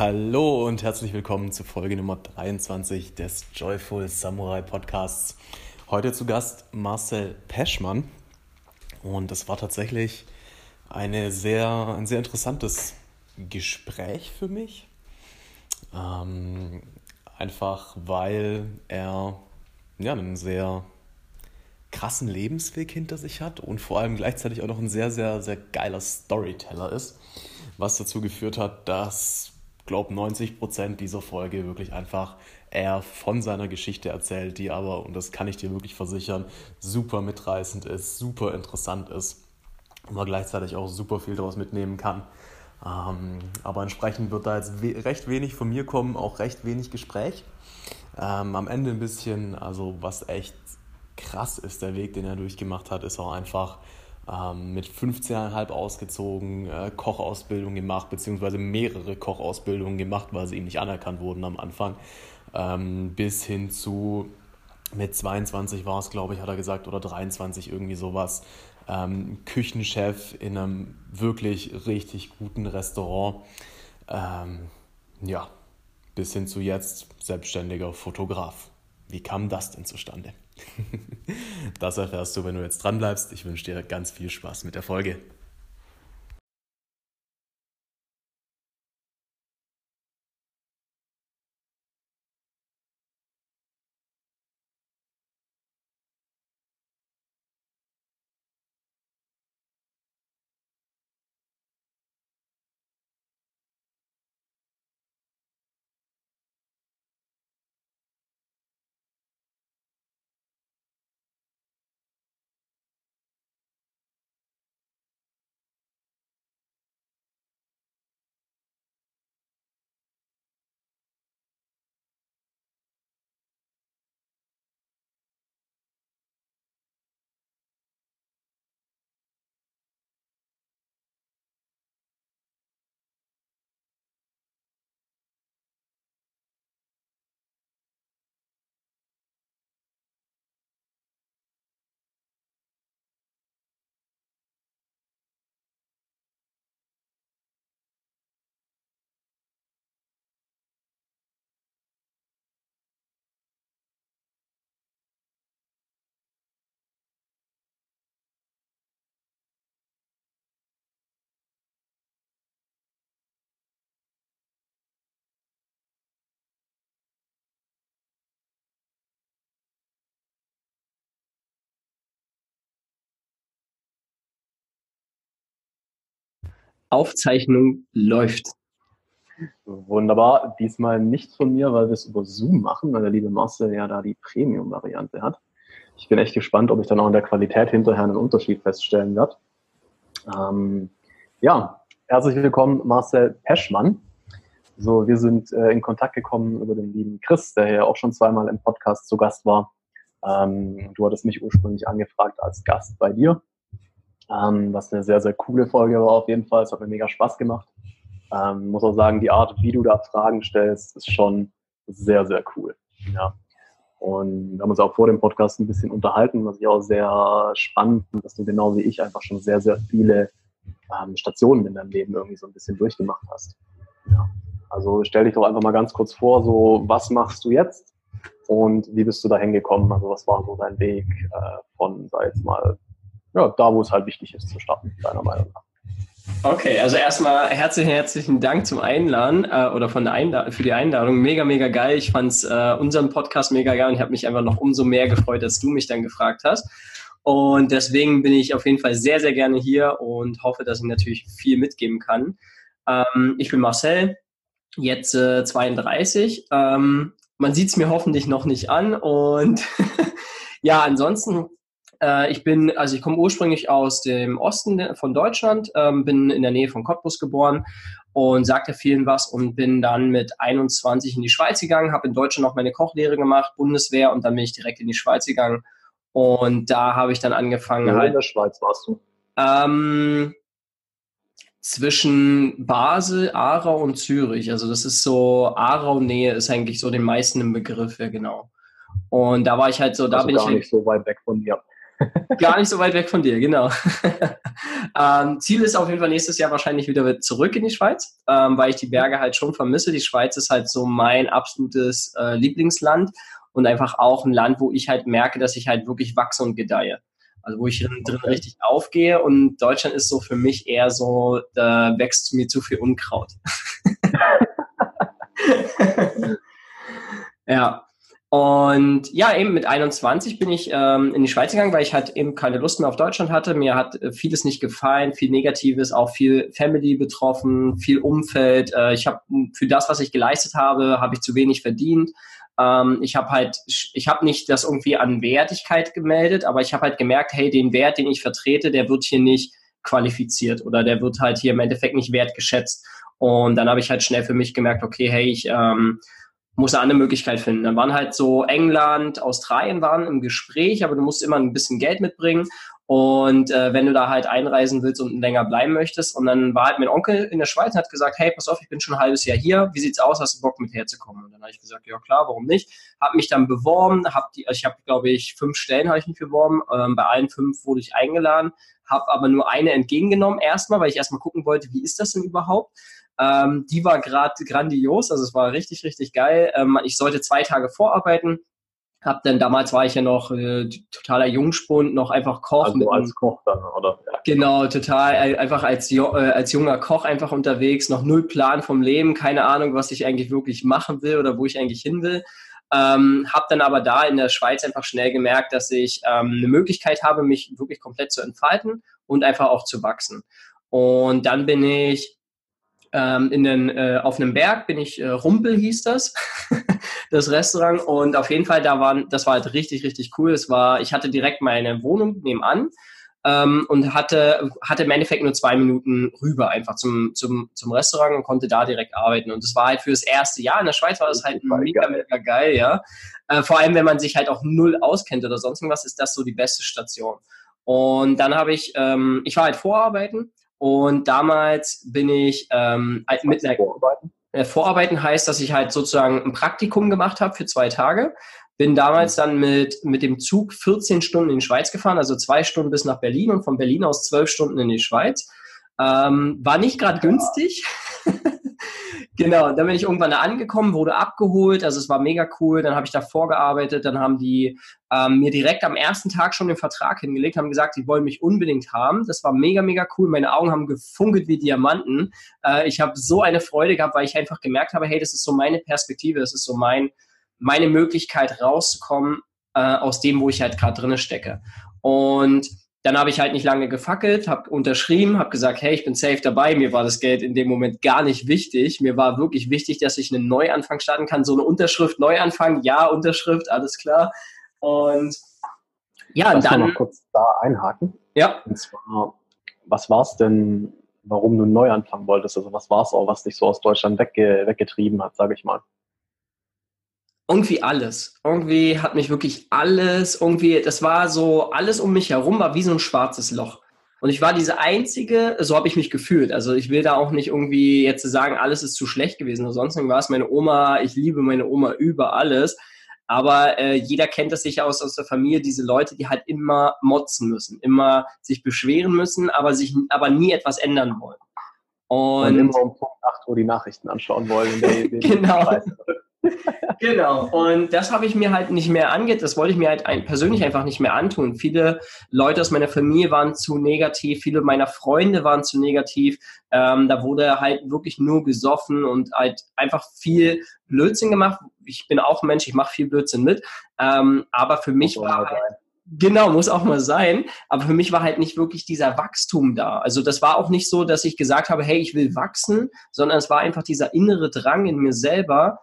Hallo und herzlich willkommen zu Folge Nummer 23 des Joyful Samurai Podcasts. Heute zu Gast Marcel Peschmann und es war tatsächlich eine sehr, ein sehr interessantes Gespräch für mich. Ähm, einfach weil er ja, einen sehr krassen Lebensweg hinter sich hat und vor allem gleichzeitig auch noch ein sehr, sehr, sehr geiler Storyteller ist, was dazu geführt hat, dass, glaube 90 Prozent dieser Folge wirklich einfach er von seiner Geschichte erzählt, die aber, und das kann ich dir wirklich versichern, super mitreißend ist, super interessant ist und man gleichzeitig auch super viel daraus mitnehmen kann. Ähm, aber entsprechend wird da jetzt we recht wenig von mir kommen, auch recht wenig Gespräch. Ähm, am Ende ein bisschen, also was echt krass ist, der Weg, den er durchgemacht hat, ist auch einfach ähm, mit 15,5 ausgezogen, äh, Kochausbildung gemacht, beziehungsweise mehrere Kochausbildungen gemacht, weil sie ihm nicht anerkannt wurden am Anfang, ähm, bis hin zu mit 22 war es, glaube ich, hat er gesagt, oder 23 irgendwie sowas. Ähm, Küchenchef in einem wirklich richtig guten Restaurant. Ähm, ja, bis hin zu jetzt selbstständiger Fotograf. Wie kam das denn zustande? Das erfährst du, wenn du jetzt dran bleibst. Ich wünsche dir ganz viel Spaß mit der Folge. Aufzeichnung läuft. Wunderbar. Diesmal nicht von mir, weil wir es über Zoom machen, weil der liebe Marcel ja da die Premium-Variante hat. Ich bin echt gespannt, ob ich dann auch in der Qualität hinterher einen Unterschied feststellen werde. Ähm, ja, herzlich willkommen, Marcel Peschmann. So, wir sind äh, in Kontakt gekommen über den lieben Chris, der ja auch schon zweimal im Podcast zu Gast war. Ähm, du hattest mich ursprünglich angefragt als Gast bei dir ähm, was eine sehr, sehr coole Folge war auf jeden Fall. Es hat mir mega Spaß gemacht. Ähm, muss auch sagen, die Art, wie du da Fragen stellst, ist schon sehr, sehr cool. Ja. Und wir haben uns auch vor dem Podcast ein bisschen unterhalten, was ich auch sehr spannend finde, dass du genau wie ich einfach schon sehr, sehr viele ähm, Stationen in deinem Leben irgendwie so ein bisschen durchgemacht hast. Ja. Also stell dich doch einfach mal ganz kurz vor, so was machst du jetzt und wie bist du da hingekommen? Also was war so dein Weg äh, von, sag jetzt mal, ja, da, wo es halt wichtig ist zu starten, deiner Meinung nach. Okay, also erstmal herzlichen, herzlichen Dank zum Einladen äh, oder von der Einla für die Einladung. Mega, mega geil. Ich fand äh, unseren Podcast mega geil und ich habe mich einfach noch umso mehr gefreut, dass du mich dann gefragt hast. Und deswegen bin ich auf jeden Fall sehr, sehr gerne hier und hoffe, dass ich natürlich viel mitgeben kann. Ähm, ich bin Marcel, jetzt äh, 32. Ähm, man sieht es mir hoffentlich noch nicht an und ja, ansonsten äh, ich bin, also ich komme ursprünglich aus dem Osten von Deutschland, ähm, bin in der Nähe von Cottbus geboren und sagte vielen was und bin dann mit 21 in die Schweiz gegangen, habe in Deutschland noch meine Kochlehre gemacht, Bundeswehr und dann bin ich direkt in die Schweiz gegangen und da habe ich dann angefangen. Wo halt, in der Schweiz warst du? Ähm, zwischen Basel, Aarau und Zürich. Also das ist so, Aarau-Nähe ist eigentlich so den meisten im Begriff, ja genau. Und da war ich halt so, da also bin gar ich. Halt nicht so weit weg von dir. Gar nicht so weit weg von dir, genau. ähm, Ziel ist auf jeden Fall nächstes Jahr wahrscheinlich wieder zurück in die Schweiz, ähm, weil ich die Berge halt schon vermisse. Die Schweiz ist halt so mein absolutes äh, Lieblingsland und einfach auch ein Land, wo ich halt merke, dass ich halt wirklich wachse und gedeihe. Also wo ich drin, drin richtig aufgehe und Deutschland ist so für mich eher so, da wächst mir zu viel Unkraut. ja. Und ja, eben mit 21 bin ich ähm, in die Schweiz gegangen, weil ich halt eben keine Lust mehr auf Deutschland hatte. Mir hat äh, vieles nicht gefallen, viel Negatives, auch viel Family betroffen, viel Umfeld. Äh, ich habe für das, was ich geleistet habe, habe ich zu wenig verdient. Ähm, ich habe halt, ich habe nicht das irgendwie an Wertigkeit gemeldet, aber ich habe halt gemerkt, hey, den Wert, den ich vertrete, der wird hier nicht qualifiziert oder der wird halt hier im Endeffekt nicht wertgeschätzt. Und dann habe ich halt schnell für mich gemerkt, okay, hey, ich ähm, muss eine andere Möglichkeit finden. Dann waren halt so England, Australien waren im Gespräch, aber du musst immer ein bisschen Geld mitbringen. Und äh, wenn du da halt einreisen willst und länger bleiben möchtest. Und dann war halt mein Onkel in der Schweiz und hat gesagt, hey, pass auf, ich bin schon ein halbes Jahr hier. Wie sieht's aus? Hast du Bock mit herzukommen? Und dann habe ich gesagt, ja klar, warum nicht? Hab mich dann beworben, hab die, ich habe glaube ich fünf Stellen habe ich mich beworben. Ähm, bei allen fünf wurde ich eingeladen, habe aber nur eine entgegengenommen erstmal, weil ich erstmal gucken wollte, wie ist das denn überhaupt? Ähm, die war gerade grandios, also es war richtig, richtig geil. Ähm, ich sollte zwei Tage vorarbeiten. Hab dann damals war ich ja noch äh, totaler Jungspund, noch einfach Koch. Also als Koch dann, oder? Genau, total äh, einfach als, äh, als junger Koch einfach unterwegs, noch null Plan vom Leben, keine Ahnung, was ich eigentlich wirklich machen will oder wo ich eigentlich hin will. Ähm, habe dann aber da in der Schweiz einfach schnell gemerkt, dass ich ähm, eine Möglichkeit habe, mich wirklich komplett zu entfalten und einfach auch zu wachsen. Und dann bin ich ähm, in den, äh, auf einem Berg bin ich, äh, Rumpel hieß das, das Restaurant. Und auf jeden Fall, da waren, das war halt richtig, richtig cool. Es war, ich hatte direkt meine Wohnung nebenan ähm, und hatte, hatte im Endeffekt nur zwei Minuten rüber einfach zum, zum, zum Restaurant und konnte da direkt arbeiten. Und das war halt für das erste Jahr in der Schweiz war das halt mega, mega geil, ja. Äh, vor allem, wenn man sich halt auch null auskennt oder sonst irgendwas, ist das so die beste Station. Und dann habe ich, ähm, ich war halt vorarbeiten und damals bin ich ähm, mit einer Vorarbeiten? Äh, Vorarbeiten heißt, dass ich halt sozusagen ein Praktikum gemacht habe für zwei Tage. Bin damals dann mit, mit dem Zug 14 Stunden in die Schweiz gefahren, also zwei Stunden bis nach Berlin und von Berlin aus zwölf Stunden in die Schweiz. Ähm, war nicht gerade günstig. Genau, dann bin ich irgendwann da angekommen, wurde abgeholt, also es war mega cool, dann habe ich da vorgearbeitet, dann haben die ähm, mir direkt am ersten Tag schon den Vertrag hingelegt, haben gesagt, sie wollen mich unbedingt haben. Das war mega, mega cool. Meine Augen haben gefunkelt wie Diamanten. Äh, ich habe so eine Freude gehabt, weil ich einfach gemerkt habe, hey, das ist so meine Perspektive, das ist so mein, meine Möglichkeit rauszukommen äh, aus dem, wo ich halt gerade drinne stecke. Und dann habe ich halt nicht lange gefackelt, habe unterschrieben, habe gesagt, hey, ich bin safe dabei. Mir war das Geld in dem Moment gar nicht wichtig. Mir war wirklich wichtig, dass ich einen Neuanfang starten kann. So eine Unterschrift, Neuanfang, ja, Unterschrift, alles klar. Und ja, Lass dann. noch kurz da einhaken. Ja. Und zwar, was war es denn, warum du neu anfangen wolltest? Also was war es auch, was dich so aus Deutschland wegge weggetrieben hat, sage ich mal? Irgendwie alles. Irgendwie hat mich wirklich alles, irgendwie, das war so, alles um mich herum war wie so ein schwarzes Loch. Und ich war diese einzige, so habe ich mich gefühlt. Also ich will da auch nicht irgendwie jetzt sagen, alles ist zu schlecht gewesen oder sonst irgendwas. Meine Oma, ich liebe meine Oma über alles. Aber äh, jeder kennt das sicher aus, aus der Familie, diese Leute, die halt immer motzen müssen, immer sich beschweren müssen, aber sich aber nie etwas ändern wollen. Und, Und immer um Punkt 8 Uhr die Nachrichten anschauen wollen. genau. Genau. Und das habe ich mir halt nicht mehr angeht. Das wollte ich mir halt ein, persönlich einfach nicht mehr antun. Viele Leute aus meiner Familie waren zu negativ. Viele meiner Freunde waren zu negativ. Ähm, da wurde halt wirklich nur gesoffen und halt einfach viel Blödsinn gemacht. Ich bin auch ein Mensch, ich mache viel Blödsinn mit. Ähm, aber für mich war halt, Genau, muss auch mal sein. Aber für mich war halt nicht wirklich dieser Wachstum da. Also das war auch nicht so, dass ich gesagt habe, hey, ich will wachsen, sondern es war einfach dieser innere Drang in mir selber,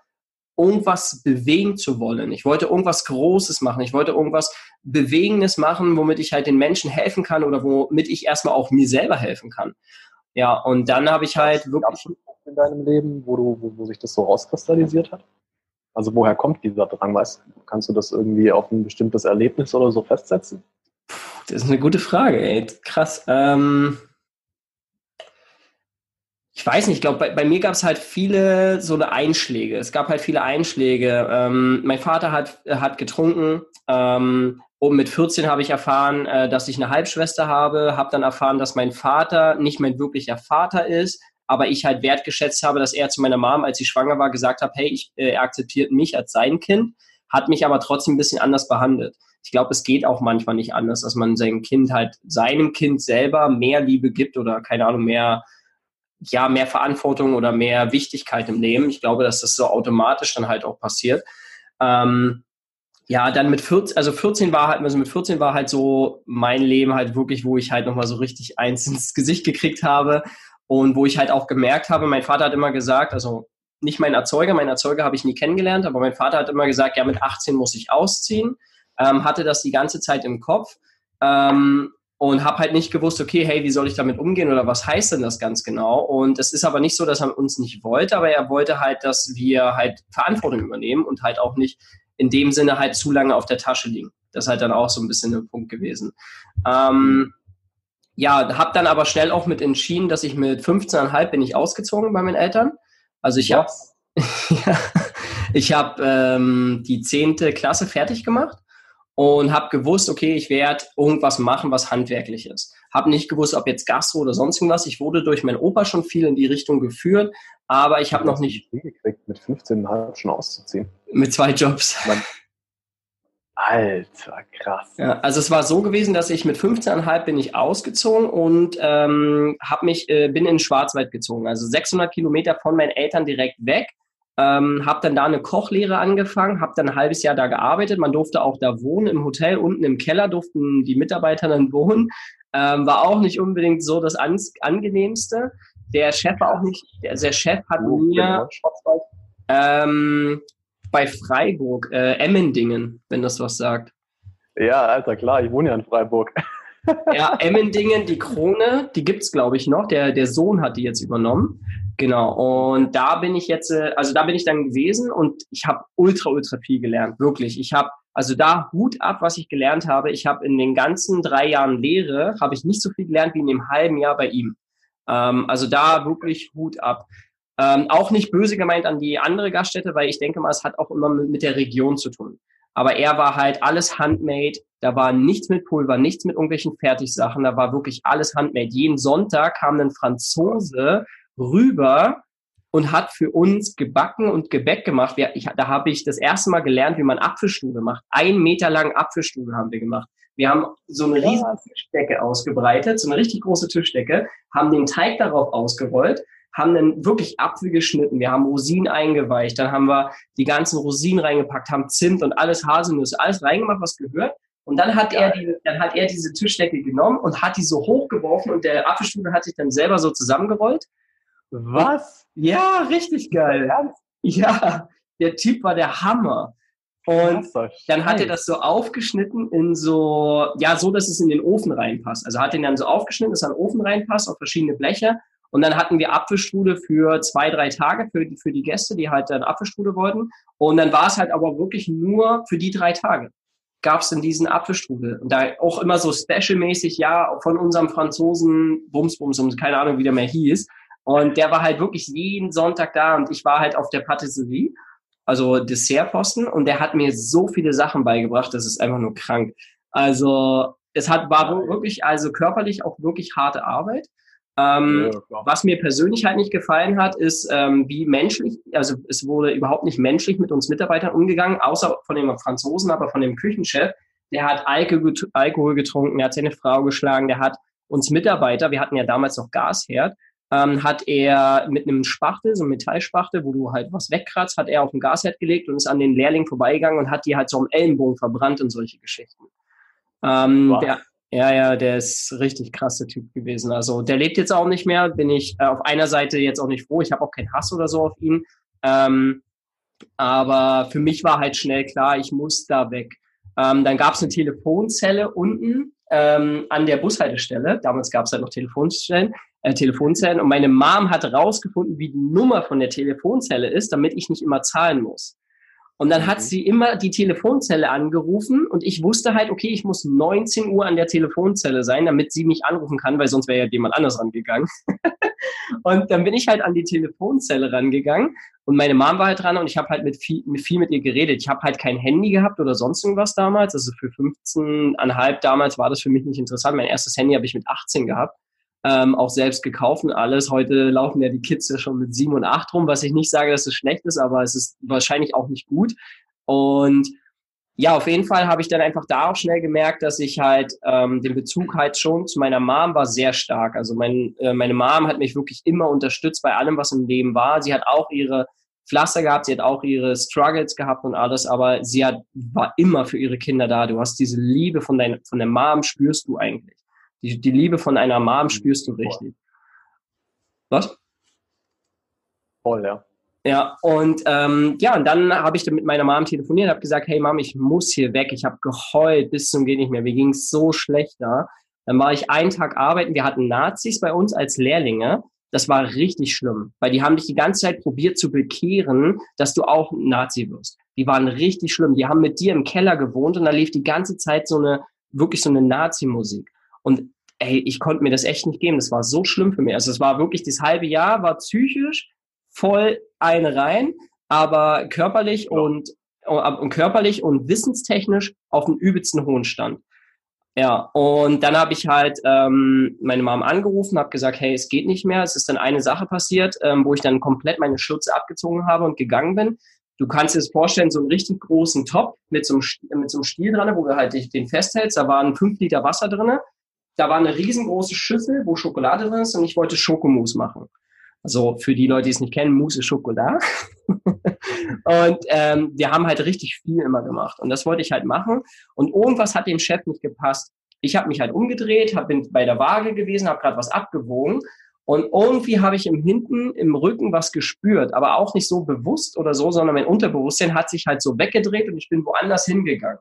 irgendwas bewegen zu wollen. Ich wollte irgendwas Großes machen. Ich wollte irgendwas Bewegendes machen, womit ich halt den Menschen helfen kann oder womit ich erstmal auch mir selber helfen kann. Ja, und dann habe ich halt wirklich. in deinem Leben, wo, du, wo, wo sich das so rauskristallisiert hat? Also woher kommt dieser Drang? Weißt, kannst du das irgendwie auf ein bestimmtes Erlebnis oder so festsetzen? Das ist eine gute Frage, ey. Krass. Ähm, ich weiß nicht, ich glaube, bei, bei, mir gab es halt viele so eine Einschläge. Es gab halt viele Einschläge. Ähm, mein Vater hat, hat getrunken. Ähm, Und mit 14 habe ich erfahren, äh, dass ich eine Halbschwester habe, habe dann erfahren, dass mein Vater nicht mein wirklicher Vater ist, aber ich halt wertgeschätzt habe, dass er zu meiner Mom, als sie schwanger war, gesagt hat, hey, ich, äh, er akzeptiert mich als sein Kind, hat mich aber trotzdem ein bisschen anders behandelt. Ich glaube, es geht auch manchmal nicht anders, dass man seinem Kind halt, seinem Kind selber mehr Liebe gibt oder keine Ahnung, mehr, ja, mehr Verantwortung oder mehr Wichtigkeit im Leben. Ich glaube, dass das so automatisch dann halt auch passiert. Ähm, ja, dann mit 14, also 14 war halt, also mit 14 war halt so mein Leben halt wirklich, wo ich halt nochmal so richtig eins ins Gesicht gekriegt habe und wo ich halt auch gemerkt habe, mein Vater hat immer gesagt, also nicht mein Erzeuger, mein Erzeuger habe ich nie kennengelernt, aber mein Vater hat immer gesagt, ja, mit 18 muss ich ausziehen, ähm, hatte das die ganze Zeit im Kopf ähm, und habe halt nicht gewusst, okay, hey, wie soll ich damit umgehen oder was heißt denn das ganz genau? Und es ist aber nicht so, dass er uns nicht wollte, aber er wollte halt, dass wir halt Verantwortung übernehmen und halt auch nicht in dem Sinne halt zu lange auf der Tasche liegen. Das ist halt dann auch so ein bisschen ein Punkt gewesen. Ähm, ja, habe dann aber schnell auch mit entschieden, dass ich mit 15,5 bin ich ausgezogen bei meinen Eltern. Also ich habe ich habe ähm, die zehnte Klasse fertig gemacht und habe gewusst, okay, ich werde irgendwas machen, was handwerklich ist. Habe nicht gewusst, ob jetzt Gastro oder sonst irgendwas. Ich wurde durch meinen Opa schon viel in die Richtung geführt, aber ich habe noch nicht hingekriegt, mit 15,5 schon auszuziehen. Mit zwei Jobs. Man Alter, krass. Ja, also es war so gewesen, dass ich mit 15,5 bin ich ausgezogen und ähm, hab mich, äh, bin in den Schwarzwald gezogen, also 600 Kilometer von meinen Eltern direkt weg. Ähm, habe dann da eine Kochlehre angefangen, habe dann ein halbes Jahr da gearbeitet. Man durfte auch da wohnen im Hotel, unten im Keller durften die Mitarbeiter dann wohnen. Ähm, war auch nicht unbedingt so das angenehmste. Der Chef war auch nicht, der, der Chef hat oh, mir ähm, bei Freiburg, äh, Emmendingen, wenn das was sagt. Ja, Alter, klar, ich wohne ja in Freiburg. Ja, Emmendingen, die Krone, die gibt es, glaube ich, noch. Der, der Sohn hat die jetzt übernommen. Genau. Und da bin ich jetzt, äh, also da bin ich dann gewesen und ich habe ultra, ultra viel gelernt. Wirklich. Ich habe, also da Hut ab, was ich gelernt habe. Ich habe in den ganzen drei Jahren Lehre, habe ich nicht so viel gelernt wie in dem halben Jahr bei ihm. Ähm, also da wirklich Hut ab. Ähm, auch nicht böse gemeint an die andere Gaststätte, weil ich denke mal, es hat auch immer mit der Region zu tun. Aber er war halt alles handmade. Da war nichts mit Pulver, nichts mit irgendwelchen Fertigsachen. Da war wirklich alles handmade. Jeden Sonntag kam ein Franzose rüber und hat für uns gebacken und Gebäck gemacht. Wir, ich, da habe ich das erste Mal gelernt, wie man Apfelstudel macht. Ein Meter lang Apfelstudel haben wir gemacht. Wir haben so eine riesige Tischdecke ausgebreitet, so eine richtig große Tischdecke, haben den Teig darauf ausgerollt, haben dann wirklich Apfel geschnitten, wir haben Rosinen eingeweicht, dann haben wir die ganzen Rosinen reingepackt, haben Zimt und alles Haselnüsse, alles reingemacht, was gehört. Und dann hat er die, dann hat er diese Tischdecke genommen und hat die so hochgeworfen und der Apfelstudel hat sich dann selber so zusammengerollt. Was? Ja, richtig geil. Ja, der Typ war der Hammer. Und dann hat er das so aufgeschnitten in so, ja, so, dass es in den Ofen reinpasst. Also hat er dann so aufgeschnitten, dass er in den Ofen reinpasst, auf verschiedene Bleche. Und dann hatten wir Apfelstrudel für zwei, drei Tage für, für die Gäste, die halt dann Apfelstrudel wollten. Und dann war es halt aber wirklich nur für die drei Tage gab es in diesen Apfelstrudel. Und da auch immer so specialmäßig, ja, von unserem Franzosen Bums Bums, Bums, keine Ahnung, wie der mehr hieß. Und der war halt wirklich jeden Sonntag da und ich war halt auf der Patisserie, also Dessertposten, und der hat mir so viele Sachen beigebracht, das ist einfach nur krank. Also es hat, war wirklich, also körperlich auch wirklich harte Arbeit. Ähm, ja, was mir persönlich halt nicht gefallen hat, ist, ähm, wie menschlich, also es wurde überhaupt nicht menschlich mit uns Mitarbeitern umgegangen, außer von dem Franzosen, aber von dem Küchenchef. Der hat Alkohol, getrunken, der hat seine Frau geschlagen, der hat uns Mitarbeiter, wir hatten ja damals noch Gasherd, ähm, hat er mit einem Spachtel, so einem Metallspachtel, wo du halt was wegkratzt, hat er auf den Gasherd gelegt und ist an den Lehrling vorbeigegangen und hat die halt so am Ellenbogen verbrannt und solche Geschichten. Ähm, der, ja, ja, der ist richtig krasser Typ gewesen. Also der lebt jetzt auch nicht mehr. Bin ich äh, auf einer Seite jetzt auch nicht froh. Ich habe auch keinen Hass oder so auf ihn. Ähm, aber für mich war halt schnell klar, ich muss da weg. Ähm, dann gab es eine Telefonzelle unten ähm, an der Bushaltestelle. Damals gab es halt noch Telefonzellen, äh, Telefonzellen. Und meine Mom hat rausgefunden, wie die Nummer von der Telefonzelle ist, damit ich nicht immer zahlen muss. Und dann mhm. hat sie immer die Telefonzelle angerufen und ich wusste halt, okay, ich muss 19 Uhr an der Telefonzelle sein, damit sie mich anrufen kann, weil sonst wäre ja jemand anders rangegangen. und dann bin ich halt an die Telefonzelle rangegangen und meine Mom war halt dran und ich habe halt mit viel, mit viel mit ihr geredet. Ich habe halt kein Handy gehabt oder sonst irgendwas damals. Also für 15,5 damals war das für mich nicht interessant. Mein erstes Handy habe ich mit 18 gehabt ähm, auch selbst gekauft und alles. Heute laufen ja die Kids ja schon mit sieben und acht rum, was ich nicht sage, dass es schlecht ist, aber es ist wahrscheinlich auch nicht gut. Und ja, auf jeden Fall habe ich dann einfach da auch schnell gemerkt, dass ich halt ähm, den Bezug halt schon zu meiner Mom war sehr stark. Also mein, äh, meine Mom hat mich wirklich immer unterstützt bei allem, was im Leben war. Sie hat auch ihre Pflaster gehabt, sie hat auch ihre Struggles gehabt und alles, aber sie hat, war immer für ihre Kinder da. Du hast diese Liebe von, dein, von der Mom, spürst du eigentlich. Die, die Liebe von einer Mom mhm. spürst du richtig. Was? Voll, ja. Ja, und ähm, ja, und dann habe ich mit meiner Mom telefoniert, habe gesagt, hey Mom, ich muss hier weg. Ich habe geheult bis zum geht nicht mehr. Mir ging es so schlecht da. Dann war ich einen Tag arbeiten. Wir hatten Nazis bei uns als Lehrlinge. Das war richtig schlimm, weil die haben dich die ganze Zeit probiert zu bekehren, dass du auch Nazi wirst. Die waren richtig schlimm. Die haben mit dir im Keller gewohnt und da lief die ganze Zeit so eine, wirklich so eine Nazi-Musik. Und ey, ich konnte mir das echt nicht geben. Das war so schlimm für mich. Also es war wirklich, das halbe Jahr war psychisch voll eine rein, aber körperlich ja. und, und körperlich und wissenstechnisch auf dem übelsten hohen Stand. Ja, und dann habe ich halt ähm, meine Mom angerufen, habe gesagt, hey, es geht nicht mehr. Es ist dann eine Sache passiert, ähm, wo ich dann komplett meine Schürze abgezogen habe und gegangen bin. Du kannst dir das vorstellen, so einen richtig großen Top mit so einem, mit so einem Stiel dran, wo du halt den festhältst. Da waren fünf Liter Wasser drinne da war eine riesengroße Schüssel, wo Schokolade drin ist und ich wollte Schokomousse machen. Also für die Leute, die es nicht kennen, Mousse ist Schokolade. und ähm, wir haben halt richtig viel immer gemacht. Und das wollte ich halt machen. Und irgendwas hat dem Chef nicht gepasst. Ich habe mich halt umgedreht, hab, bin bei der Waage gewesen, habe gerade was abgewogen. Und irgendwie habe ich im Hinten, im Rücken was gespürt, aber auch nicht so bewusst oder so, sondern mein Unterbewusstsein hat sich halt so weggedreht und ich bin woanders hingegangen.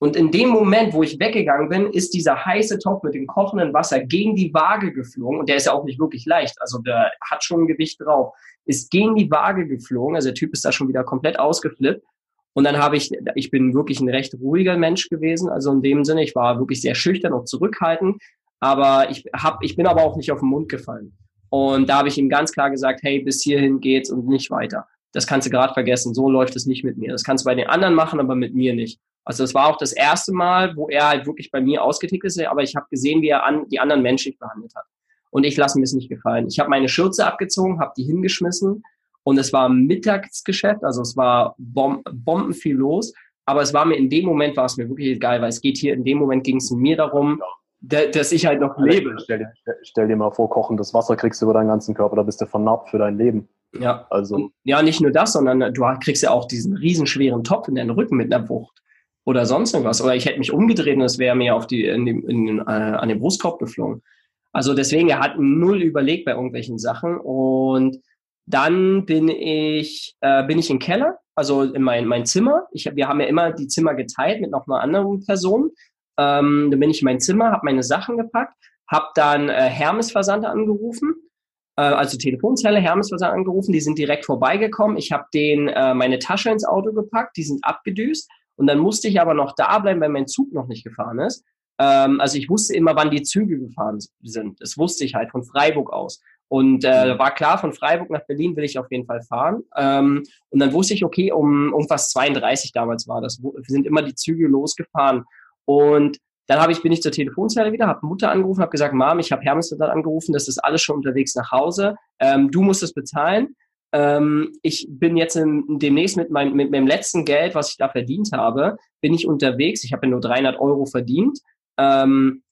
Und in dem Moment, wo ich weggegangen bin, ist dieser heiße Topf mit dem kochenden Wasser gegen die Waage geflogen. Und der ist ja auch nicht wirklich leicht. Also der hat schon ein Gewicht drauf. Ist gegen die Waage geflogen. Also der Typ ist da schon wieder komplett ausgeflippt. Und dann habe ich, ich bin wirklich ein recht ruhiger Mensch gewesen. Also in dem Sinne, ich war wirklich sehr schüchtern und zurückhaltend. Aber ich hab, ich bin aber auch nicht auf den Mund gefallen. Und da habe ich ihm ganz klar gesagt, hey, bis hierhin geht's und nicht weiter. Das kannst du gerade vergessen. So läuft es nicht mit mir. Das kannst du bei den anderen machen, aber mit mir nicht. Also es war auch das erste Mal, wo er halt wirklich bei mir ausgetickt ist, aber ich habe gesehen, wie er an, die anderen menschlich behandelt hat. Und ich lasse mir es nicht gefallen. Ich habe meine Schürze abgezogen, habe die hingeschmissen und es war Mittagsgeschäft, also es war bom bomben viel los. Aber es war mir in dem Moment, war es mir wirklich egal, weil es geht hier, in dem Moment ging es mir darum, dass ich halt noch lebe. Stell dir, stell dir mal vor, kochendes Wasser kriegst du über deinen ganzen Körper, da bist du vernarbt für dein Leben. Ja. Also. Und, ja, nicht nur das, sondern du kriegst ja auch diesen riesenschweren Topf in deinen Rücken mit einer Wucht oder sonst irgendwas. Oder ich hätte mich umgedreht und es wäre mir auf die, in dem, in, äh, an den Brustkorb geflogen. Also deswegen, er hat null überlegt bei irgendwelchen Sachen. Und dann bin ich, äh, bin ich im Keller, also in mein, mein Zimmer. Ich, wir haben ja immer die Zimmer geteilt mit noch einer anderen Person. Ähm, dann bin ich in mein Zimmer, habe meine Sachen gepackt, habe dann äh, Hermes Versand angerufen, äh, also Telefonzelle Hermes Versand angerufen. Die sind direkt vorbeigekommen. Ich habe den äh, meine Tasche ins Auto gepackt, die sind abgedüst und dann musste ich aber noch da bleiben, weil mein Zug noch nicht gefahren ist. Ähm, also ich wusste immer, wann die Züge gefahren sind. Das wusste ich halt von Freiburg aus. Und äh, mhm. war klar, von Freiburg nach Berlin will ich auf jeden Fall fahren. Ähm, und dann wusste ich, okay, um irgendwas 32 damals war das, sind immer die Züge losgefahren. Und dann habe ich, bin ich zur Telefonzelle wieder, habe Mutter angerufen, habe gesagt, Mom, ich habe Hermes dann angerufen, das ist alles schon unterwegs nach Hause. Ähm, du musst es bezahlen ähm, ich bin jetzt in, demnächst mit, mein, mit meinem letzten Geld, was ich da verdient habe, bin ich unterwegs. Ich habe ja nur 300 Euro verdient. Ähm,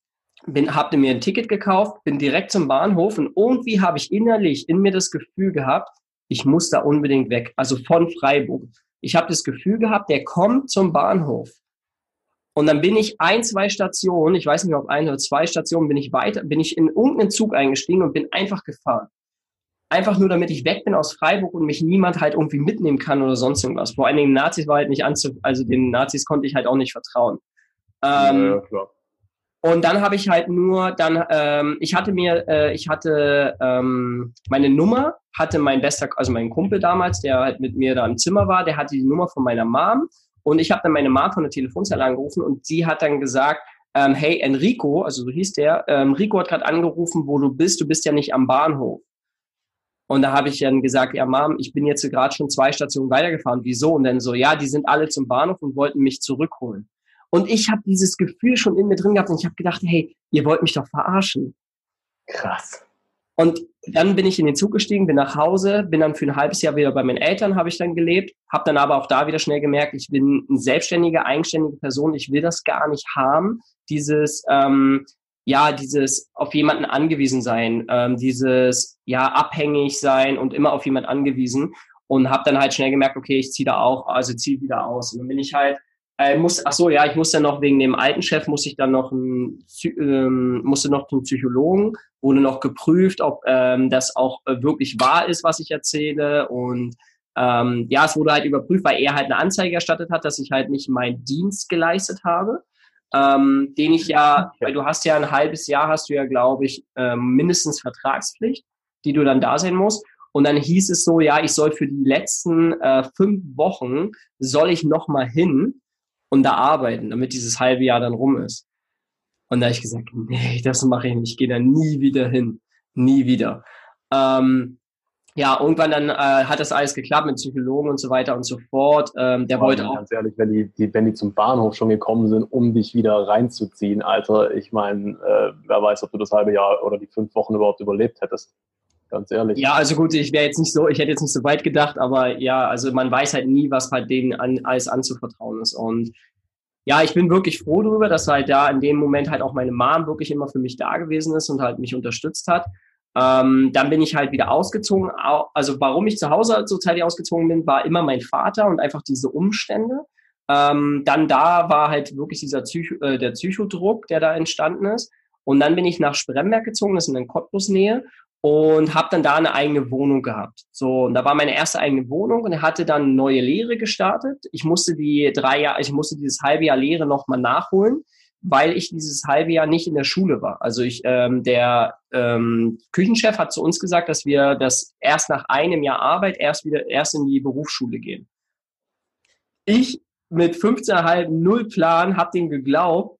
bin, habe mir ein Ticket gekauft, bin direkt zum Bahnhof und irgendwie habe ich innerlich in mir das Gefühl gehabt, ich muss da unbedingt weg. Also von Freiburg. Ich habe das Gefühl gehabt, der kommt zum Bahnhof. Und dann bin ich ein, zwei Stationen, ich weiß nicht, ob ein oder zwei Stationen, bin ich weiter, bin ich in irgendeinen Zug eingestiegen und bin einfach gefahren einfach nur damit ich weg bin aus Freiburg und mich niemand halt irgendwie mitnehmen kann oder sonst irgendwas. Vor allen Dingen Nazis war halt nicht anzu, also den Nazis konnte ich halt auch nicht vertrauen. Ähm, ja, klar. Und dann habe ich halt nur, dann, ähm, ich hatte mir, äh, ich hatte ähm, meine Nummer, hatte mein bester, also mein Kumpel damals, der halt mit mir da im Zimmer war, der hatte die Nummer von meiner Mom. Und ich habe dann meine Mom von der Telefonzelle angerufen und sie hat dann gesagt, ähm, hey Enrico, also so hieß der, ähm, Rico hat gerade angerufen, wo du bist, du bist ja nicht am Bahnhof. Und da habe ich dann gesagt, ja Mom, ich bin jetzt gerade schon zwei Stationen weitergefahren. Wieso? Und dann so, ja, die sind alle zum Bahnhof und wollten mich zurückholen. Und ich habe dieses Gefühl schon in mir drin gehabt und ich habe gedacht, hey, ihr wollt mich doch verarschen. Krass. Und dann bin ich in den Zug gestiegen, bin nach Hause, bin dann für ein halbes Jahr wieder bei meinen Eltern, habe ich dann gelebt, habe dann aber auch da wieder schnell gemerkt, ich bin eine selbstständige, eigenständige Person, ich will das gar nicht haben, dieses, ähm, ja, dieses auf jemanden angewiesen sein, ähm, dieses, ja, abhängig sein und immer auf jemanden angewiesen und habe dann halt schnell gemerkt, okay, ich ziehe da auch, also ziehe wieder aus. Und dann bin ich halt äh, muss, ach so, ja, ich musste noch wegen dem alten Chef, muss ich dann noch ein, ähm, musste noch zum Psychologen, wurde noch geprüft, ob ähm, das auch äh, wirklich wahr ist, was ich erzähle. Und ähm, ja, es wurde halt überprüft, weil er halt eine Anzeige erstattet hat, dass ich halt nicht meinen Dienst geleistet habe. Ähm, den ich ja, weil du hast ja ein halbes Jahr, hast du ja, glaube ich, ähm, mindestens Vertragspflicht, die du dann da sein musst. Und dann hieß es so, ja, ich soll für die letzten äh, fünf Wochen, soll ich noch mal hin und da arbeiten, damit dieses halbe Jahr dann rum ist. Und da habe ich gesagt, nee, das mache ich nicht, ich gehe da nie wieder hin, nie wieder. Ähm, ja, irgendwann dann äh, hat das alles geklappt mit Psychologen und so weiter und so fort. Ähm, der wollte auch. Ganz ehrlich, wenn die, die, wenn die zum Bahnhof schon gekommen sind, um dich wieder reinzuziehen, Alter, ich meine, äh, wer weiß, ob du das halbe Jahr oder die fünf Wochen überhaupt überlebt hättest. Ganz ehrlich. Ja, also gut, ich wäre jetzt nicht so, ich hätte jetzt nicht so weit gedacht, aber ja, also man weiß halt nie, was halt denen an, alles anzuvertrauen ist. Und ja, ich bin wirklich froh darüber, dass halt da in dem Moment halt auch meine Mom wirklich immer für mich da gewesen ist und halt mich unterstützt hat. Ähm, dann bin ich halt wieder ausgezogen. Also warum ich zu Hause zur Zeit ausgezogen bin, war immer mein Vater und einfach diese Umstände. Ähm, dann da war halt wirklich dieser Psycho, äh, der Psychodruck, der da entstanden ist. Und dann bin ich nach Spremberg gezogen, das ist in der Cottbus-Nähe und habe dann da eine eigene Wohnung gehabt. So, und da war meine erste eigene Wohnung und hatte dann neue Lehre gestartet. Ich musste die drei Jahre, ich musste dieses halbe Jahr Lehre nochmal nachholen, weil ich dieses halbe Jahr nicht in der Schule war. Also ich, ähm, der ähm, Küchenchef hat zu uns gesagt, dass wir das erst nach einem Jahr Arbeit erst wieder erst in die Berufsschule gehen. Ich mit 15,5 null Plan habe den geglaubt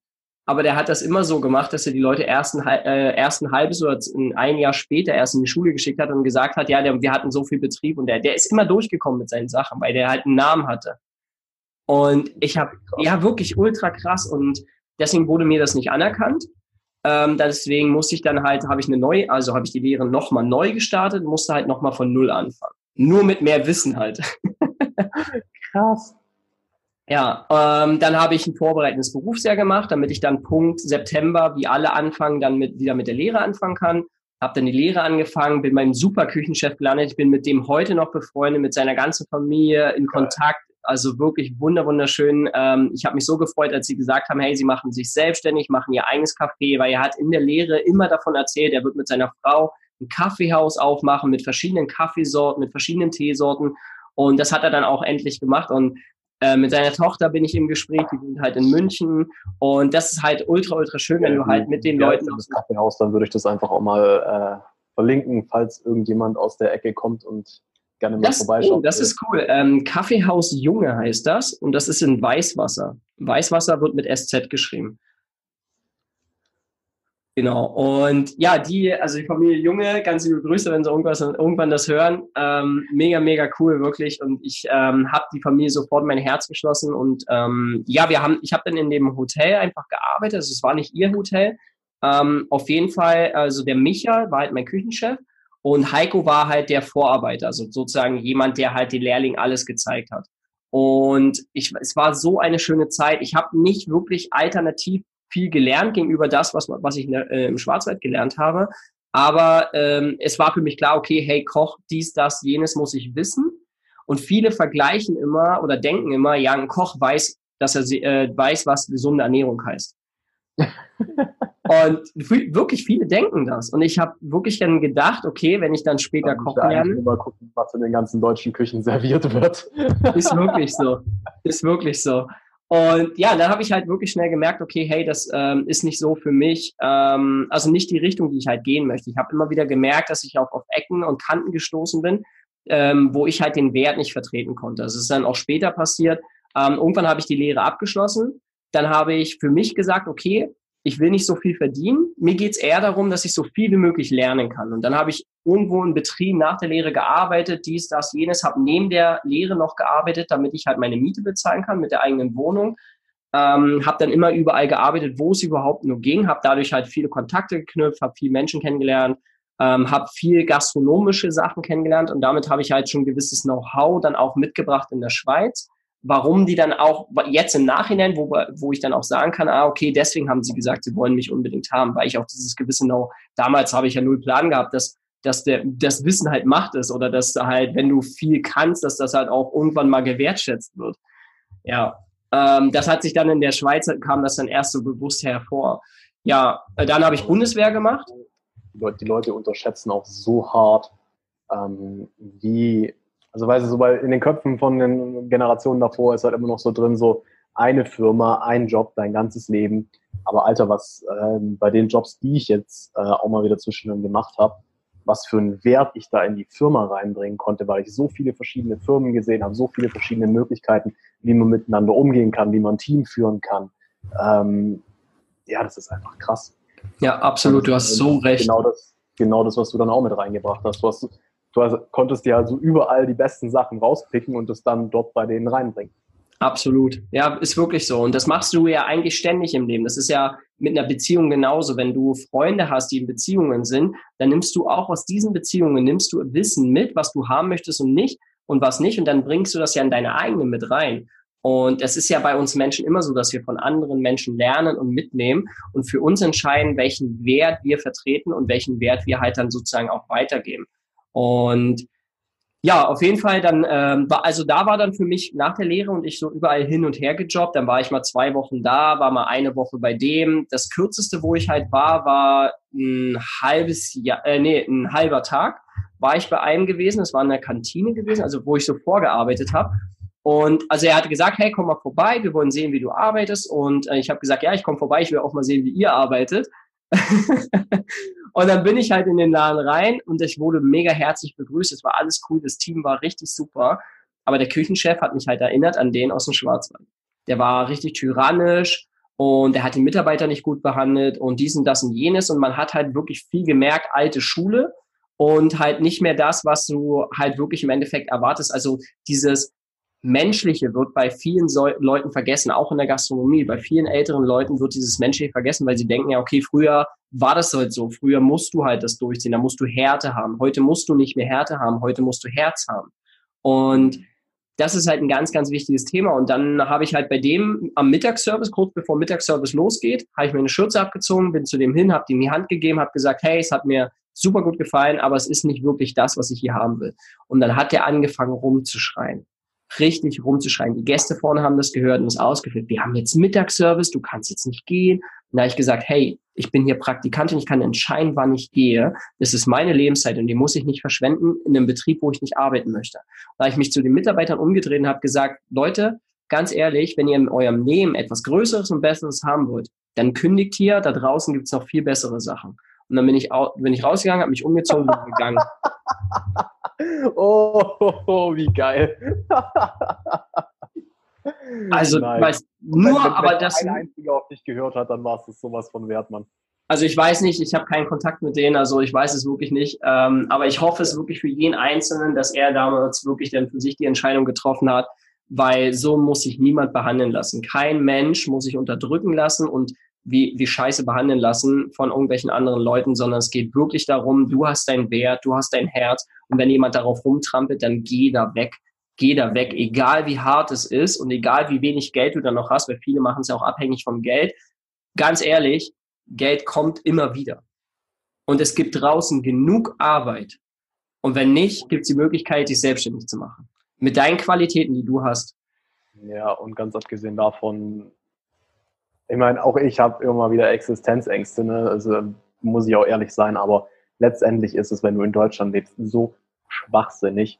aber der hat das immer so gemacht, dass er die Leute erst ein, äh, erst ein halbes oder ein Jahr später erst in die Schule geschickt hat und gesagt hat, ja, der, wir hatten so viel Betrieb und der, der ist immer durchgekommen mit seinen Sachen, weil der halt einen Namen hatte. Und ich habe, ja, wirklich ultra krass und deswegen wurde mir das nicht anerkannt. Ähm, deswegen musste ich dann halt, habe ich eine neue, also habe ich die Lehre nochmal neu gestartet, musste halt nochmal von Null anfangen. Nur mit mehr Wissen halt. krass. Ja, ähm, dann habe ich ein vorbereitendes Berufsjahr gemacht, damit ich dann Punkt September, wie alle anfangen, dann mit, wieder mit der Lehre anfangen kann. Habe dann die Lehre angefangen, bin beim super Küchenchef gelandet. Ich bin mit dem heute noch befreundet, mit seiner ganzen Familie in Kontakt. Also wirklich wunder wunderschön. Ähm, ich habe mich so gefreut, als sie gesagt haben, hey, sie machen sich selbstständig, machen ihr eigenes Café, weil er hat in der Lehre immer davon erzählt, er wird mit seiner Frau ein Kaffeehaus aufmachen mit verschiedenen Kaffeesorten, mit verschiedenen Teesorten. Und das hat er dann auch endlich gemacht. Und äh, mit seiner Tochter bin ich im Gespräch, die sind halt in München und das ist halt ultra, ultra schön, wenn du halt mit den ja, Leuten... Das Kaffeehaus, dann würde ich das einfach auch mal äh, verlinken, falls irgendjemand aus der Ecke kommt und gerne mal das, vorbeischaut. Oh, das ist cool. Ähm, Kaffeehaus Junge heißt das und das ist in Weißwasser. Weißwasser wird mit SZ geschrieben. Genau. Und ja, die, also die Familie Junge, ganz liebe Grüße, wenn sie irgendwas, irgendwann das hören. Ähm, mega, mega cool, wirklich. Und ich ähm, habe die Familie sofort mein Herz geschlossen. Und ähm, ja, wir haben, ich habe dann in dem Hotel einfach gearbeitet. Also es war nicht ihr Hotel. Ähm, auf jeden Fall, also der Micha war halt mein Küchenchef und Heiko war halt der Vorarbeiter, also sozusagen jemand, der halt den Lehrling alles gezeigt hat. Und ich, es war so eine schöne Zeit. Ich habe nicht wirklich alternativ viel gelernt gegenüber das, was, was ich äh, im Schwarzwald gelernt habe. Aber ähm, es war für mich klar, okay, hey, Koch, dies, das, jenes muss ich wissen. Und viele vergleichen immer oder denken immer, ja, ein Koch weiß, dass er äh, weiß, was gesunde Ernährung heißt. und wirklich viele denken das. Und ich habe wirklich dann gedacht, okay, wenn ich dann später dann kochen lerne. Mal gucken, was in den ganzen deutschen Küchen serviert wird. ist wirklich so. Ist wirklich so. Und ja, dann habe ich halt wirklich schnell gemerkt, okay, hey, das ähm, ist nicht so für mich, ähm, also nicht die Richtung, die ich halt gehen möchte. Ich habe immer wieder gemerkt, dass ich auch auf Ecken und Kanten gestoßen bin, ähm, wo ich halt den Wert nicht vertreten konnte. Das ist dann auch später passiert. Ähm, irgendwann habe ich die Lehre abgeschlossen. Dann habe ich für mich gesagt, okay, ich will nicht so viel verdienen. Mir geht's eher darum, dass ich so viel wie möglich lernen kann. Und dann habe ich irgendwo in Betrieb nach der Lehre gearbeitet, dies, das, jenes, habe neben der Lehre noch gearbeitet, damit ich halt meine Miete bezahlen kann mit der eigenen Wohnung. Ähm, habe dann immer überall gearbeitet, wo es überhaupt nur ging, habe dadurch halt viele Kontakte geknüpft, habe viele Menschen kennengelernt, ähm, habe viel gastronomische Sachen kennengelernt und damit habe ich halt schon gewisses Know-how dann auch mitgebracht in der Schweiz warum die dann auch jetzt im Nachhinein, wo, wo ich dann auch sagen kann, ah, okay, deswegen haben sie gesagt, sie wollen mich unbedingt haben, weil ich auch dieses gewisse Know, damals habe ich ja null Plan gehabt, dass, dass der, das Wissen halt Macht ist oder dass halt, wenn du viel kannst, dass das halt auch irgendwann mal gewertschätzt wird. Ja, ähm, das hat sich dann in der Schweiz, kam das dann erst so bewusst hervor. Ja, äh, dann habe ich Bundeswehr gemacht. Die Leute unterschätzen auch so hart, ähm, wie also weißt du, so bei, in den Köpfen von den Generationen davor ist halt immer noch so drin, so eine Firma, ein Job, dein ganzes Leben. Aber Alter, was ähm, bei den Jobs, die ich jetzt äh, auch mal wieder zwischendurch gemacht habe, was für einen Wert ich da in die Firma reinbringen konnte, weil ich so viele verschiedene Firmen gesehen habe, so viele verschiedene Möglichkeiten, wie man miteinander umgehen kann, wie man ein Team führen kann. Ähm, ja, das ist einfach krass. Ja, absolut, du hast so recht. Genau das, genau das, was du dann auch mit reingebracht hast. Du hast du konntest dir also überall die besten Sachen rauspicken und es dann dort bei denen reinbringen. Absolut. Ja, ist wirklich so. Und das machst du ja eigentlich ständig im Leben. Das ist ja mit einer Beziehung genauso. Wenn du Freunde hast, die in Beziehungen sind, dann nimmst du auch aus diesen Beziehungen, nimmst du Wissen mit, was du haben möchtest und nicht und was nicht. Und dann bringst du das ja in deine eigene mit rein. Und es ist ja bei uns Menschen immer so, dass wir von anderen Menschen lernen und mitnehmen und für uns entscheiden, welchen Wert wir vertreten und welchen Wert wir halt dann sozusagen auch weitergeben. Und ja, auf jeden Fall dann, ähm, war, also da war dann für mich nach der Lehre und ich so überall hin und her gejobbt. Dann war ich mal zwei Wochen da, war mal eine Woche bei dem. Das kürzeste, wo ich halt war, war ein halbes Jahr, äh, nee, ein halber Tag war ich bei einem gewesen. Das war in der Kantine gewesen, also wo ich so vorgearbeitet habe. Und also er hatte gesagt, hey, komm mal vorbei, wir wollen sehen, wie du arbeitest. Und äh, ich habe gesagt, ja, ich komme vorbei, ich will auch mal sehen, wie ihr arbeitet. und dann bin ich halt in den Laden rein und ich wurde mega herzlich begrüßt. Es war alles cool, das Team war richtig super. Aber der Küchenchef hat mich halt erinnert an den aus dem Schwarzwald. Der war richtig tyrannisch und der hat die Mitarbeiter nicht gut behandelt und dies und das und jenes. Und man hat halt wirklich viel gemerkt, alte Schule und halt nicht mehr das, was du halt wirklich im Endeffekt erwartest. Also dieses, Menschliche wird bei vielen so Leuten vergessen, auch in der Gastronomie. Bei vielen älteren Leuten wird dieses Menschliche vergessen, weil sie denken ja, okay, früher war das halt so, früher musst du halt das durchziehen, da musst du Härte haben. Heute musst du nicht mehr Härte haben, heute musst du Herz haben. Und das ist halt ein ganz, ganz wichtiges Thema. Und dann habe ich halt bei dem am Mittagsservice, kurz bevor Mittagsservice losgeht, habe ich mir eine Schürze abgezogen, bin zu dem hin, habe ihm die Hand gegeben, habe gesagt, hey, es hat mir super gut gefallen, aber es ist nicht wirklich das, was ich hier haben will. Und dann hat er angefangen rumzuschreien richtig rumzuschreien. Die Gäste vorne haben das gehört und es ausgeführt. Wir haben jetzt Mittagsservice, du kannst jetzt nicht gehen. Und da habe ich gesagt, hey, ich bin hier Praktikantin, ich kann entscheiden, wann ich gehe. Das ist meine Lebenszeit und die muss ich nicht verschwenden in einem Betrieb, wo ich nicht arbeiten möchte. Da habe ich mich zu den Mitarbeitern umgedreht und habe gesagt, Leute, ganz ehrlich, wenn ihr in eurem Leben etwas Größeres und Besseres haben wollt, dann kündigt hier, da draußen gibt es noch viel bessere Sachen. Und dann bin ich, bin ich rausgegangen, habe mich umgezogen und gegangen. Oh, oh, oh, wie geil. also, Nein. weiß, nur, wenn, wenn, aber wenn das. Wenn ein einziger auf dich gehört hat, dann war es sowas von wert, Mann. Also ich weiß nicht, ich habe keinen Kontakt mit denen, also ich weiß es wirklich nicht. Ähm, aber ich hoffe es wirklich für jeden Einzelnen, dass er damals wirklich dann für sich die Entscheidung getroffen hat, weil so muss sich niemand behandeln lassen. Kein Mensch muss sich unterdrücken lassen und wie, wie scheiße behandeln lassen von irgendwelchen anderen Leuten, sondern es geht wirklich darum, du hast deinen Wert, du hast dein Herz und wenn jemand darauf rumtrampelt, dann geh da weg. Geh da weg, egal wie hart es ist und egal wie wenig Geld du dann noch hast, weil viele machen es ja auch abhängig vom Geld. Ganz ehrlich, Geld kommt immer wieder. Und es gibt draußen genug Arbeit. Und wenn nicht, gibt es die Möglichkeit, dich selbstständig zu machen. Mit deinen Qualitäten, die du hast. Ja, und ganz abgesehen davon, ich meine, auch ich habe immer wieder Existenzängste, ne? also muss ich auch ehrlich sein, aber letztendlich ist es, wenn du in Deutschland lebst, so schwachsinnig,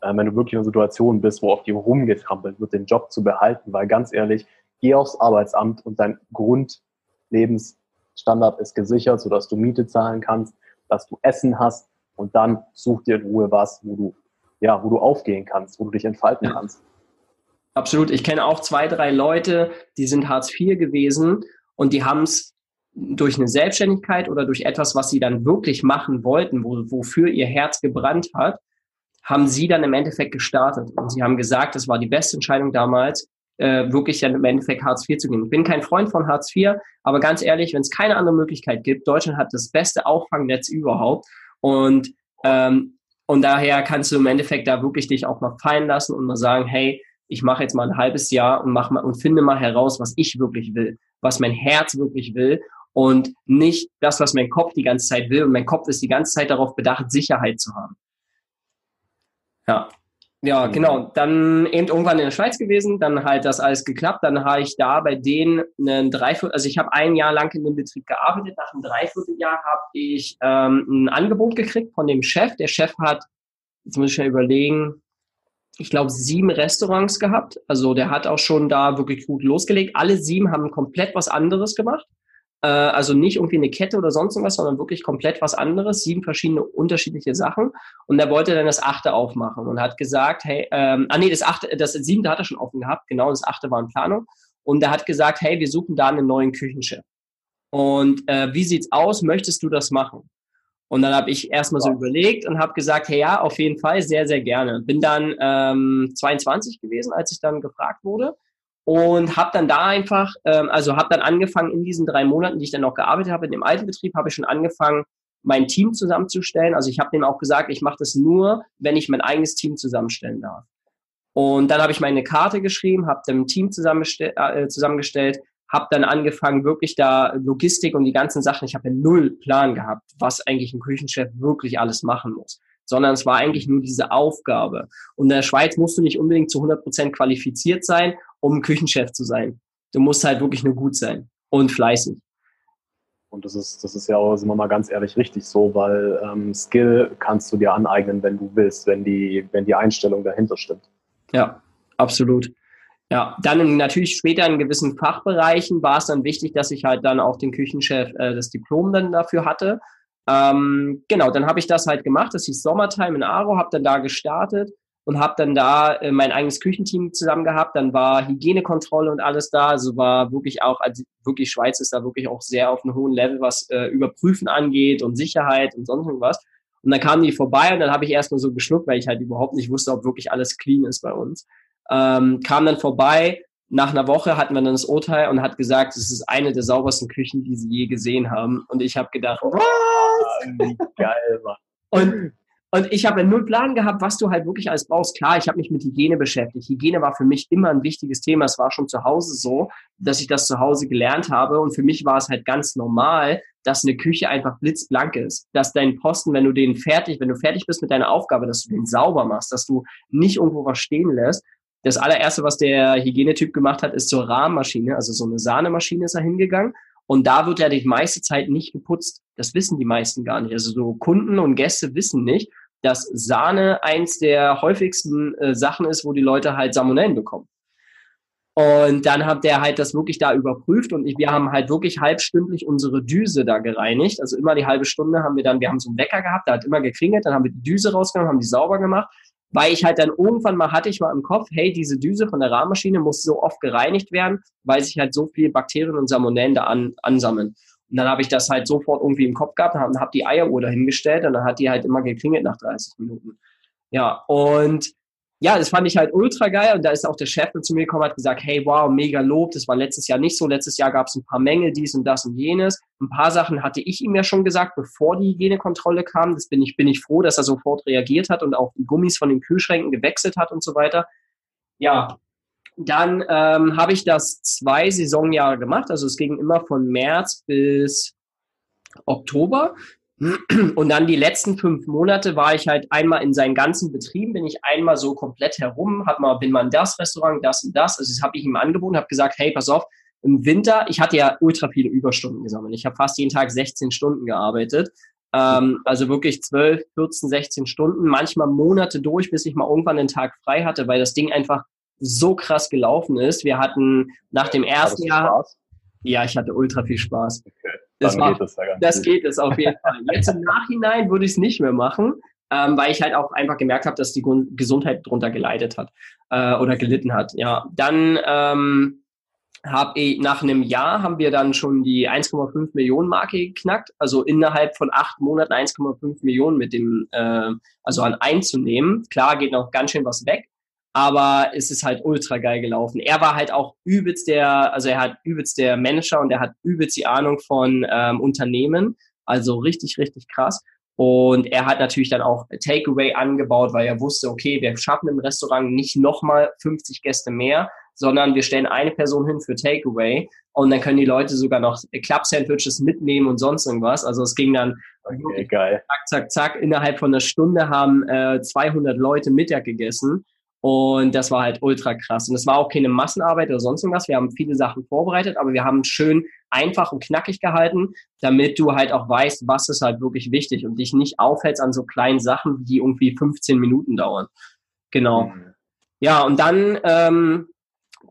äh, wenn du wirklich in einer Situation bist, wo auf dir rumgetrampelt wird, den Job zu behalten, weil ganz ehrlich, geh aufs Arbeitsamt und dein Grundlebensstandard ist gesichert, sodass du Miete zahlen kannst, dass du Essen hast und dann such dir in Ruhe was, wo du, ja, wo du aufgehen kannst, wo du dich entfalten kannst. Absolut. Ich kenne auch zwei, drei Leute, die sind Hartz IV gewesen und die haben es durch eine Selbstständigkeit oder durch etwas, was sie dann wirklich machen wollten, wo, wofür ihr Herz gebrannt hat, haben sie dann im Endeffekt gestartet. Und sie haben gesagt, das war die beste Entscheidung damals, äh, wirklich dann im Endeffekt Hartz IV zu gehen. Ich bin kein Freund von Hartz IV, aber ganz ehrlich, wenn es keine andere Möglichkeit gibt, Deutschland hat das beste Auffangnetz überhaupt und ähm, und daher kannst du im Endeffekt da wirklich dich auch mal fallen lassen und mal sagen, hey, ich mache jetzt mal ein halbes Jahr und mach mal und finde mal heraus, was ich wirklich will, was mein Herz wirklich will und nicht das, was mein Kopf die ganze Zeit will. Und mein Kopf ist die ganze Zeit darauf bedacht, Sicherheit zu haben. Ja. Ja, genau. Dann eben irgendwann in der Schweiz gewesen, dann halt das alles geklappt. Dann habe ich da bei denen einen Dreiviertel, also ich habe ein Jahr lang in dem Betrieb gearbeitet. Nach einem Dreivierteljahr habe ich ähm, ein Angebot gekriegt von dem Chef. Der Chef hat, jetzt muss ich ja überlegen, ich glaube, sieben Restaurants gehabt. Also der hat auch schon da wirklich gut losgelegt. Alle sieben haben komplett was anderes gemacht. Äh, also nicht irgendwie eine Kette oder sonst irgendwas, sondern wirklich komplett was anderes, sieben verschiedene unterschiedliche Sachen. Und er wollte dann das achte aufmachen und hat gesagt, hey, ähm, ah nee, das achte, das siebte hat er schon offen gehabt, genau, das achte war in Planung. Und er hat gesagt, hey, wir suchen da einen neuen Küchenchef. Und äh, wie sieht's aus? Möchtest du das machen? Und dann habe ich erstmal so überlegt und habe gesagt, hey ja, auf jeden Fall, sehr, sehr gerne. Bin dann ähm, 22 gewesen, als ich dann gefragt wurde und habe dann da einfach, ähm, also habe dann angefangen in diesen drei Monaten, die ich dann noch gearbeitet habe, in dem alten Betrieb, habe ich schon angefangen, mein Team zusammenzustellen. Also ich habe denen auch gesagt, ich mache das nur, wenn ich mein eigenes Team zusammenstellen darf. Und dann habe ich meine Karte geschrieben, habe ein Team äh, zusammengestellt, habe dann angefangen, wirklich da Logistik und die ganzen Sachen, ich habe ja null Plan gehabt, was eigentlich ein Küchenchef wirklich alles machen muss sondern es war eigentlich nur diese Aufgabe. Und in der Schweiz musst du nicht unbedingt zu 100 Prozent qualifiziert sein, um Küchenchef zu sein. Du musst halt wirklich nur gut sein und fleißig. Und das ist, das ist ja auch, sind wir mal ganz ehrlich, richtig so, weil ähm, Skill kannst du dir aneignen, wenn du willst, wenn die, wenn die Einstellung dahinter stimmt. Ja, absolut. Ja, dann natürlich später in gewissen Fachbereichen war es dann wichtig, dass ich halt dann auch den Küchenchef äh, das Diplom dann dafür hatte. Ähm, genau, dann habe ich das halt gemacht. Das hieß Sommertime in Aro, habe dann da gestartet und habe dann da äh, mein eigenes Küchenteam zusammen gehabt. Dann war Hygienekontrolle und alles da. Also war wirklich auch, also wirklich Schweiz ist da wirklich auch sehr auf einem hohen Level, was äh, Überprüfen angeht und Sicherheit und sonst irgendwas. Und dann kamen die vorbei und dann habe ich erstmal so geschluckt, weil ich halt überhaupt nicht wusste, ob wirklich alles clean ist bei uns. Ähm, kam dann vorbei. Nach einer Woche hatten wir dann das Urteil und hat gesagt, es ist eine der saubersten Küchen, die sie je gesehen haben. Und ich habe gedacht, was? Wie geil, Mann. Und und ich habe null Plan gehabt, was du halt wirklich alles brauchst. Klar, ich habe mich mit Hygiene beschäftigt. Hygiene war für mich immer ein wichtiges Thema. Es war schon zu Hause so, dass ich das zu Hause gelernt habe. Und für mich war es halt ganz normal, dass eine Küche einfach blitzblank ist. Dass dein Posten, wenn du den fertig, wenn du fertig bist mit deiner Aufgabe, dass du den sauber machst, dass du nicht irgendwo was stehen lässt. Das allererste, was der Hygienetyp gemacht hat, ist zur Rahmenmaschine, also so eine Sahnemaschine ist er hingegangen und da wird ja die meiste Zeit nicht geputzt. Das wissen die meisten gar nicht. Also so Kunden und Gäste wissen nicht, dass Sahne eins der häufigsten äh, Sachen ist, wo die Leute halt Salmonellen bekommen. Und dann hat der halt das wirklich da überprüft und ich, wir haben halt wirklich halbstündlich unsere Düse da gereinigt. Also immer die halbe Stunde haben wir dann, wir haben so einen Wecker gehabt, der hat immer geklingelt, dann haben wir die Düse rausgenommen, haben die sauber gemacht, weil ich halt dann irgendwann mal hatte ich mal im Kopf, hey, diese Düse von der Rahmenmaschine muss so oft gereinigt werden, weil sich halt so viele Bakterien und Salmonellen da an, ansammeln. Und dann habe ich das halt sofort irgendwie im Kopf gehabt und habe die Eieruhr dahingestellt und dann hat die halt immer geklingelt nach 30 Minuten. Ja, und ja, das fand ich halt ultra geil und da ist auch der Chef zu mir gekommen hat gesagt, hey, wow, mega Lob, das war letztes Jahr nicht so. Letztes Jahr gab es ein paar Mängel, dies und das und jenes. Ein paar Sachen hatte ich ihm ja schon gesagt, bevor die Hygienekontrolle kam. Das bin ich, bin ich froh, dass er sofort reagiert hat und auch die Gummis von den Kühlschränken gewechselt hat und so weiter. Ja, dann ähm, habe ich das zwei Saisonjahre gemacht. Also es ging immer von März bis Oktober. Und dann die letzten fünf Monate war ich halt einmal in seinen ganzen Betrieben, bin ich einmal so komplett herum, hab mal, bin mal in das Restaurant, das und das. Also das habe ich ihm angeboten, habe gesagt, hey, pass auf, im Winter, ich hatte ja ultra viele Überstunden gesammelt. Ich habe fast jeden Tag 16 Stunden gearbeitet. Ähm, also wirklich 12, 14, 16 Stunden, manchmal Monate durch, bis ich mal irgendwann den Tag frei hatte, weil das Ding einfach so krass gelaufen ist. Wir hatten nach dem ersten Jahr. Ja, ich hatte ultra viel Spaß. Okay. Das, war, geht das, ja das geht es auf jeden Fall. Jetzt im Nachhinein würde ich es nicht mehr machen, ähm, weil ich halt auch einfach gemerkt habe, dass die Gesundheit drunter geleitet hat äh, oder gelitten hat. Ja, dann ähm, habe ich nach einem Jahr haben wir dann schon die 1,5 Millionen Marke geknackt, also innerhalb von acht Monaten 1,5 Millionen mit dem, äh, also an einzunehmen. Klar geht noch ganz schön was weg, aber es ist halt ultra geil gelaufen. Er war halt auch übelst der, also er hat übelst der Manager und er hat übelst die Ahnung von ähm, Unternehmen, also richtig, richtig krass. Und er hat natürlich dann auch Takeaway angebaut, weil er wusste, okay, wir schaffen im Restaurant nicht nochmal 50 Gäste mehr, sondern wir stellen eine Person hin für Takeaway und dann können die Leute sogar noch Club-Sandwiches mitnehmen und sonst irgendwas. Also es ging dann okay, zack, zack, zack. Innerhalb von einer Stunde haben äh, 200 Leute Mittag gegessen und das war halt ultra krass. Und es war auch keine Massenarbeit oder sonst irgendwas. Wir haben viele Sachen vorbereitet, aber wir haben schön einfach und knackig gehalten, damit du halt auch weißt, was ist halt wirklich wichtig und dich nicht aufhältst an so kleinen Sachen, die irgendwie 15 Minuten dauern. Genau. Mhm. Ja, und dann, ähm,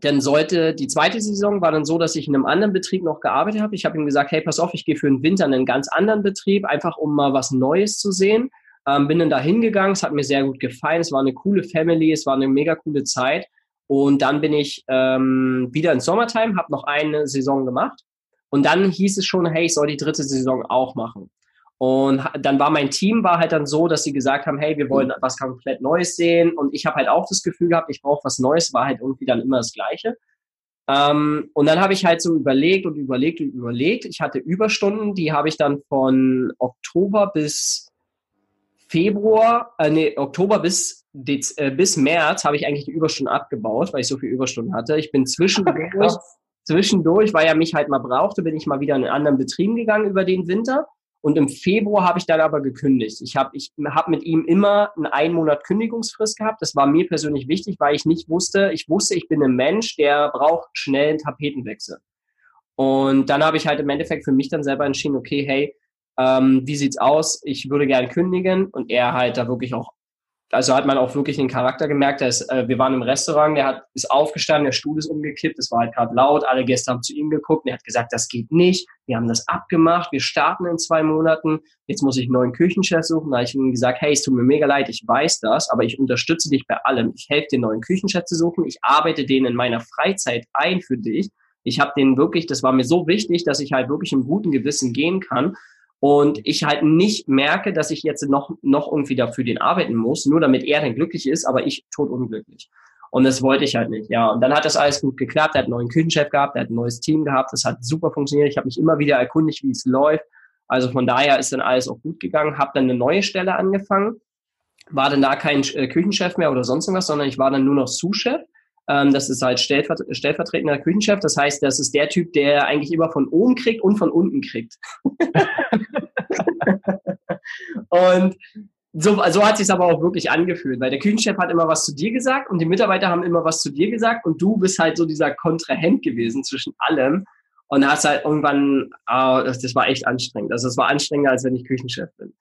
dann sollte die zweite Saison war dann so, dass ich in einem anderen Betrieb noch gearbeitet habe. Ich habe ihm gesagt, hey, pass auf, ich gehe für den Winter in einen ganz anderen Betrieb, einfach um mal was Neues zu sehen. Ähm, bin dann da hingegangen, es hat mir sehr gut gefallen, es war eine coole Family, es war eine mega coole Zeit. Und dann bin ich ähm, wieder ins Sommertime, habe noch eine Saison gemacht. Und dann hieß es schon, hey, ich soll die dritte Saison auch machen. Und dann war mein Team war halt dann so, dass sie gesagt haben, hey, wir wollen was komplett Neues sehen. Und ich habe halt auch das Gefühl gehabt, ich brauche was Neues, war halt irgendwie dann immer das Gleiche. Ähm, und dann habe ich halt so überlegt und überlegt und überlegt. Ich hatte Überstunden, die habe ich dann von Oktober bis Februar, äh, nee, Oktober bis, Dez, äh, bis März habe ich eigentlich die Überstunden abgebaut, weil ich so viele Überstunden hatte. Ich bin zwischendurch, zwischendurch, weil er mich halt mal brauchte, bin ich mal wieder in einen anderen Betrieb gegangen über den Winter. Und im Februar habe ich dann aber gekündigt. Ich habe ich hab mit ihm immer einen einen Monat Kündigungsfrist gehabt. Das war mir persönlich wichtig, weil ich nicht wusste, ich wusste, ich bin ein Mensch, der braucht schnell einen Tapetenwechsel. Und dann habe ich halt im Endeffekt für mich dann selber entschieden, okay, hey, ähm, wie sieht's aus? Ich würde gern kündigen und er halt da wirklich auch, also hat man auch wirklich den Charakter gemerkt, dass äh, wir waren im Restaurant, der hat ist aufgestanden, der Stuhl ist umgekippt, es war halt gerade laut, alle Gäste haben zu ihm geguckt und er hat gesagt, das geht nicht, wir haben das abgemacht, wir starten in zwei Monaten, jetzt muss ich einen neuen Küchenchef suchen. Da habe ich ihm gesagt, hey, es tut mir mega leid, ich weiß das, aber ich unterstütze dich bei allem. Ich helfe dir, einen neuen Küchenchef zu suchen, ich arbeite den in meiner Freizeit ein für dich. Ich habe den wirklich, das war mir so wichtig, dass ich halt wirklich im guten Gewissen gehen kann und ich halt nicht merke, dass ich jetzt noch, noch irgendwie dafür den arbeiten muss, nur damit er dann glücklich ist, aber ich tot unglücklich. Und das wollte ich halt nicht, ja. Und dann hat das alles gut geklappt. Er hat einen neuen Küchenchef gehabt, er hat ein neues Team gehabt. Das hat super funktioniert. Ich habe mich immer wieder erkundigt, wie es läuft. Also von daher ist dann alles auch gut gegangen. Habe dann eine neue Stelle angefangen. War dann da kein äh, Küchenchef mehr oder sonst irgendwas, sondern ich war dann nur noch Sous-Chef. Ähm, das ist halt stellvert stellvertretender Küchenchef. Das heißt, das ist der Typ, der eigentlich immer von oben kriegt und von unten kriegt. und so, so hat sich aber auch wirklich angefühlt, weil der Küchenchef hat immer was zu dir gesagt und die Mitarbeiter haben immer was zu dir gesagt und du bist halt so dieser Kontrahent gewesen zwischen allem und hast halt irgendwann, oh, das, das war echt anstrengend. Also es war anstrengender, als wenn ich Küchenchef bin.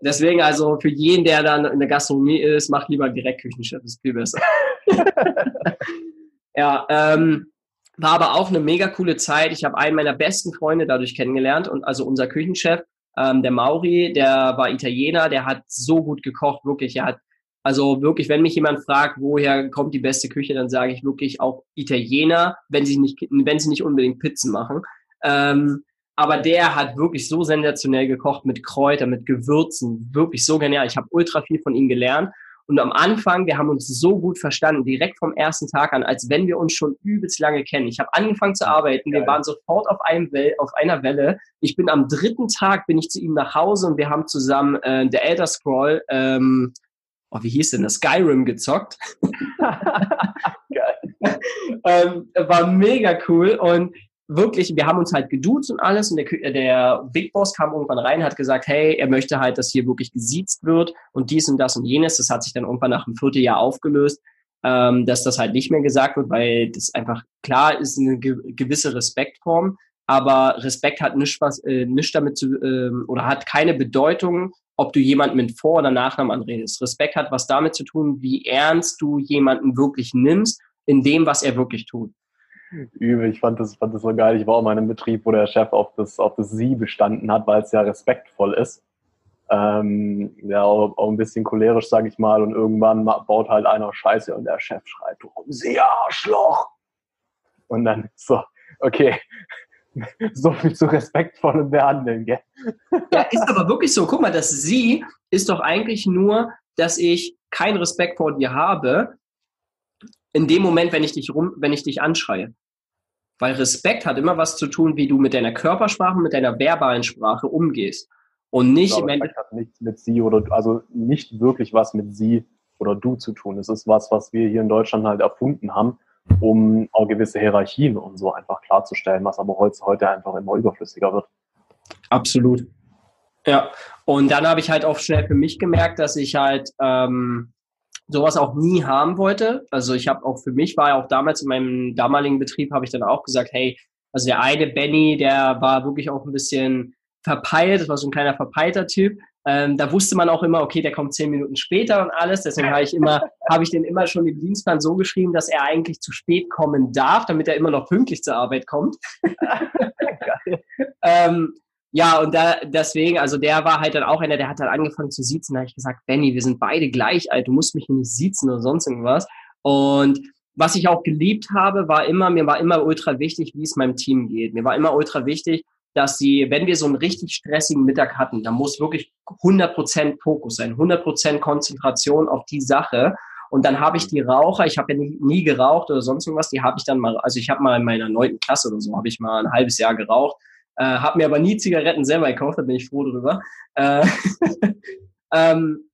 Deswegen also für jeden, der dann in der Gastronomie ist, macht lieber direkt Küchenchef, das ist viel besser. ja, ähm, war aber auch eine mega coole Zeit. Ich habe einen meiner besten Freunde dadurch kennengelernt und also unser Küchenchef, ähm, der Mauri, der war Italiener, der hat so gut gekocht, wirklich. Er hat also wirklich, wenn mich jemand fragt, woher kommt die beste Küche, dann sage ich wirklich auch Italiener, wenn sie nicht, wenn sie nicht unbedingt Pizzen machen. Ähm, aber der hat wirklich so sensationell gekocht mit Kräutern, mit Gewürzen, wirklich so genial. Ich habe ultra viel von ihm gelernt. Und am Anfang, wir haben uns so gut verstanden, direkt vom ersten Tag an, als wenn wir uns schon übelst lange kennen. Ich habe angefangen zu arbeiten, wir waren sofort auf, einem Well, auf einer Welle. Ich bin am dritten Tag, bin ich zu ihm nach Hause und wir haben zusammen äh, der Elder Scroll, ähm, oh, wie hieß denn das, Skyrim gezockt. Ähm, war mega cool und wirklich, wir haben uns halt geduzt und alles und der, der Big Boss kam irgendwann rein, hat gesagt, hey, er möchte halt, dass hier wirklich gesiezt wird und dies und das und jenes. Das hat sich dann irgendwann nach einem Vierteljahr aufgelöst, ähm, dass das halt nicht mehr gesagt wird, weil das einfach klar ist eine gewisse Respektform. aber Respekt hat nichts äh, nichts damit zu, äh, oder hat keine Bedeutung, ob du jemanden mit Vor- oder Nachnamen anredest. Respekt hat was damit zu tun, wie ernst du jemanden wirklich nimmst in dem, was er wirklich tut. Übel, ich fand das, fand das so geil. Ich war auch mal in einem Betrieb, wo der Chef auf das, auf das Sie bestanden hat, weil es ja respektvoll ist. Ähm, ja, auch, auch, ein bisschen cholerisch, sag ich mal. Und irgendwann baut halt einer Scheiße und der Chef schreit, du Sie Arschloch! Und dann so, okay, so viel zu respektvollem Behandeln, gell? Ja, ist aber wirklich so. Guck mal, das Sie ist doch eigentlich nur, dass ich keinen Respekt vor dir habe, in dem Moment, wenn ich dich rum, wenn ich dich anschreie. Weil Respekt hat immer was zu tun, wie du mit deiner Körpersprache, mit deiner verbalen Sprache umgehst. Und nicht glaube, im Endeffekt hat nichts mit sie oder also nicht wirklich was mit sie oder du zu tun. Es ist was, was wir hier in Deutschland halt erfunden haben, um auch gewisse Hierarchien und so einfach klarzustellen, was aber heute, heute einfach immer überflüssiger wird. Absolut. Ja, und dann habe ich halt auch schnell für mich gemerkt, dass ich halt ähm, sowas auch nie haben wollte. Also ich habe auch für mich war ja auch damals in meinem damaligen Betrieb habe ich dann auch gesagt, hey, also der eine Benny, der war wirklich auch ein bisschen verpeilt, das war so ein kleiner verpeilter Typ. Ähm, da wusste man auch immer, okay, der kommt zehn Minuten später und alles. Deswegen habe ich immer, habe ich den immer schon im Dienstplan so geschrieben, dass er eigentlich zu spät kommen darf, damit er immer noch pünktlich zur Arbeit kommt. ähm, ja, und da, deswegen, also der war halt dann auch einer, der hat dann angefangen zu siezen. Da habe ich gesagt, Benny, wir sind beide gleich alt, du musst mich nicht siezen oder sonst irgendwas. Und was ich auch geliebt habe, war immer, mir war immer ultra wichtig, wie es meinem Team geht. Mir war immer ultra wichtig, dass sie, wenn wir so einen richtig stressigen Mittag hatten, da muss wirklich 100% Fokus sein, 100% Konzentration auf die Sache. Und dann habe ich die Raucher, ich habe ja nie, nie, geraucht oder sonst irgendwas, die habe ich dann mal, also ich habe mal in meiner neunten Klasse oder so, habe ich mal ein halbes Jahr geraucht, äh, habe mir aber nie Zigaretten selber gekauft, da bin ich froh drüber. Äh, ähm,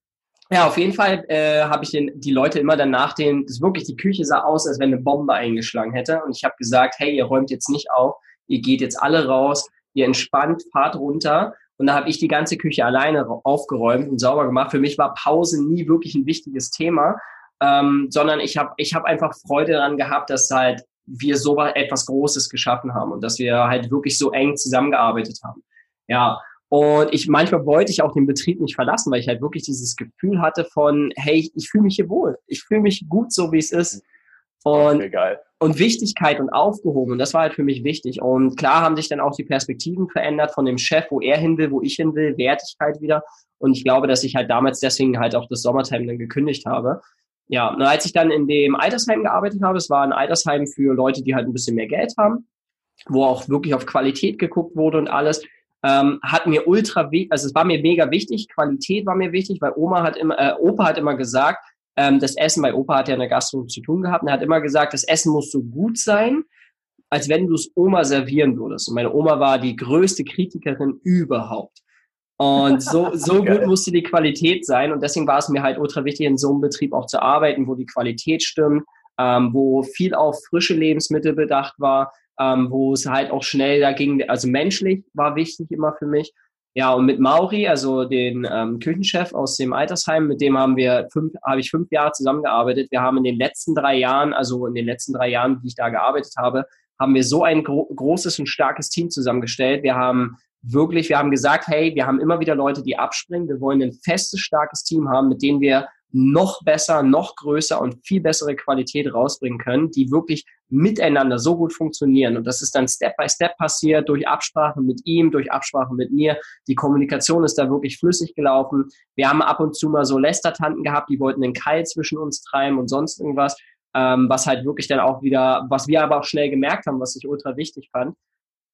ja, auf jeden Fall äh, habe ich den, die Leute immer danach den, das wirklich, die Küche sah aus, als wenn eine Bombe eingeschlagen hätte. Und ich habe gesagt, hey, ihr räumt jetzt nicht auf, ihr geht jetzt alle raus, ihr entspannt, fahrt runter. Und da habe ich die ganze Küche alleine aufgeräumt und sauber gemacht. Für mich war Pause nie wirklich ein wichtiges Thema, ähm, sondern ich habe ich hab einfach Freude daran gehabt, dass halt wir so etwas Großes geschaffen haben und dass wir halt wirklich so eng zusammengearbeitet haben. Ja, und ich manchmal wollte ich auch den Betrieb nicht verlassen, weil ich halt wirklich dieses Gefühl hatte von, hey, ich, ich fühle mich hier wohl, ich fühle mich gut so wie es ist. Und, okay, und Wichtigkeit und aufgehoben. Und das war halt für mich wichtig. Und klar haben sich dann auch die Perspektiven verändert von dem Chef, wo er hin will, wo ich hin will, Wertigkeit wieder. Und ich glaube, dass ich halt damals deswegen halt auch das Sommertime dann gekündigt habe. Ja, und als ich dann in dem Altersheim gearbeitet habe, es war ein Altersheim für Leute, die halt ein bisschen mehr Geld haben, wo auch wirklich auf Qualität geguckt wurde und alles, ähm, hat mir ultra also es war mir mega wichtig, Qualität war mir wichtig, weil Oma hat immer, äh, Opa hat immer gesagt, ähm, das Essen bei Opa hat ja eine Gastronomie zu tun gehabt und er hat immer gesagt, das Essen muss so gut sein, als wenn du es Oma servieren würdest. Und meine Oma war die größte Kritikerin überhaupt. Und so, so gut musste die Qualität sein. Und deswegen war es mir halt ultra wichtig, in so einem Betrieb auch zu arbeiten, wo die Qualität stimmt, ähm, wo viel auf frische Lebensmittel bedacht war, ähm, wo es halt auch schnell da ging, also menschlich war wichtig immer für mich. Ja, und mit Mauri, also den ähm, Küchenchef aus dem Altersheim, mit dem haben wir fünf, habe ich fünf Jahre zusammengearbeitet. Wir haben in den letzten drei Jahren, also in den letzten drei Jahren, die ich da gearbeitet habe, haben wir so ein gro großes und starkes Team zusammengestellt. Wir haben wirklich, wir haben gesagt, hey, wir haben immer wieder Leute, die abspringen. Wir wollen ein festes, starkes Team haben, mit denen wir noch besser, noch größer und viel bessere Qualität rausbringen können, die wirklich miteinander so gut funktionieren. Und das ist dann Step by Step passiert, durch Absprache mit ihm, durch Absprache mit mir. Die Kommunikation ist da wirklich flüssig gelaufen. Wir haben ab und zu mal so Lästertanten gehabt, die wollten den Keil zwischen uns treiben und sonst irgendwas, ähm, was halt wirklich dann auch wieder, was wir aber auch schnell gemerkt haben, was ich ultra wichtig fand.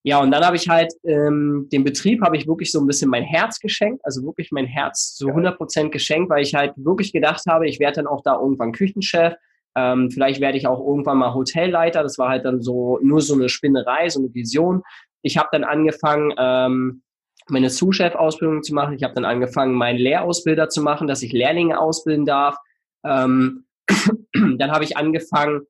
Ja, und dann habe ich halt ähm, dem Betrieb habe ich wirklich so ein bisschen mein Herz geschenkt, also wirklich mein Herz so 100 Prozent geschenkt, weil ich halt wirklich gedacht habe, ich werde dann auch da irgendwann Küchenchef, ähm, vielleicht werde ich auch irgendwann mal Hotelleiter. Das war halt dann so nur so eine Spinnerei, so eine Vision. Ich habe dann angefangen, ähm, meine Sous-Chef-Ausbildung zu machen. Ich habe dann angefangen, meinen Lehrausbilder zu machen, dass ich Lehrlinge ausbilden darf. Ähm, dann habe ich angefangen,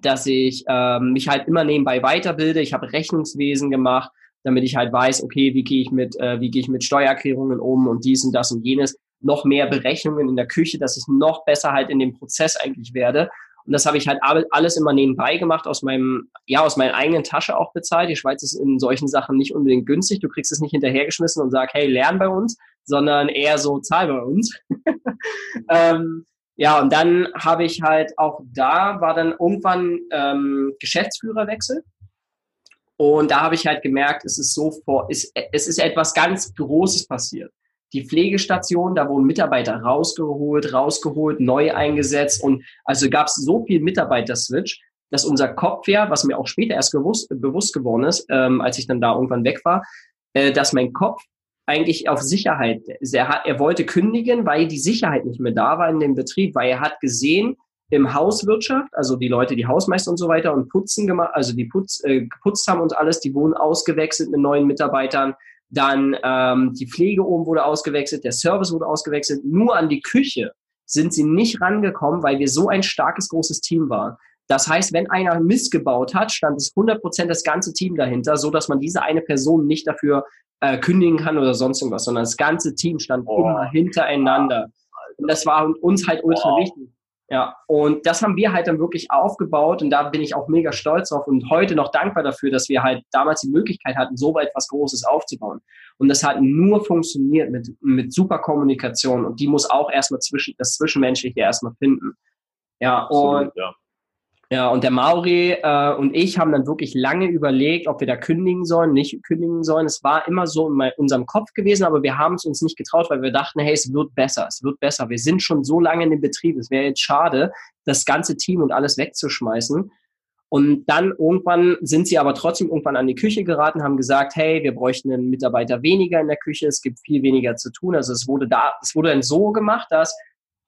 dass ich ähm, mich halt immer nebenbei weiterbilde. Ich habe Rechnungswesen gemacht, damit ich halt weiß, okay, wie gehe ich mit, äh, wie gehe ich mit Steuererklärungen um und dies und das und jenes. Noch mehr Berechnungen in der Küche, dass ich noch besser halt in dem Prozess eigentlich werde. Und das habe ich halt alles immer nebenbei gemacht, aus meinem, ja, aus meiner eigenen Tasche auch bezahlt. Die Schweiz ist in solchen Sachen nicht unbedingt günstig. Du kriegst es nicht hinterhergeschmissen und sagst, hey, lern bei uns, sondern eher so, zahl bei uns. ähm, ja, und dann habe ich halt auch da, war dann irgendwann ähm, Geschäftsführerwechsel. Und da habe ich halt gemerkt, es ist so vor, es, es ist etwas ganz Großes passiert die Pflegestation, da wurden Mitarbeiter rausgeholt, rausgeholt, neu eingesetzt und also gab es so viel Mitarbeiter-Switch, dass unser Kopf ja, was mir auch später erst gewusst, bewusst geworden ist, ähm, als ich dann da irgendwann weg war, äh, dass mein Kopf eigentlich auf Sicherheit, er, hat, er wollte kündigen, weil die Sicherheit nicht mehr da war in dem Betrieb, weil er hat gesehen, im Hauswirtschaft, also die Leute, die Hausmeister und so weiter und putzen gemacht, also die putz, äh, geputzt haben und alles, die wurden ausgewechselt mit neuen Mitarbeitern. Dann ähm, die Pflege oben wurde ausgewechselt, der Service wurde ausgewechselt. Nur an die Küche sind sie nicht rangekommen, weil wir so ein starkes, großes Team waren. Das heißt, wenn einer missgebaut hat, stand es 100% das ganze Team dahinter, so dass man diese eine Person nicht dafür äh, kündigen kann oder sonst irgendwas, sondern das ganze Team stand oh. immer hintereinander. Und das war uns halt ultra wow. wichtig. Ja, und das haben wir halt dann wirklich aufgebaut und da bin ich auch mega stolz drauf und heute noch dankbar dafür, dass wir halt damals die Möglichkeit hatten, so etwas Großes aufzubauen. Und das hat nur funktioniert mit, mit super Kommunikation und die muss auch erstmal zwischen, das Zwischenmenschliche erstmal finden. Ja, Absolut, und ja. Ja, und der Mauri äh, und ich haben dann wirklich lange überlegt, ob wir da kündigen sollen, nicht kündigen sollen. Es war immer so in unserem Kopf gewesen, aber wir haben es uns nicht getraut, weil wir dachten, hey, es wird besser, es wird besser. Wir sind schon so lange in dem Betrieb, es wäre jetzt schade, das ganze Team und alles wegzuschmeißen. Und dann irgendwann sind sie aber trotzdem irgendwann an die Küche geraten, haben gesagt, hey, wir bräuchten einen Mitarbeiter weniger in der Küche, es gibt viel weniger zu tun. Also es wurde da, es wurde dann so gemacht, dass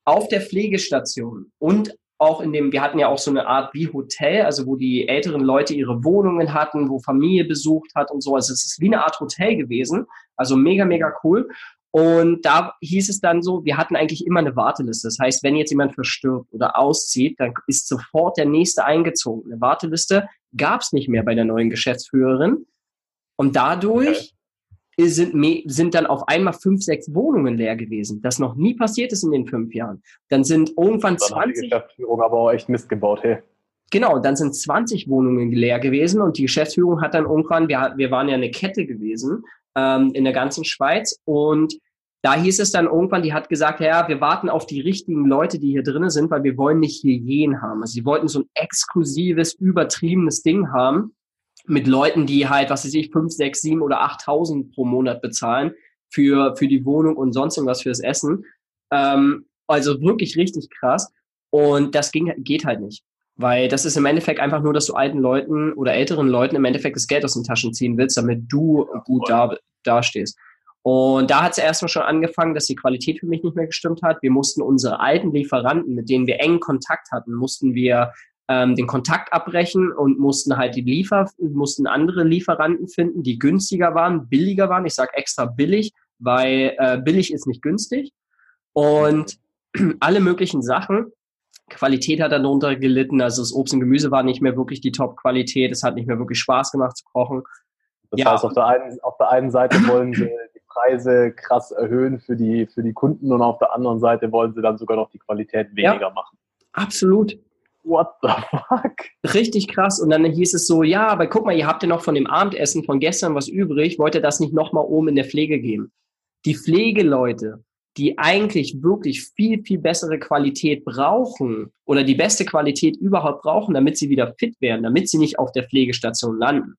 auf der Pflegestation und auch in dem, wir hatten ja auch so eine Art wie Hotel, also wo die älteren Leute ihre Wohnungen hatten, wo Familie besucht hat und so. Also es ist wie eine Art Hotel gewesen. Also mega, mega cool. Und da hieß es dann so, wir hatten eigentlich immer eine Warteliste. Das heißt, wenn jetzt jemand verstirbt oder auszieht, dann ist sofort der nächste eingezogen. Eine Warteliste gab es nicht mehr bei der neuen Geschäftsführerin. Und dadurch sind, sind dann auf einmal fünf, sechs Wohnungen leer gewesen, das noch nie passiert ist in den fünf Jahren. Dann sind irgendwann dann 20. die Geschäftsführung aber auch echt Mist gebaut, hey. Genau, dann sind 20 Wohnungen leer gewesen und die Geschäftsführung hat dann irgendwann, wir, wir waren ja eine Kette gewesen ähm, in der ganzen Schweiz und da hieß es dann irgendwann, die hat gesagt, ja, wir warten auf die richtigen Leute, die hier drinnen sind, weil wir wollen nicht Hygienen haben. Also sie wollten so ein exklusives, übertriebenes Ding haben mit Leuten, die halt, was weiß ich, fünf, sechs, sieben oder achttausend pro Monat bezahlen für, für die Wohnung und sonst irgendwas fürs Essen. Ähm, also wirklich richtig krass. Und das ging, geht halt nicht. Weil das ist im Endeffekt einfach nur, dass du alten Leuten oder älteren Leuten im Endeffekt das Geld aus den Taschen ziehen willst, damit du gut da, dastehst. Und da hat es erstmal schon angefangen, dass die Qualität für mich nicht mehr gestimmt hat. Wir mussten unsere alten Lieferanten, mit denen wir engen Kontakt hatten, mussten wir ähm, den Kontakt abbrechen und mussten halt die Liefer, mussten andere Lieferanten finden, die günstiger waren, billiger waren. Ich sage extra billig, weil äh, billig ist nicht günstig. Und alle möglichen Sachen. Qualität hat darunter gelitten, also das Obst und Gemüse war nicht mehr wirklich die Top-Qualität, es hat nicht mehr wirklich Spaß gemacht zu kochen. Das ja. heißt, auf der, einen, auf der einen Seite wollen sie die Preise krass erhöhen für die, für die Kunden und auf der anderen Seite wollen sie dann sogar noch die Qualität weniger ja, machen. Absolut. What the fuck? Richtig krass. Und dann hieß es so, ja, aber guck mal, ihr habt ja noch von dem Abendessen von gestern was übrig, wollt ihr das nicht nochmal oben in der Pflege geben? Die Pflegeleute, die eigentlich wirklich viel, viel bessere Qualität brauchen oder die beste Qualität überhaupt brauchen, damit sie wieder fit werden, damit sie nicht auf der Pflegestation landen.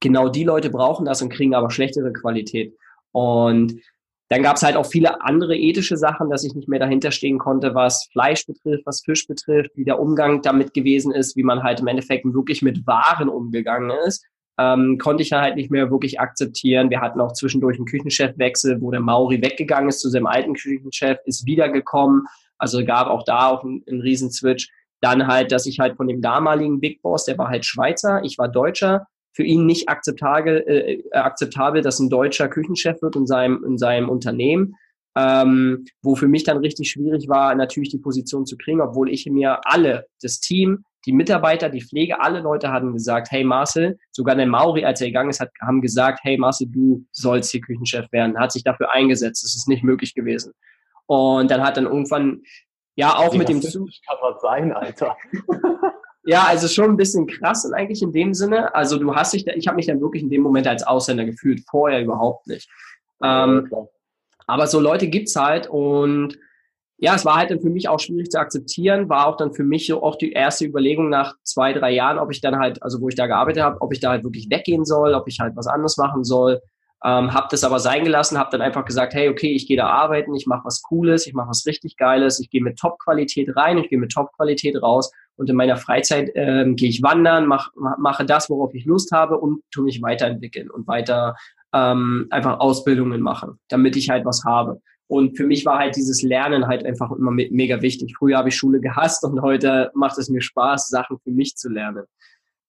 Genau die Leute brauchen das und kriegen aber schlechtere Qualität. Und dann gab es halt auch viele andere ethische Sachen, dass ich nicht mehr dahinter stehen konnte, was Fleisch betrifft, was Fisch betrifft, wie der Umgang damit gewesen ist, wie man halt im Endeffekt wirklich mit Waren umgegangen ist. Ähm, konnte ich halt nicht mehr wirklich akzeptieren. Wir hatten auch zwischendurch einen Küchenchefwechsel, wo der Mauri weggegangen ist zu seinem alten Küchenchef, ist wiedergekommen. Also gab auch da auch einen, einen riesen. Dann halt, dass ich halt von dem damaligen Big Boss, der war halt Schweizer, ich war Deutscher, für ihn nicht akzeptabel, äh, akzeptabel, dass ein deutscher Küchenchef wird in seinem, in seinem Unternehmen. Ähm, wo für mich dann richtig schwierig war, natürlich die Position zu kriegen, obwohl ich mir alle, das Team, die Mitarbeiter, die Pflege, alle Leute hatten gesagt, hey Marcel, sogar der Mauri, als er gegangen ist, hat, haben gesagt, hey Marcel, du sollst hier Küchenchef werden, hat sich dafür eingesetzt, das ist nicht möglich gewesen. Und dann hat dann irgendwann Ja, auch Wie mit dem Zug. kann man sein, Alter. ja, also schon ein bisschen krass eigentlich in dem Sinne. Also du hast dich, ich habe mich dann wirklich in dem Moment als Ausländer gefühlt, vorher überhaupt nicht. Ähm, aber so Leute gibt's halt und ja, es war halt dann für mich auch schwierig zu akzeptieren, war auch dann für mich so auch die erste Überlegung nach zwei, drei Jahren, ob ich dann halt, also wo ich da gearbeitet habe, ob ich da halt wirklich weggehen soll, ob ich halt was anderes machen soll. Ähm, habe das aber sein gelassen, habe dann einfach gesagt, hey, okay, ich gehe da arbeiten, ich mache was Cooles, ich mache was richtig Geiles, ich gehe mit Top-Qualität rein, ich gehe mit Top-Qualität raus und in meiner Freizeit ähm, gehe ich wandern, mach, mache das, worauf ich Lust habe und tu mich weiterentwickeln und weiter ähm, einfach Ausbildungen machen, damit ich halt was habe. Und für mich war halt dieses Lernen halt einfach immer mega wichtig. Früher habe ich Schule gehasst und heute macht es mir Spaß, Sachen für mich zu lernen.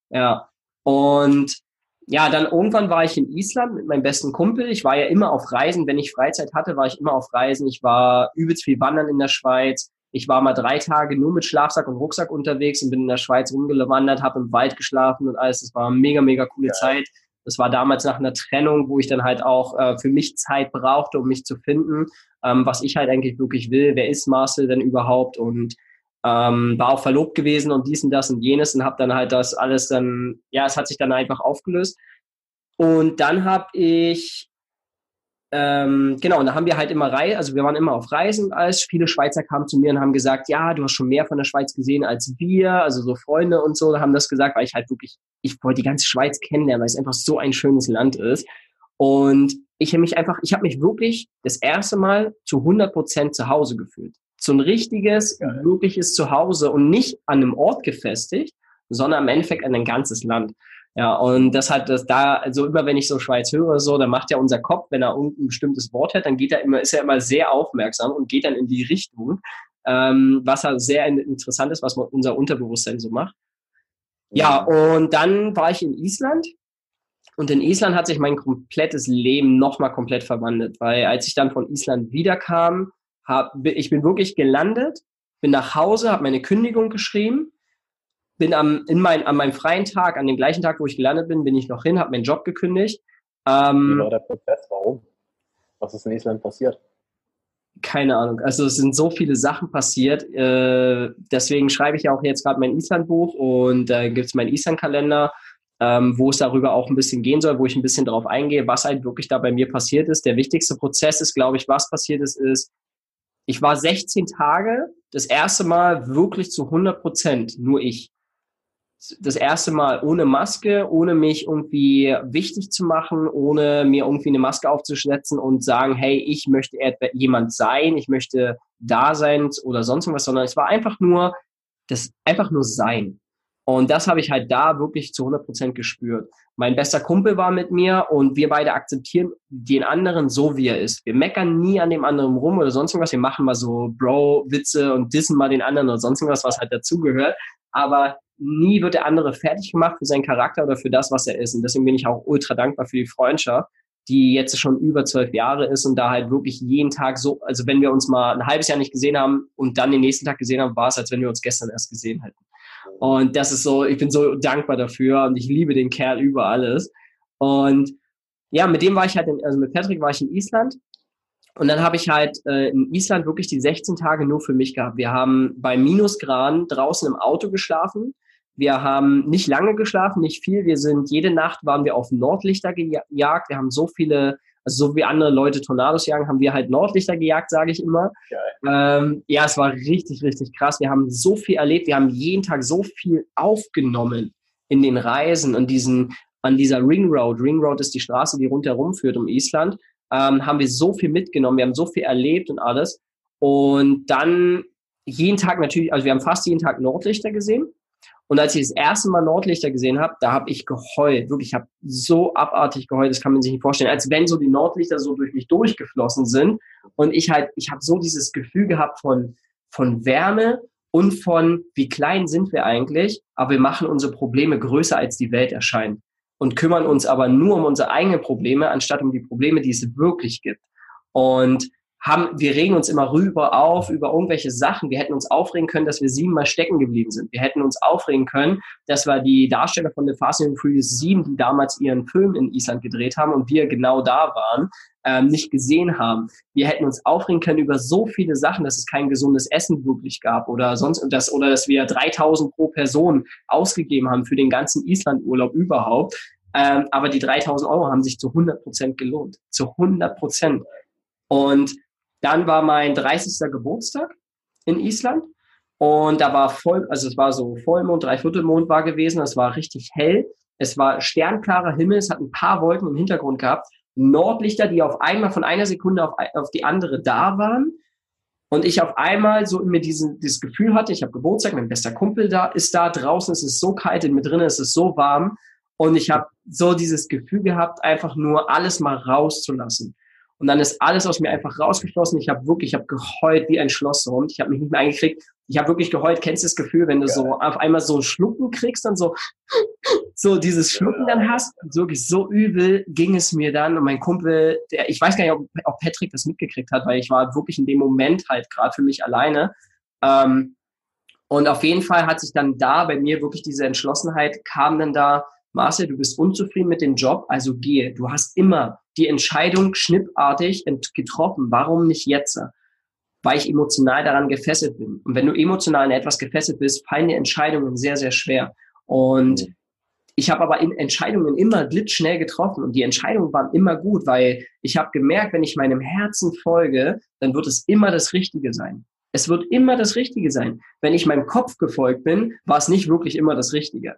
Ja. Und ja, dann irgendwann war ich in Island mit meinem besten Kumpel. Ich war ja immer auf Reisen. Wenn ich Freizeit hatte, war ich immer auf Reisen. Ich war übelst viel wandern in der Schweiz. Ich war mal drei Tage nur mit Schlafsack und Rucksack unterwegs und bin in der Schweiz rumgewandert, habe im Wald geschlafen und alles. Das war eine mega, mega coole ja. Zeit. Das war damals nach einer Trennung, wo ich dann halt auch äh, für mich Zeit brauchte, um mich zu finden, ähm, was ich halt eigentlich wirklich will. Wer ist Marcel denn überhaupt? Und ähm, war auch verlobt gewesen und dies und das und jenes und habe dann halt das alles dann, ja, es hat sich dann einfach aufgelöst. Und dann habe ich ähm, genau, und da haben wir halt immer Reisen, also wir waren immer auf Reisen als viele Schweizer kamen zu mir und haben gesagt, ja, du hast schon mehr von der Schweiz gesehen als wir, also so Freunde und so haben das gesagt, weil ich halt wirklich, ich wollte die ganze Schweiz kennenlernen, weil es einfach so ein schönes Land ist. Und ich habe mich einfach, ich habe mich wirklich das erste Mal zu 100 Prozent zu Hause gefühlt. So ein richtiges, ja. wirkliches Zuhause und nicht an einem Ort gefestigt, sondern im Endeffekt an ein ganzes Land. Ja, und das hat das da, also immer wenn ich so Schweiz höre, so, dann macht ja unser Kopf, wenn er ein bestimmtes Wort hat, dann geht er immer, ist er immer sehr aufmerksam und geht dann in die Richtung, ähm, was halt sehr interessant ist, was unser Unterbewusstsein so macht. Ja, und dann war ich in Island und in Island hat sich mein komplettes Leben nochmal komplett verwandelt, weil als ich dann von Island wiederkam, hab, ich bin wirklich gelandet, bin nach Hause, habe meine Kündigung geschrieben bin am, in mein, an meinem freien Tag, an dem gleichen Tag, wo ich gelandet bin, bin ich noch hin, habe meinen Job gekündigt. Ähm, Wie war der Prozess? Warum? Was ist in Island passiert? Keine Ahnung. Also es sind so viele Sachen passiert. Äh, deswegen schreibe ich ja auch jetzt gerade mein Island-Buch und da äh, gibt es meinen Island-Kalender, ähm, wo es darüber auch ein bisschen gehen soll, wo ich ein bisschen darauf eingehe, was halt wirklich da bei mir passiert ist. Der wichtigste Prozess ist, glaube ich, was passiert ist, ist, ich war 16 Tage das erste Mal wirklich zu 100 Prozent nur ich das erste Mal ohne Maske, ohne mich irgendwie wichtig zu machen, ohne mir irgendwie eine Maske aufzusetzen und sagen, hey, ich möchte jemand sein, ich möchte da sein oder sonst was, sondern es war einfach nur das einfach nur sein. Und das habe ich halt da wirklich zu 100 Prozent gespürt. Mein bester Kumpel war mit mir und wir beide akzeptieren den anderen so, wie er ist. Wir meckern nie an dem anderen rum oder sonst was. Wir machen mal so Bro-Witze und dissen mal den anderen oder sonst was, was halt dazugehört. Aber nie wird der andere fertig gemacht für seinen Charakter oder für das, was er ist. Und deswegen bin ich auch ultra dankbar für die Freundschaft, die jetzt schon über zwölf Jahre ist und da halt wirklich jeden Tag so, also wenn wir uns mal ein halbes Jahr nicht gesehen haben und dann den nächsten Tag gesehen haben, war es, als wenn wir uns gestern erst gesehen hätten. Und das ist so, ich bin so dankbar dafür und ich liebe den Kerl über alles. Und ja, mit dem war ich halt, in, also mit Patrick war ich in Island und dann habe ich halt äh, in Island wirklich die 16 Tage nur für mich gehabt. Wir haben bei Minusgraden draußen im Auto geschlafen. Wir haben nicht lange geschlafen, nicht viel. Wir sind jede Nacht waren wir auf Nordlichter gejagt. Wir haben so viele, also so wie andere Leute Tornados jagen, haben wir halt Nordlichter gejagt, sage ich immer. Ähm, ja, es war richtig, richtig krass. Wir haben so viel erlebt. Wir haben jeden Tag so viel aufgenommen in den Reisen und diesen an dieser Ring Road. Ring Road ist die Straße, die rundherum führt um Island. Ähm, haben wir so viel mitgenommen. Wir haben so viel erlebt und alles. Und dann jeden Tag natürlich, also wir haben fast jeden Tag Nordlichter gesehen. Und als ich das erste Mal Nordlichter gesehen habe, da habe ich geheult. Wirklich, ich habe so abartig geheult, das kann man sich nicht vorstellen. Als wenn so die Nordlichter so durch mich durchgeflossen sind. Und ich halt, ich habe so dieses Gefühl gehabt von, von Wärme und von, wie klein sind wir eigentlich, aber wir machen unsere Probleme größer, als die Welt erscheint. Und kümmern uns aber nur um unsere eigenen Probleme, anstatt um die Probleme, die es wirklich gibt. Und haben, wir regen uns immer rüber auf über irgendwelche Sachen. Wir hätten uns aufregen können, dass wir siebenmal stecken geblieben sind. Wir hätten uns aufregen können, dass wir die Darsteller von The Fast and Furious 7, die damals ihren Film in Island gedreht haben und wir genau da waren, ähm, nicht gesehen haben. Wir hätten uns aufregen können über so viele Sachen, dass es kein gesundes Essen wirklich gab oder sonst das oder dass wir 3000 pro Person ausgegeben haben für den ganzen Islandurlaub überhaupt. Ähm, aber die 3000 Euro haben sich zu 100 Prozent gelohnt. Zu 100 Prozent. Und dann war mein 30. Geburtstag in Island. Und da war voll, also es war so Vollmond, Dreiviertelmond war gewesen. Es war richtig hell. Es war sternklarer Himmel. Es hat ein paar Wolken im Hintergrund gehabt. Nordlichter, die auf einmal von einer Sekunde auf, auf die andere da waren. Und ich auf einmal so mir diesen, dieses Gefühl hatte, ich habe Geburtstag, mein bester Kumpel da ist da, draußen ist es so kalt, in mir drinnen ist es so warm. Und ich habe so dieses Gefühl gehabt, einfach nur alles mal rauszulassen. Und dann ist alles aus mir einfach rausgeflossen. Ich habe wirklich, ich habe geheult wie ein Schlosshund. Ich habe mich nicht mehr eingekriegt. Ich habe wirklich geheult. Kennst du das Gefühl, wenn du ja. so auf einmal so Schlucken kriegst, dann so, so dieses Schlucken dann hast? wirklich so übel ging es mir dann. Und mein Kumpel, der, ich weiß gar nicht, ob, ob Patrick das mitgekriegt hat, weil ich war wirklich in dem Moment halt gerade für mich alleine. Ähm, und auf jeden Fall hat sich dann da bei mir wirklich diese Entschlossenheit kam dann da, Marcel, du bist unzufrieden mit dem Job, also gehe. Du hast immer die Entscheidung schnippartig getroffen. Warum nicht jetzt? Weil ich emotional daran gefesselt bin. Und wenn du emotional in etwas gefesselt bist, fallen die Entscheidungen sehr, sehr schwer. Und mhm. ich habe aber in Entscheidungen immer blitzschnell getroffen und die Entscheidungen waren immer gut, weil ich habe gemerkt, wenn ich meinem Herzen folge, dann wird es immer das Richtige sein. Es wird immer das Richtige sein. Wenn ich meinem Kopf gefolgt bin, war es nicht wirklich immer das Richtige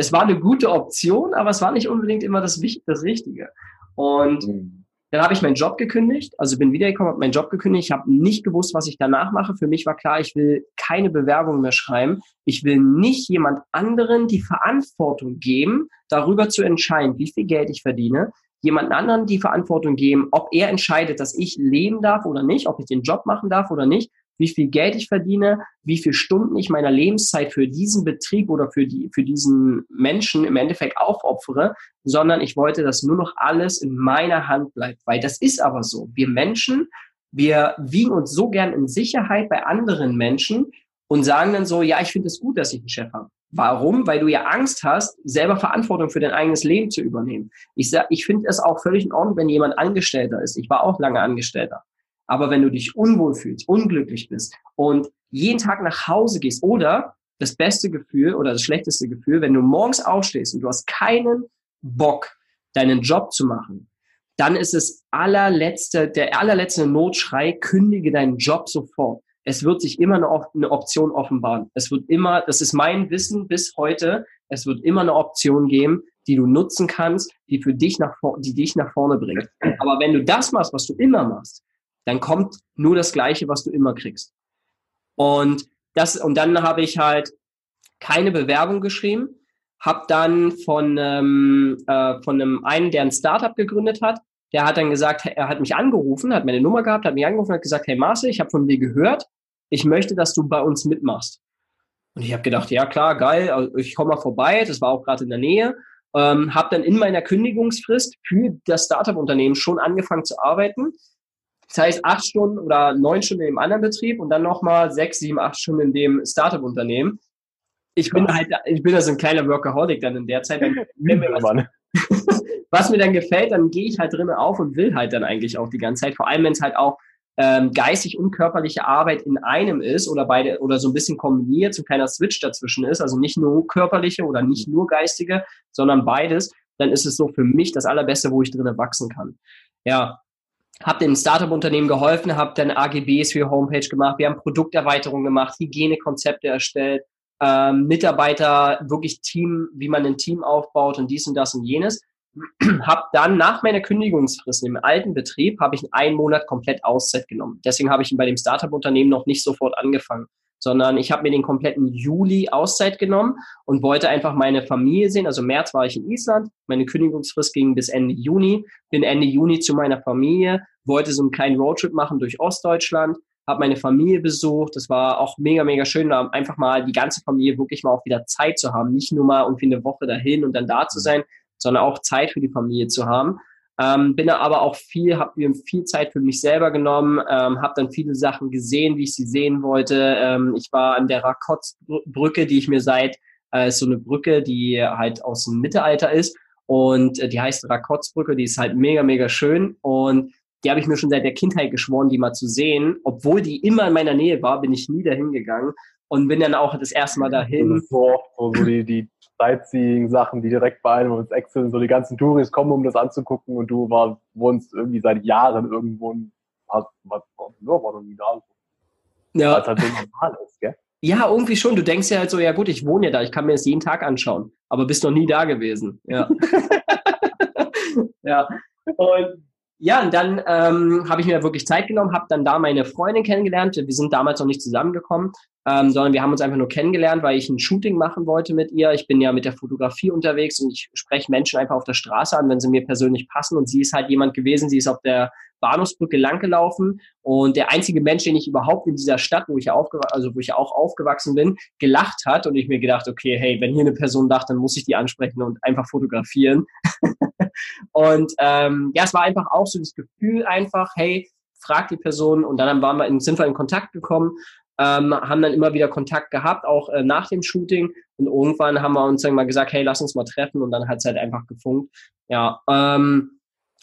es war eine gute Option, aber es war nicht unbedingt immer das, das Richtige. Und mhm. dann habe ich meinen Job gekündigt, also bin wiedergekommen, habe meinen Job gekündigt, ich habe nicht gewusst, was ich danach mache. Für mich war klar, ich will keine Bewerbung mehr schreiben. Ich will nicht jemand anderen die Verantwortung geben, darüber zu entscheiden, wie viel Geld ich verdiene, jemand anderen die Verantwortung geben, ob er entscheidet, dass ich leben darf oder nicht, ob ich den Job machen darf oder nicht, wie viel Geld ich verdiene, wie viele Stunden ich meiner Lebenszeit für diesen Betrieb oder für, die, für diesen Menschen im Endeffekt aufopfere, sondern ich wollte, dass nur noch alles in meiner Hand bleibt. Weil das ist aber so. Wir Menschen, wir wiegen uns so gern in Sicherheit bei anderen Menschen und sagen dann so, ja, ich finde es gut, dass ich einen Chef habe. Warum? Weil du ja Angst hast, selber Verantwortung für dein eigenes Leben zu übernehmen. Ich ich finde es auch völlig in Ordnung, wenn jemand Angestellter ist. Ich war auch lange Angestellter. Aber wenn du dich unwohl fühlst, unglücklich bist und jeden Tag nach Hause gehst oder das beste Gefühl oder das schlechteste Gefühl, wenn du morgens aufstehst und du hast keinen Bock, deinen Job zu machen, dann ist es allerletzte, der allerletzte Notschrei, kündige deinen Job sofort. Es wird sich immer eine, Option offenbaren. Es wird immer, das ist mein Wissen bis heute, es wird immer eine Option geben, die du nutzen kannst, die für dich nach, die dich nach vorne bringt. Aber wenn du das machst, was du immer machst, dann kommt nur das Gleiche, was du immer kriegst. Und das, und dann habe ich halt keine Bewerbung geschrieben, habe dann von, ähm, äh, von einem einen, der ein Startup gegründet hat, der hat dann gesagt, er hat mich angerufen, hat meine Nummer gehabt, hat mich angerufen, hat gesagt, hey Marcel, ich habe von dir gehört, ich möchte, dass du bei uns mitmachst. Und ich habe gedacht, ja klar, geil, also ich komme mal vorbei, das war auch gerade in der Nähe. Ähm, habe dann in meiner Kündigungsfrist für das Startup-Unternehmen schon angefangen zu arbeiten. Das heißt, acht Stunden oder neun Stunden im anderen Betrieb und dann nochmal sechs, sieben, acht Stunden in dem Startup-Unternehmen. Ich bin halt, ich bin da so ein kleiner Workaholic dann in der Zeit. Dann, mir was, was, mir dann gefällt, dann gehe ich halt drinnen auf und will halt dann eigentlich auch die ganze Zeit. Vor allem, wenn es halt auch ähm, geistig und körperliche Arbeit in einem ist oder beide oder so ein bisschen kombiniert, so ein kleiner Switch dazwischen ist, also nicht nur körperliche oder nicht nur geistige, sondern beides, dann ist es so für mich das Allerbeste, wo ich drinnen wachsen kann. Ja, habe dem Startup-Unternehmen geholfen, habe dann AGBs für Homepage gemacht, wir haben Produkterweiterungen gemacht, Hygienekonzepte erstellt, ähm, Mitarbeiter, wirklich Team, wie man ein Team aufbaut und dies und das und jenes. habe dann nach meiner Kündigungsfrist im alten Betrieb, habe ich einen Monat komplett Auszeit genommen. Deswegen habe ich bei dem Startup-Unternehmen noch nicht sofort angefangen sondern ich habe mir den kompletten Juli Auszeit genommen und wollte einfach meine Familie sehen. Also März war ich in Island, meine Kündigungsfrist ging bis Ende Juni, bin Ende Juni zu meiner Familie, wollte so einen kleinen Roadtrip machen durch Ostdeutschland, habe meine Familie besucht. Das war auch mega, mega schön, da einfach mal die ganze Familie wirklich mal auch wieder Zeit zu haben. Nicht nur mal irgendwie eine Woche dahin und dann da zu mhm. sein, sondern auch Zeit für die Familie zu haben. Ähm, bin aber auch viel, habe mir viel Zeit für mich selber genommen, ähm, habe dann viele Sachen gesehen, wie ich sie sehen wollte. Ähm, ich war an der Rakotzbrücke, die ich mir seit, äh, ist so eine Brücke, die halt aus dem Mittelalter ist und äh, die heißt Rakotzbrücke, die ist halt mega, mega schön und die habe ich mir schon seit der Kindheit geschworen, die mal zu sehen. Obwohl die immer in meiner Nähe war, bin ich nie dahin gegangen und bin dann auch das erste Mal dahin. So die, die Sightseeing-Sachen, die direkt bei einem ins Excel, so die ganzen Touris kommen, um das anzugucken und du war, wohnst irgendwie seit Jahren irgendwo und hast, was, ja, war noch nie da. Ja. Es halt so normal ist, gell? Ja, irgendwie schon. Du denkst ja halt so, ja gut, ich wohne ja da, ich kann mir das jeden Tag anschauen, aber bist noch nie da gewesen. Ja. ja. Und ja, und dann ähm, habe ich mir wirklich Zeit genommen, habe dann da meine Freundin kennengelernt. Wir sind damals noch nicht zusammengekommen, ähm, sondern wir haben uns einfach nur kennengelernt, weil ich ein Shooting machen wollte mit ihr. Ich bin ja mit der Fotografie unterwegs und ich spreche Menschen einfach auf der Straße an, wenn sie mir persönlich passen. Und sie ist halt jemand gewesen, sie ist auf der Bahnhofsbrücke langgelaufen und der einzige Mensch, den ich überhaupt in dieser Stadt, wo ich, aufgewachsen, also wo ich auch aufgewachsen bin, gelacht hat und ich mir gedacht, okay, hey, wenn hier eine Person lacht, dann muss ich die ansprechen und einfach fotografieren. und ähm, ja, es war einfach auch so das Gefühl einfach, hey, frag die Person und dann waren wir in, sind wir in Kontakt gekommen, ähm, haben dann immer wieder Kontakt gehabt, auch äh, nach dem Shooting und irgendwann haben wir uns dann mal gesagt, hey, lass uns mal treffen und dann hat es halt einfach gefunkt. Ja, ähm,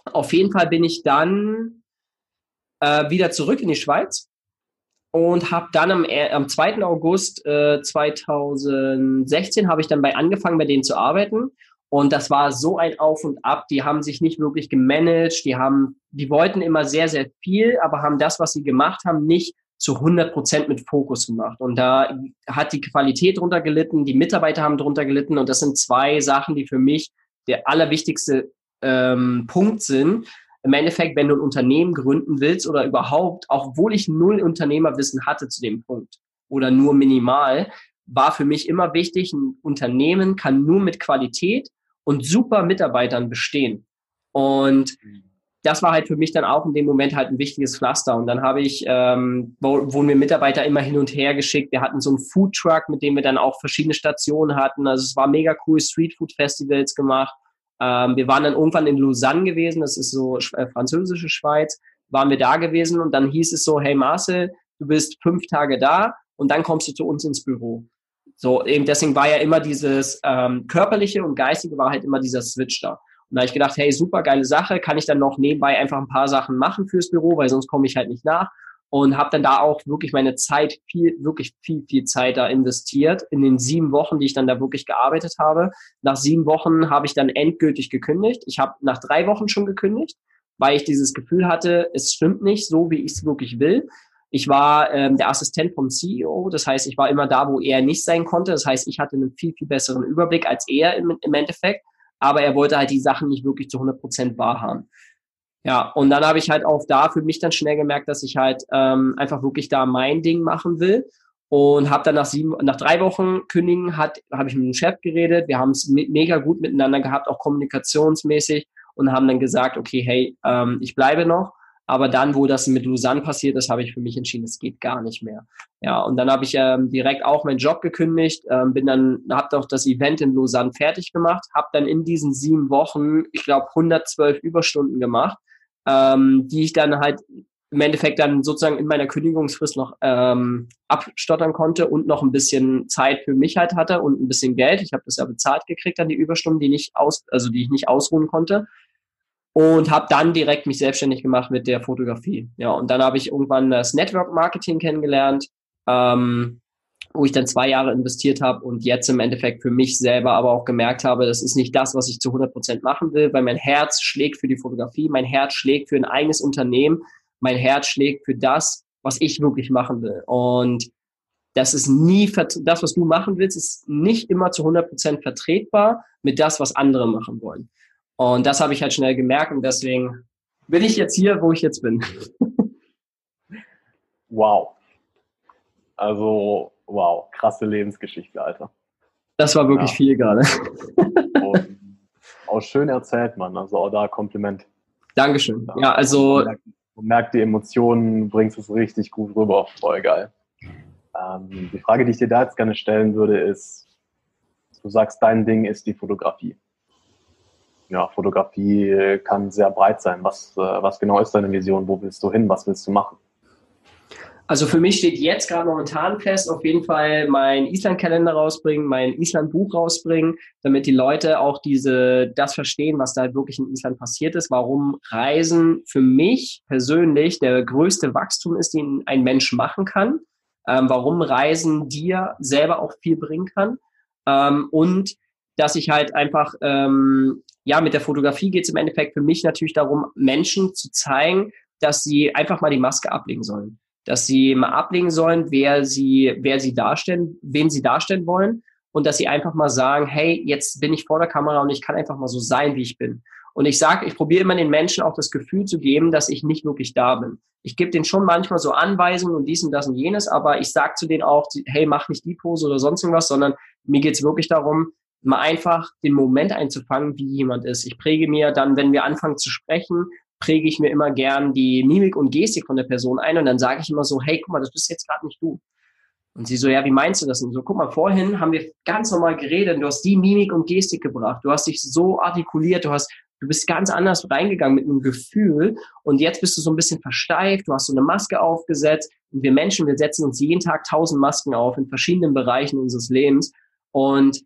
auf jeden Fall bin ich dann äh, wieder zurück in die Schweiz und habe dann am, am 2. August äh, 2016 habe ich dann bei angefangen, bei denen zu arbeiten. Und das war so ein Auf und Ab. Die haben sich nicht wirklich gemanagt. Die haben, die wollten immer sehr, sehr viel, aber haben das, was sie gemacht haben, nicht zu 100 Prozent mit Fokus gemacht. Und da hat die Qualität drunter gelitten, die Mitarbeiter haben drunter gelitten. Und das sind zwei Sachen, die für mich der allerwichtigste ähm, Punkt sind. Im Endeffekt, wenn du ein Unternehmen gründen willst oder überhaupt, obwohl ich null Unternehmerwissen hatte zu dem Punkt oder nur minimal, war für mich immer wichtig, ein Unternehmen kann nur mit Qualität und super Mitarbeitern bestehen. Und das war halt für mich dann auch in dem Moment halt ein wichtiges Pflaster. Und dann habe ich, ähm, wurden mir Mitarbeiter immer hin und her geschickt. Wir hatten so einen Food Truck, mit dem wir dann auch verschiedene Stationen hatten. Also es war mega cool, Street Food Festivals gemacht. Ähm, wir waren dann irgendwann in Lausanne gewesen, das ist so äh, französische Schweiz, waren wir da gewesen und dann hieß es so, hey Marcel, du bist fünf Tage da und dann kommst du zu uns ins Büro. So, eben deswegen war ja immer dieses ähm, körperliche und geistige war halt immer dieser Switch da. Und da habe ich gedacht, hey, super geile Sache, kann ich dann noch nebenbei einfach ein paar Sachen machen fürs Büro, weil sonst komme ich halt nicht nach und habe dann da auch wirklich meine Zeit viel, wirklich viel, viel Zeit da investiert in den sieben Wochen, die ich dann da wirklich gearbeitet habe. Nach sieben Wochen habe ich dann endgültig gekündigt. Ich habe nach drei Wochen schon gekündigt, weil ich dieses Gefühl hatte, es stimmt nicht so, wie ich es wirklich will. Ich war ähm, der Assistent vom CEO, das heißt, ich war immer da, wo er nicht sein konnte. Das heißt, ich hatte einen viel, viel besseren Überblick als er im, im Endeffekt, aber er wollte halt die Sachen nicht wirklich zu 100 Prozent wahrhaben. Ja, und dann habe ich halt auch da für mich dann schnell gemerkt, dass ich halt ähm, einfach wirklich da mein Ding machen will und habe dann nach sieben, nach drei Wochen kündigen hat, habe ich mit dem Chef geredet. Wir haben es me mega gut miteinander gehabt, auch kommunikationsmäßig und haben dann gesagt, okay, hey, ähm, ich bleibe noch. Aber dann, wo das mit Lausanne passiert ist, habe ich für mich entschieden, es geht gar nicht mehr. Ja, und dann habe ich ähm, direkt auch meinen Job gekündigt, ähm, bin dann, habe doch das Event in Lausanne fertig gemacht, habe dann in diesen sieben Wochen, ich glaube, 112 Überstunden gemacht ähm, die ich dann halt im Endeffekt dann sozusagen in meiner Kündigungsfrist noch ähm, abstottern konnte und noch ein bisschen Zeit für mich halt hatte und ein bisschen Geld. Ich habe das ja bezahlt gekriegt an die Überstunden, die nicht aus, also die ich nicht ausruhen konnte. Und habe dann direkt mich selbstständig gemacht mit der Fotografie. Ja, und dann habe ich irgendwann das Network Marketing kennengelernt. Ähm, wo ich dann zwei Jahre investiert habe und jetzt im Endeffekt für mich selber aber auch gemerkt habe, das ist nicht das, was ich zu 100 Prozent machen will, weil mein Herz schlägt für die Fotografie, mein Herz schlägt für ein eigenes Unternehmen, mein Herz schlägt für das, was ich wirklich machen will. Und das ist nie, das, was du machen willst, ist nicht immer zu 100 Prozent vertretbar mit das, was andere machen wollen. Und das habe ich halt schnell gemerkt und deswegen bin ich jetzt hier, wo ich jetzt bin. wow. Also wow, krasse Lebensgeschichte, Alter. Das war wirklich ja. viel gerade. auch schön erzählt, Mann. Also auch da Kompliment. Dankeschön. Ja, also. Man merkt, man merkt die Emotionen, bringst es richtig gut rüber. Voll geil. Ähm, die Frage, die ich dir da jetzt gerne stellen würde, ist, du sagst, dein Ding ist die Fotografie. ja, Fotografie kann sehr breit sein. Was, äh, was genau ist deine Vision? Wo willst du hin? Was willst du machen? Also für mich steht jetzt gerade momentan fest, auf jeden Fall mein Island-Kalender rausbringen, mein Island-Buch rausbringen, damit die Leute auch diese, das verstehen, was da wirklich in Island passiert ist, warum Reisen für mich persönlich der größte Wachstum ist, den ein Mensch machen kann, ähm, warum Reisen dir selber auch viel bringen kann. Ähm, und dass ich halt einfach, ähm, ja, mit der Fotografie geht es im Endeffekt für mich natürlich darum, Menschen zu zeigen, dass sie einfach mal die Maske ablegen sollen dass sie mal ablegen sollen, wer sie, wer sie darstellen, wen sie darstellen wollen und dass sie einfach mal sagen, hey, jetzt bin ich vor der Kamera und ich kann einfach mal so sein, wie ich bin. Und ich sage, ich probiere immer den Menschen auch das Gefühl zu geben, dass ich nicht wirklich da bin. Ich gebe denen schon manchmal so Anweisungen und dies und das und jenes, aber ich sage zu denen auch, hey, mach nicht die Pose oder sonst irgendwas, sondern mir geht es wirklich darum, mal einfach den Moment einzufangen, wie jemand ist. Ich präge mir dann, wenn wir anfangen zu sprechen, präge ich mir immer gern die Mimik und Gestik von der Person ein und dann sage ich immer so, hey, guck mal, das bist jetzt gerade nicht du. Und sie so, ja, wie meinst du das? Und so, guck mal, vorhin haben wir ganz normal geredet und du hast die Mimik und Gestik gebracht. Du hast dich so artikuliert, du hast, du bist ganz anders reingegangen mit einem Gefühl und jetzt bist du so ein bisschen versteift, du hast so eine Maske aufgesetzt und wir Menschen, wir setzen uns jeden Tag tausend Masken auf in verschiedenen Bereichen unseres Lebens und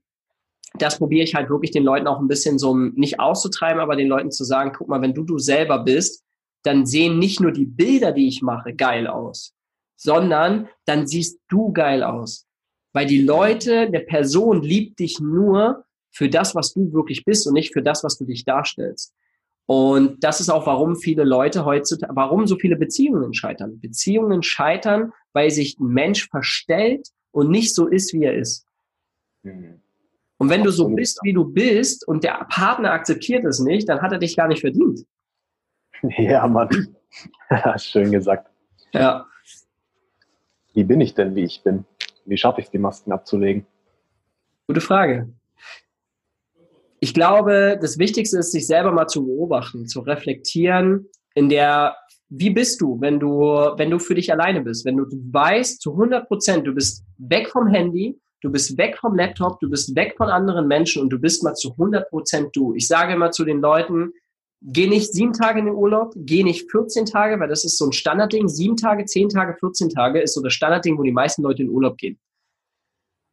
das probiere ich halt wirklich den Leuten auch ein bisschen so nicht auszutreiben, aber den Leuten zu sagen, guck mal, wenn du du selber bist, dann sehen nicht nur die Bilder, die ich mache, geil aus, sondern dann siehst du geil aus. Weil die Leute, der Person liebt dich nur für das, was du wirklich bist und nicht für das, was du dich darstellst. Und das ist auch, warum viele Leute heutzutage, warum so viele Beziehungen scheitern. Beziehungen scheitern, weil sich ein Mensch verstellt und nicht so ist, wie er ist. Mhm. Und wenn du so bist, wie du bist und der Partner akzeptiert es nicht, dann hat er dich gar nicht verdient. Ja, Mann. Schön gesagt. Ja. Wie bin ich denn, wie ich bin? Wie schaffe ich es, die Masken abzulegen? Gute Frage. Ich glaube, das Wichtigste ist, sich selber mal zu beobachten, zu reflektieren, in der, wie bist du, wenn du, wenn du für dich alleine bist, wenn du weißt zu 100 Prozent, du bist weg vom Handy, Du bist weg vom Laptop, du bist weg von anderen Menschen und du bist mal zu 100 Prozent du. Ich sage immer zu den Leuten, geh nicht sieben Tage in den Urlaub, geh nicht 14 Tage, weil das ist so ein Standardding. Sieben Tage, zehn Tage, 14 Tage ist so das Standardding, wo die meisten Leute in den Urlaub gehen.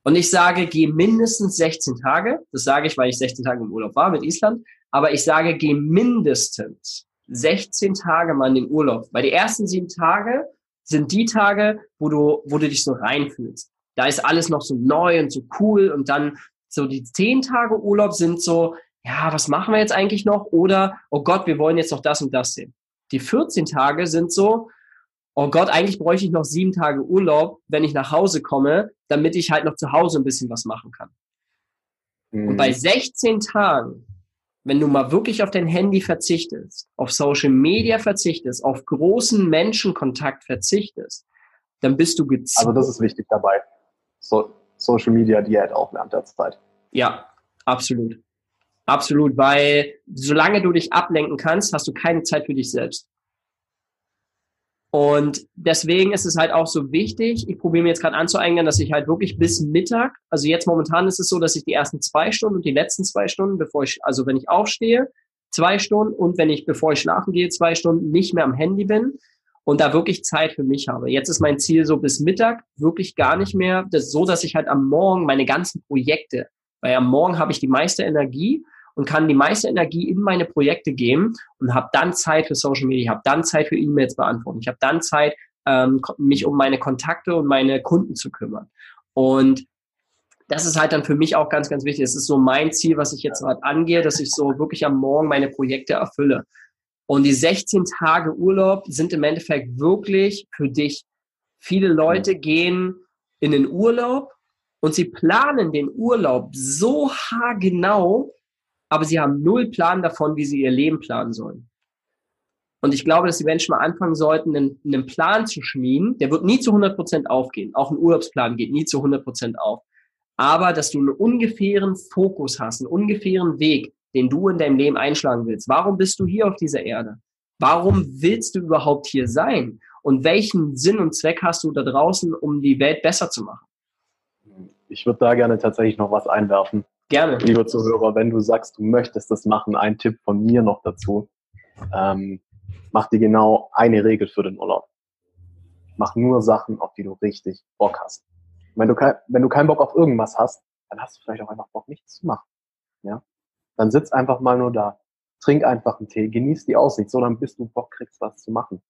Und ich sage, geh mindestens 16 Tage. Das sage ich, weil ich 16 Tage im Urlaub war mit Island. Aber ich sage, geh mindestens 16 Tage mal in den Urlaub. Weil die ersten sieben Tage sind die Tage, wo du, wo du dich so reinfühlst da ist alles noch so neu und so cool und dann so die zehn Tage Urlaub sind so, ja, was machen wir jetzt eigentlich noch? Oder, oh Gott, wir wollen jetzt noch das und das sehen. Die 14 Tage sind so, oh Gott, eigentlich bräuchte ich noch sieben Tage Urlaub, wenn ich nach Hause komme, damit ich halt noch zu Hause ein bisschen was machen kann. Mhm. Und bei 16 Tagen, wenn du mal wirklich auf dein Handy verzichtest, auf Social Media verzichtest, auf großen Menschenkontakt verzichtest, dann bist du gezwungen. Also das ist wichtig dabei so Social Media Diät auch während der Zeit. Ja, absolut. Absolut, weil solange du dich ablenken kannst, hast du keine Zeit für dich selbst. Und deswegen ist es halt auch so wichtig, ich probiere mir jetzt gerade anzueignen, dass ich halt wirklich bis Mittag, also jetzt momentan ist es so, dass ich die ersten zwei Stunden und die letzten zwei Stunden, bevor ich, also wenn ich aufstehe, zwei Stunden und wenn ich, bevor ich schlafen gehe, zwei Stunden nicht mehr am Handy bin, und da wirklich Zeit für mich habe. Jetzt ist mein Ziel so bis Mittag wirklich gar nicht mehr, das so, dass ich halt am Morgen meine ganzen Projekte, weil am Morgen habe ich die meiste Energie und kann die meiste Energie in meine Projekte geben und habe dann Zeit für Social Media, habe dann Zeit für E-Mails beantworten, ich habe dann Zeit, ähm, mich um meine Kontakte und meine Kunden zu kümmern. Und das ist halt dann für mich auch ganz, ganz wichtig. Es ist so mein Ziel, was ich jetzt gerade angehe, dass ich so wirklich am Morgen meine Projekte erfülle. Und die 16 Tage Urlaub sind im Endeffekt wirklich für dich. Viele Leute gehen in den Urlaub und sie planen den Urlaub so haargenau, aber sie haben null Plan davon, wie sie ihr Leben planen sollen. Und ich glaube, dass die Menschen mal anfangen sollten, einen, einen Plan zu schmieden. Der wird nie zu 100 Prozent aufgehen. Auch ein Urlaubsplan geht nie zu 100 Prozent auf. Aber dass du einen ungefähren Fokus hast, einen ungefähren Weg, den du in deinem Leben einschlagen willst. Warum bist du hier auf dieser Erde? Warum willst du überhaupt hier sein? Und welchen Sinn und Zweck hast du da draußen, um die Welt besser zu machen? Ich würde da gerne tatsächlich noch was einwerfen. Gerne. Lieber Zuhörer, wenn du sagst, du möchtest das machen, ein Tipp von mir noch dazu. Ähm, mach dir genau eine Regel für den Urlaub. Mach nur Sachen, auf die du richtig Bock hast. Wenn du, kein, wenn du keinen Bock auf irgendwas hast, dann hast du vielleicht auch einfach Bock, nichts zu machen. Ja? Dann sitz einfach mal nur da. Trink einfach einen Tee, genieß die Aussicht, so dann bis du Bock kriegst, was zu machen.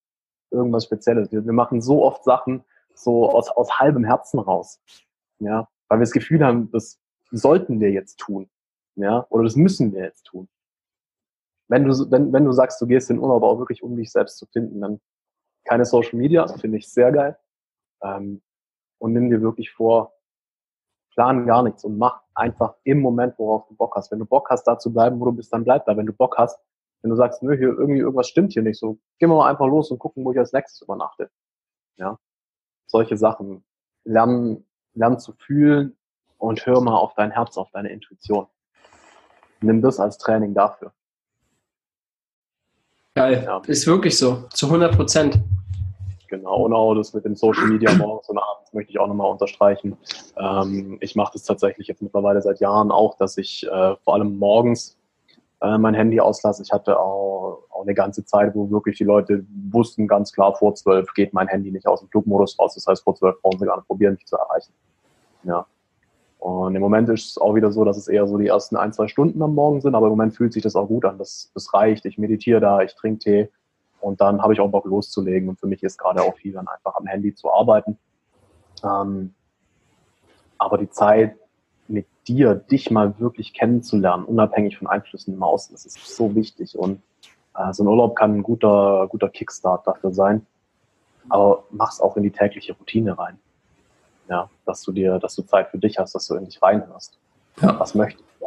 Irgendwas Spezielles. Wir, wir machen so oft Sachen so aus, aus halbem Herzen raus. Ja, weil wir das Gefühl haben, das sollten wir jetzt tun. Ja, oder das müssen wir jetzt tun. Wenn du, wenn, wenn du sagst, du gehst in Urlaub auch wirklich, um dich selbst zu finden, dann keine Social Media, finde ich sehr geil. Ähm, und nimm dir wirklich vor, plan gar nichts und mach einfach im Moment, worauf du Bock hast. Wenn du Bock hast, da zu bleiben, wo du bist, dann bleib da. Wenn du Bock hast, wenn du sagst, nö, hier irgendwie irgendwas stimmt hier nicht, so gehen wir mal einfach los und gucken, wo ich als nächstes übernachte. Ja, solche Sachen. Lernen, lernen zu fühlen und hör mal auf dein Herz, auf deine Intuition. Nimm das als Training dafür. Geil. Ja. Ist wirklich so. Zu 100 Prozent. Genau, und auch das mit dem Social Media morgens und abends möchte ich auch nochmal unterstreichen. Ähm, ich mache das tatsächlich jetzt mittlerweile seit Jahren auch, dass ich äh, vor allem morgens äh, mein Handy auslasse. Ich hatte auch, auch eine ganze Zeit, wo wirklich die Leute wussten ganz klar, vor zwölf geht mein Handy nicht aus dem Flugmodus raus. Das heißt, vor zwölf brauchen sie gar nicht probieren, mich zu erreichen. Ja. Und im Moment ist es auch wieder so, dass es eher so die ersten ein, zwei Stunden am Morgen sind, aber im Moment fühlt sich das auch gut an. Das, das reicht. Ich meditiere da, ich trinke Tee und dann habe ich auch Bock loszulegen. Und für mich ist gerade auch viel dann einfach am Handy zu arbeiten. Ähm, aber die Zeit mit dir, dich mal wirklich kennenzulernen, unabhängig von Einflüssen im Außen, das ist so wichtig. Und äh, so ein Urlaub kann ein guter, guter Kickstart dafür sein. Aber mach's auch in die tägliche Routine rein. Ja, dass du dir, dass du Zeit für dich hast, dass du in dich reinhörst. Ja. Was möchtest du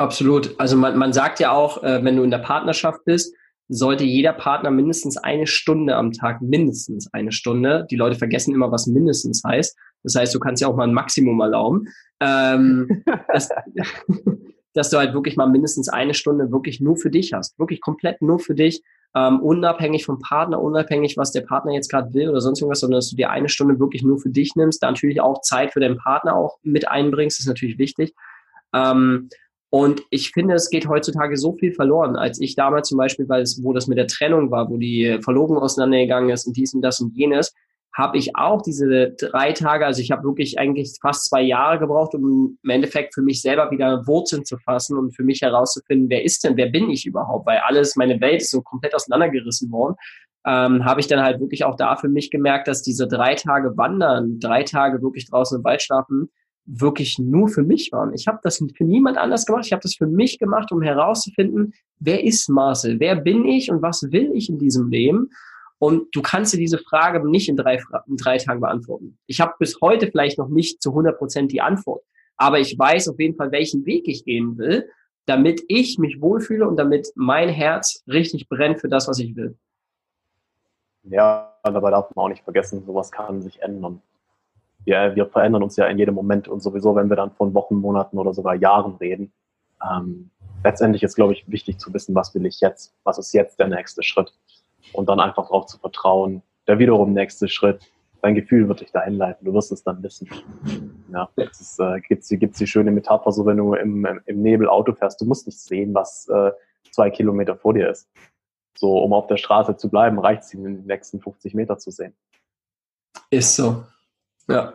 Absolut. Also man, man sagt ja auch, äh, wenn du in der Partnerschaft bist, sollte jeder Partner mindestens eine Stunde am Tag, mindestens eine Stunde. Die Leute vergessen immer, was mindestens heißt. Das heißt, du kannst ja auch mal ein Maximum erlauben. Ähm, dass, dass, du halt wirklich mal mindestens eine Stunde wirklich nur für dich hast. Wirklich komplett nur für dich. Ähm, unabhängig vom Partner, unabhängig, was der Partner jetzt gerade will oder sonst irgendwas, sondern dass du dir eine Stunde wirklich nur für dich nimmst, da natürlich auch Zeit für deinen Partner auch mit einbringst, ist natürlich wichtig. Ähm, und ich finde, es geht heutzutage so viel verloren, als ich damals zum Beispiel, weil es, wo das mit der Trennung war, wo die Verlobung auseinandergegangen ist und dies und das und jenes, habe ich auch diese drei Tage, also ich habe wirklich eigentlich fast zwei Jahre gebraucht, um im Endeffekt für mich selber wieder Wurzeln zu fassen und für mich herauszufinden, wer ist denn, wer bin ich überhaupt, weil alles, meine Welt ist so komplett auseinandergerissen worden. Ähm, habe ich dann halt wirklich auch da für mich gemerkt, dass diese drei Tage Wandern, drei Tage wirklich draußen im Wald schlafen, wirklich nur für mich waren. Ich habe das für niemand anders gemacht. Ich habe das für mich gemacht, um herauszufinden, wer ist Marcel, wer bin ich und was will ich in diesem Leben. Und du kannst dir diese Frage nicht in drei, in drei Tagen beantworten. Ich habe bis heute vielleicht noch nicht zu 100 Prozent die Antwort. Aber ich weiß auf jeden Fall, welchen Weg ich gehen will, damit ich mich wohlfühle und damit mein Herz richtig brennt für das, was ich will. Ja, dabei darf man auch nicht vergessen, sowas kann sich ändern wir, wir verändern uns ja in jedem Moment und sowieso, wenn wir dann von Wochen, Monaten oder sogar Jahren reden. Ähm, letztendlich ist, glaube ich, wichtig zu wissen, was will ich jetzt? Was ist jetzt der nächste Schritt? Und dann einfach darauf zu vertrauen, der wiederum nächste Schritt, dein Gefühl wird dich dahin leiten, du wirst es dann wissen. Ja, es äh, gibt gibt's die schöne Metapher, so wenn du im, im Nebel Auto fährst, du musst nicht sehen, was äh, zwei Kilometer vor dir ist. So, um auf der Straße zu bleiben, reicht es, den nächsten 50 Meter zu sehen. Ist so. Ja.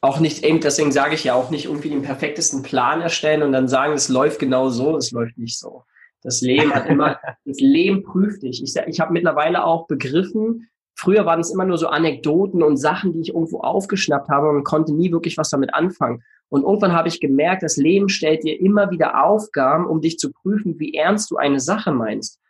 Auch nicht, eben deswegen sage ich ja auch nicht irgendwie den perfektesten Plan erstellen und dann sagen, es läuft genau so, es läuft nicht so. Das Leben hat immer, das Leben prüft dich. Ich, ich habe mittlerweile auch begriffen, früher waren es immer nur so Anekdoten und Sachen, die ich irgendwo aufgeschnappt habe und konnte nie wirklich was damit anfangen. Und irgendwann habe ich gemerkt, das Leben stellt dir immer wieder Aufgaben, um dich zu prüfen, wie ernst du eine Sache meinst.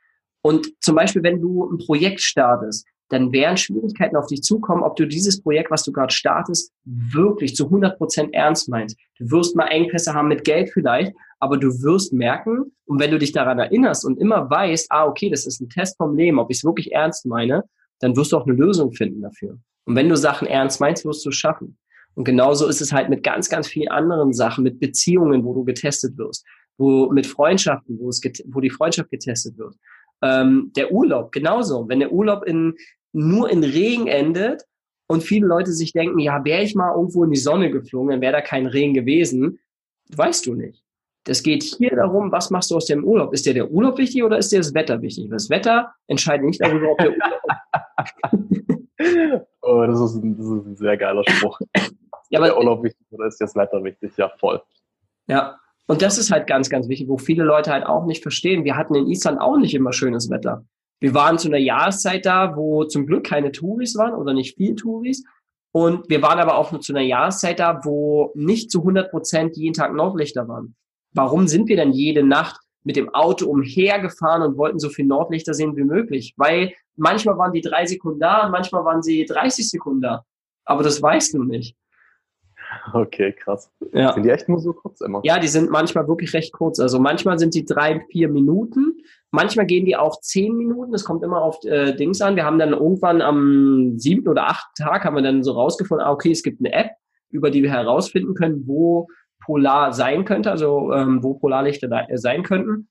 Und zum Beispiel, wenn du ein Projekt startest, dann werden Schwierigkeiten auf dich zukommen, ob du dieses Projekt, was du gerade startest, wirklich zu 100 Prozent ernst meinst. Du wirst mal Engpässe haben mit Geld vielleicht, aber du wirst merken, und wenn du dich daran erinnerst und immer weißt, ah, okay, das ist ein Test vom Leben, ob ich es wirklich ernst meine, dann wirst du auch eine Lösung finden dafür. Und wenn du Sachen ernst meinst, wirst du es schaffen. Und genauso ist es halt mit ganz, ganz vielen anderen Sachen, mit Beziehungen, wo du getestet wirst, wo mit Freundschaften, wo es, wo die Freundschaft getestet wird. Ähm, der Urlaub, genauso. Wenn der Urlaub in, nur in Regen endet und viele Leute sich denken, ja, wäre ich mal irgendwo in die Sonne geflogen, dann wäre da kein Regen gewesen. Weißt du nicht. Das geht hier darum, was machst du aus dem Urlaub? Ist dir der Urlaub wichtig oder ist dir das Wetter wichtig? Das Wetter entscheidet nicht darüber, ob der Urlaub. oh, das ist, ein, das ist ein sehr geiler Spruch. ja, aber, der Urlaub wichtig oder ist dir das Wetter wichtig? Ja, voll. Ja, und das ist halt ganz, ganz wichtig, wo viele Leute halt auch nicht verstehen. Wir hatten in Island auch nicht immer schönes Wetter. Wir waren zu einer Jahreszeit da, wo zum Glück keine Touris waren oder nicht viel Touris. Und wir waren aber auch nur zu einer Jahreszeit da, wo nicht zu 100 Prozent jeden Tag Nordlichter waren. Warum sind wir denn jede Nacht mit dem Auto umhergefahren und wollten so viel Nordlichter sehen wie möglich? Weil manchmal waren die drei Sekunden da und manchmal waren sie 30 Sekunden da. Aber das weißt du nicht. Okay, krass. Ja. Sind die echt nur so kurz immer? Ja, die sind manchmal wirklich recht kurz. Also manchmal sind die drei, vier Minuten. Manchmal gehen die auch zehn Minuten. Das kommt immer auf äh, Dings an. Wir haben dann irgendwann am siebten oder achten Tag haben wir dann so rausgefunden, ah, okay, es gibt eine App, über die wir herausfinden können, wo Polar sein könnte, also ähm, wo Polarlichter da, äh, sein könnten.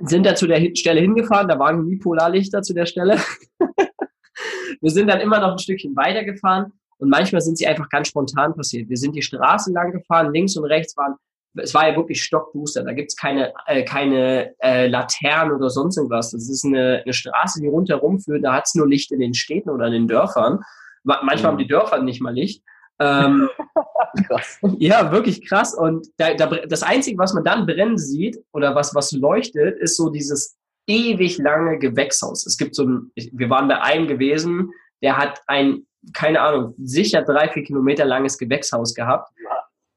Sind dann zu der Stelle hingefahren, da waren nie Polarlichter zu der Stelle. wir sind dann immer noch ein Stückchen weitergefahren und manchmal sind sie einfach ganz spontan passiert. Wir sind die Straße lang gefahren, links und rechts waren, es war ja wirklich stockduster. Da gibt's keine, äh, keine äh, Laternen oder sonst irgendwas. Das ist eine, eine Straße, die rundherum führt. Da hat's nur Licht in den Städten oder in den Dörfern. Manchmal mhm. haben die Dörfer nicht mal Licht. Ähm, krass. Ja, wirklich krass. Und da, da, das Einzige, was man dann brennen sieht oder was, was leuchtet, ist so dieses ewig lange Gewächshaus. Es gibt so ein, wir waren bei einem gewesen, der hat ein keine Ahnung, sicher drei, vier Kilometer langes Gewächshaus gehabt.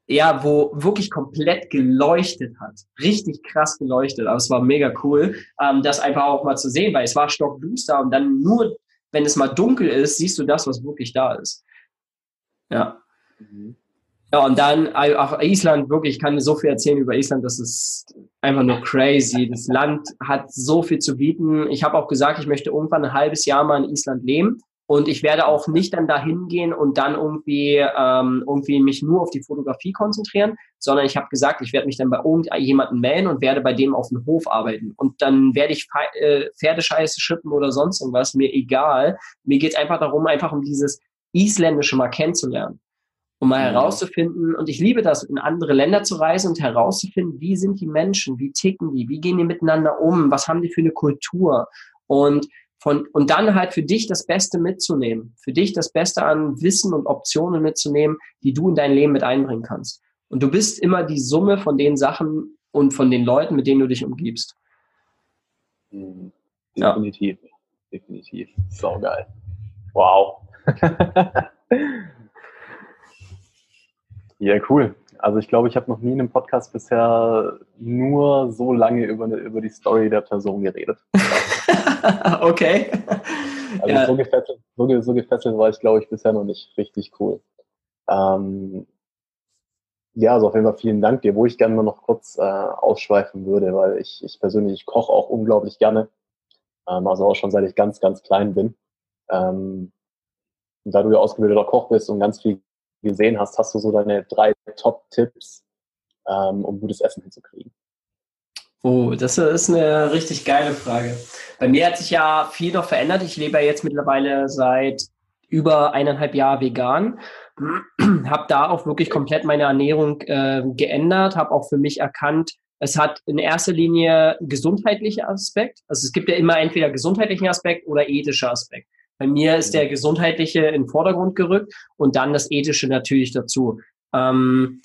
Ja, wo wirklich komplett geleuchtet hat. Richtig krass geleuchtet. Aber es war mega cool, ähm, das einfach auch mal zu sehen, weil es war stockduster und dann nur, wenn es mal dunkel ist, siehst du das, was wirklich da ist. Ja. Mhm. Ja, und dann auch Island, wirklich, ich kann so viel erzählen über Island, das ist einfach nur crazy. Das Land hat so viel zu bieten. Ich habe auch gesagt, ich möchte irgendwann ein halbes Jahr mal in Island leben. Und ich werde auch nicht dann dahin gehen und dann irgendwie, ähm, irgendwie mich nur auf die Fotografie konzentrieren, sondern ich habe gesagt, ich werde mich dann bei irgendjemandem melden und werde bei dem auf dem Hof arbeiten. Und dann werde ich äh, Pferdescheiße schippen oder sonst irgendwas, mir egal. Mir geht es einfach darum, einfach um dieses Isländische mal kennenzulernen. Um mal mhm. herauszufinden, und ich liebe das, in andere Länder zu reisen und herauszufinden, wie sind die Menschen, wie ticken die, wie gehen die miteinander um, was haben die für eine Kultur. Und von, und dann halt für dich das Beste mitzunehmen, für dich das Beste an Wissen und Optionen mitzunehmen, die du in dein Leben mit einbringen kannst. Und du bist immer die Summe von den Sachen und von den Leuten, mit denen du dich umgibst. Mhm. Definitiv, ja. definitiv. So geil. Wow. ja, cool. Also ich glaube, ich habe noch nie in einem Podcast bisher nur so lange über, über die Story der Person geredet. okay. Also ja. so, gefesselt, so, so, gefesselt war ich, glaube ich, bisher noch nicht richtig cool. Ähm, ja, also auf jeden Fall vielen Dank dir, wo ich gerne mal noch kurz äh, ausschweifen würde, weil ich, ich persönlich ich koche auch unglaublich gerne. Ähm, also auch schon seit ich ganz, ganz klein bin. Ähm, da du ja ausgebildeter Koch bist und ganz viel gesehen hast, hast du so deine drei Top-Tipps, ähm, um gutes Essen hinzukriegen? Oh, das ist eine richtig geile Frage. Bei mir hat sich ja viel noch verändert. Ich lebe ja jetzt mittlerweile seit über eineinhalb Jahren vegan. habe da auch wirklich komplett meine Ernährung äh, geändert, habe auch für mich erkannt, es hat in erster Linie gesundheitlicher Aspekt. Also es gibt ja immer entweder gesundheitlichen Aspekt oder ethischer Aspekt. Bei mir ist der gesundheitliche in den Vordergrund gerückt und dann das ethische natürlich dazu. Ähm,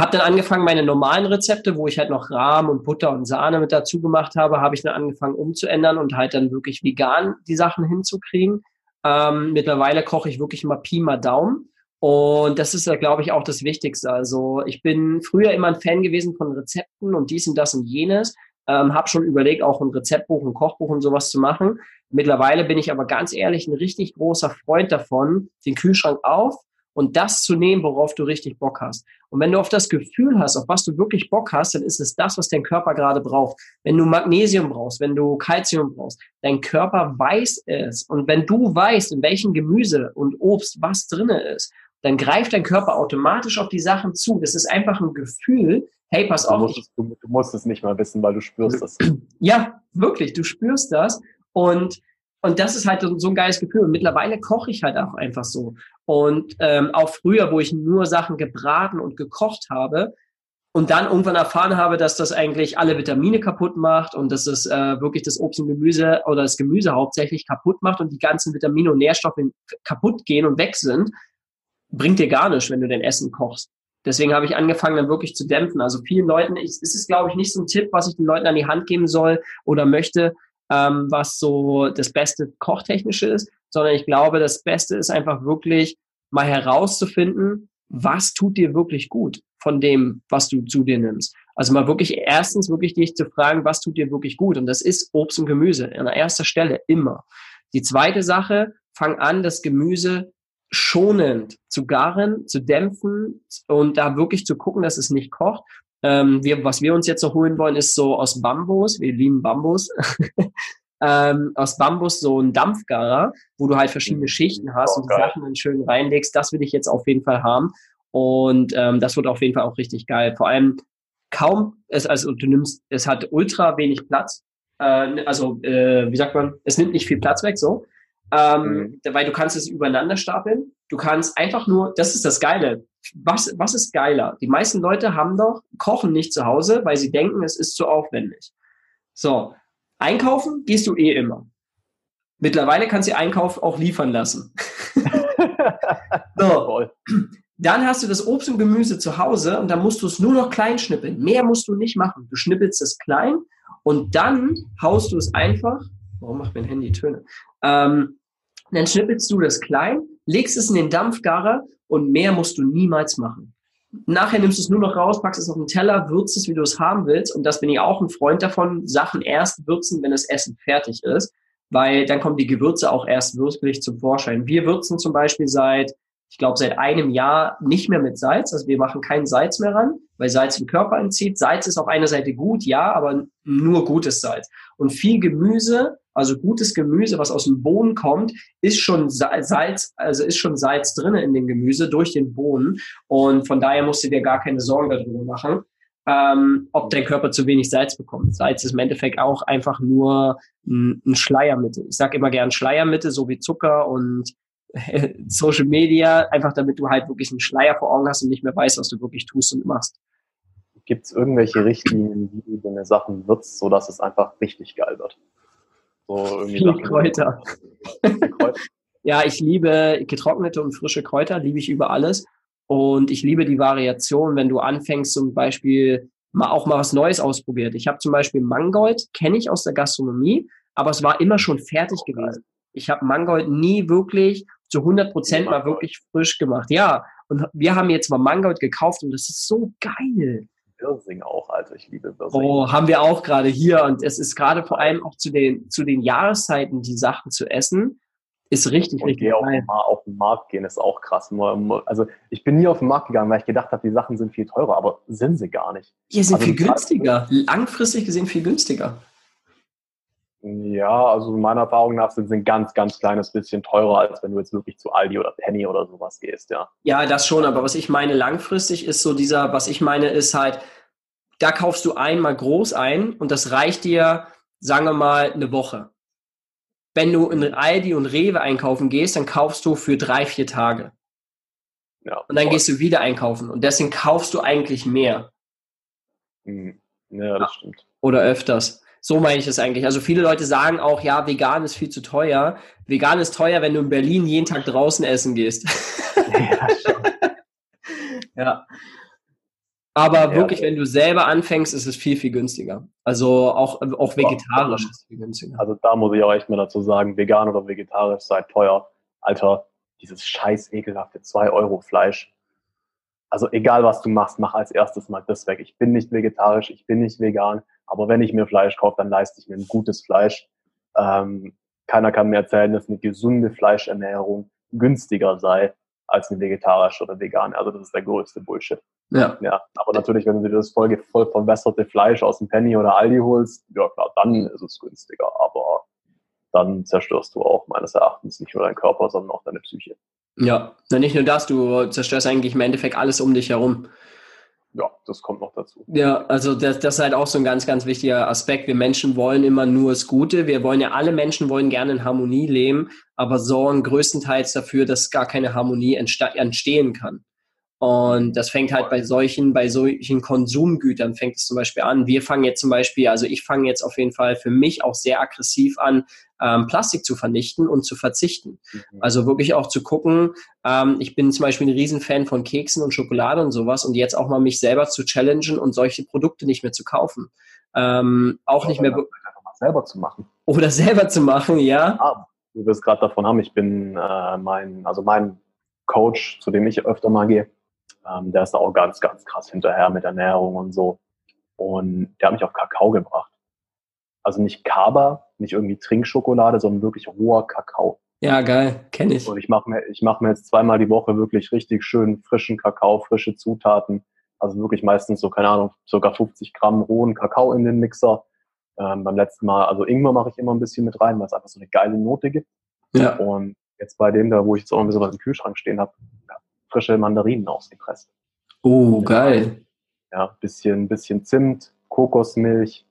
habe dann angefangen, meine normalen Rezepte, wo ich halt noch Rahm und Butter und Sahne mit dazu gemacht habe, habe ich dann angefangen umzuändern und halt dann wirklich vegan die Sachen hinzukriegen. Ähm, mittlerweile koche ich wirklich mal Pi mal Daumen. Und das ist, glaube ich, auch das Wichtigste. Also ich bin früher immer ein Fan gewesen von Rezepten und dies und das und jenes. Ähm, habe schon überlegt, auch ein Rezeptbuch, ein Kochbuch und sowas zu machen. Mittlerweile bin ich aber ganz ehrlich ein richtig großer Freund davon, den Kühlschrank auf, und das zu nehmen, worauf du richtig Bock hast. Und wenn du auf das Gefühl hast, auf was du wirklich Bock hast, dann ist es das, was dein Körper gerade braucht. Wenn du Magnesium brauchst, wenn du Kalzium brauchst, dein Körper weiß es. Und wenn du weißt, in welchem Gemüse und Obst was drinne ist, dann greift dein Körper automatisch auf die Sachen zu. Das ist einfach ein Gefühl, hey, pass auf. Du musst, es, du, du musst es nicht mal wissen, weil du spürst es. Ja, wirklich, du spürst das. Und und das ist halt so ein geiles Gefühl. Und mittlerweile koche ich halt auch einfach so. Und ähm, auch früher, wo ich nur Sachen gebraten und gekocht habe, und dann irgendwann erfahren habe, dass das eigentlich alle Vitamine kaputt macht und dass es äh, wirklich das Obst und Gemüse oder das Gemüse hauptsächlich kaputt macht und die ganzen Vitamine und Nährstoffe kaputt gehen und weg sind, bringt dir gar nichts, wenn du dein Essen kochst. Deswegen habe ich angefangen, dann wirklich zu dämpfen. Also vielen Leuten ist, ist es, glaube ich, nicht so ein Tipp, was ich den Leuten an die Hand geben soll oder möchte, ähm, was so das beste Kochtechnische ist, sondern ich glaube, das Beste ist einfach wirklich mal herauszufinden, was tut dir wirklich gut von dem, was du zu dir nimmst. Also mal wirklich erstens wirklich dich zu fragen, was tut dir wirklich gut? Und das ist Obst und Gemüse an erster Stelle immer. Die zweite Sache, fang an, das Gemüse schonend zu garen, zu dämpfen und da wirklich zu gucken, dass es nicht kocht. Ähm, wir, was wir uns jetzt noch holen wollen, ist so aus Bambus. Wir lieben Bambus. ähm, aus Bambus so ein Dampfgarer, wo du halt verschiedene mhm. Schichten hast oh, und die Sachen dann schön reinlegst. Das will ich jetzt auf jeden Fall haben. Und ähm, das wird auf jeden Fall auch richtig geil. Vor allem kaum, es, also du nimmst, es hat ultra wenig Platz. Äh, also, äh, wie sagt man, es nimmt nicht viel Platz weg, so. Ähm, mhm. Weil du kannst es übereinander stapeln. Du kannst einfach nur, das ist das Geile. Was, was ist geiler? Die meisten Leute haben doch, kochen nicht zu Hause, weil sie denken, es ist zu aufwendig. So, einkaufen gehst du eh immer. Mittlerweile kannst du Einkauf auch liefern lassen. so. Dann hast du das Obst und Gemüse zu Hause und dann musst du es nur noch klein schnippeln. Mehr musst du nicht machen. Du schnippelst es klein und dann haust du es einfach. Warum macht mein Handy Töne? Ähm, dann schnippelst du das klein, legst es in den Dampfgarer und mehr musst du niemals machen. Nachher nimmst du es nur noch raus, packst es auf den Teller, würzt es, wie du es haben willst. Und das bin ich auch ein Freund davon, Sachen erst würzen, wenn das Essen fertig ist, weil dann kommen die Gewürze auch erst wirklich zum Vorschein. Wir würzen zum Beispiel seit, ich glaube, seit einem Jahr nicht mehr mit Salz. Also wir machen kein Salz mehr ran, weil Salz den Körper entzieht. Salz ist auf einer Seite gut, ja, aber nur gutes Salz. Und viel Gemüse also gutes Gemüse, was aus dem Boden kommt, ist schon Salz, also ist schon Salz drinne in dem Gemüse durch den Boden. Und von daher musst du dir gar keine Sorgen darüber machen, ähm, ob dein Körper zu wenig Salz bekommt. Salz ist im Endeffekt auch einfach nur ein, ein Schleiermittel. Ich sage immer gern Schleiermittel, so wie Zucker und Social Media, einfach damit du halt wirklich einen Schleier vor Augen hast und nicht mehr weißt, was du wirklich tust und machst. Gibt es irgendwelche Richtlinien, wie du deine Sachen würzt, sodass es einfach richtig geil wird? So Viel Kräuter. Kräuter. ja, ich liebe getrocknete und frische Kräuter, liebe ich über alles. Und ich liebe die Variation, wenn du anfängst, zum Beispiel mal auch mal was Neues ausprobiert. Ich habe zum Beispiel Mangold, kenne ich aus der Gastronomie, aber es war immer schon fertig oh, gewesen. Ich habe Mangold nie wirklich zu 100 Prozent mal wirklich frisch gemacht. Ja, und wir haben jetzt mal Mangold gekauft und das ist so geil. Wirsing auch, also ich liebe Wirsing. Oh, haben wir auch gerade hier und es ist gerade vor allem auch zu den, zu den Jahreszeiten die Sachen zu essen, ist richtig, und richtig geil. Auch auf den Markt gehen ist auch krass. Also ich bin nie auf den Markt gegangen, weil ich gedacht habe, die Sachen sind viel teurer, aber sind sie gar nicht. Die sind also viel günstiger, langfristig gesehen viel günstiger. Ja, also meiner Erfahrung nach sind sie ein ganz, ganz kleines bisschen teurer, als wenn du jetzt wirklich zu Aldi oder Penny oder sowas gehst, ja. Ja, das schon, aber was ich meine langfristig ist so dieser, was ich meine ist halt, da kaufst du einmal groß ein und das reicht dir, sagen wir mal, eine Woche. Wenn du in Aldi und Rewe einkaufen gehst, dann kaufst du für drei, vier Tage. Ja, und dann voll. gehst du wieder einkaufen und deswegen kaufst du eigentlich mehr. Mhm. Ja, das stimmt. Oder öfters. So meine ich es eigentlich. Also viele Leute sagen auch, ja, vegan ist viel zu teuer. Vegan ist teuer, wenn du in Berlin jeden Tag draußen essen gehst. Ja, ja. Aber ja. wirklich, wenn du selber anfängst, ist es viel, viel günstiger. Also auch, auch vegetarisch ist viel günstiger. Also da muss ich auch echt mal dazu sagen, vegan oder vegetarisch sei teuer. Alter, dieses scheiß ekelhafte 2 Euro Fleisch. Also egal was du machst, mach als erstes mal das weg. Ich bin nicht vegetarisch, ich bin nicht vegan. Aber wenn ich mir Fleisch kaufe, dann leiste ich mir ein gutes Fleisch. Ähm, keiner kann mir erzählen, dass eine gesunde Fleischernährung günstiger sei als eine vegetarische oder vegane. Also das ist der größte Bullshit. Ja. ja. Aber natürlich, wenn du dir das voll, voll verbesserte Fleisch aus dem Penny oder Aldi holst, ja klar, dann ist es günstiger. Aber dann zerstörst du auch meines Erachtens nicht nur deinen Körper, sondern auch deine Psyche. Ja, nicht nur das, du zerstörst eigentlich im Endeffekt alles um dich herum ja, das kommt noch dazu. Ja, also das, das ist halt auch so ein ganz, ganz wichtiger Aspekt. Wir Menschen wollen immer nur das Gute. Wir wollen ja, alle Menschen wollen gerne in Harmonie leben, aber sorgen größtenteils dafür, dass gar keine Harmonie entstehen kann. Und das fängt halt bei solchen, bei solchen Konsumgütern fängt es zum Beispiel an. Wir fangen jetzt zum Beispiel, also ich fange jetzt auf jeden Fall für mich auch sehr aggressiv an, ähm, Plastik zu vernichten und zu verzichten. Mhm. Also wirklich auch zu gucken, ähm, ich bin zum Beispiel ein Riesenfan von Keksen und Schokolade und sowas und jetzt auch mal mich selber zu challengen und solche Produkte nicht mehr zu kaufen. Ähm, auch nicht mehr selber zu machen. Oder selber zu machen, ja. Ah, wie wir es gerade davon haben, ich bin äh, mein, also mein Coach, zu dem ich öfter mal gehe, ähm, der ist da auch ganz, ganz krass hinterher mit Ernährung und so. Und der hat mich auf Kakao gebracht. Also nicht Kaba, nicht irgendwie Trinkschokolade, sondern wirklich roher Kakao. Ja, geil, kenne ich. Und ich mache mir, ich mach mir jetzt zweimal die Woche wirklich richtig schön frischen Kakao, frische Zutaten. Also wirklich meistens so, keine Ahnung, sogar 50 Gramm rohen Kakao in den Mixer. Ähm, beim letzten Mal, also Ingwer mache ich immer ein bisschen mit rein, weil es einfach so eine geile Note gibt. Ja. Und jetzt bei dem da, wo ich jetzt auch ein bisschen was im Kühlschrank stehen habe, frische Mandarinen ausgepresst. Oh, geil. Ja, bisschen, bisschen Zimt, Kokosmilch.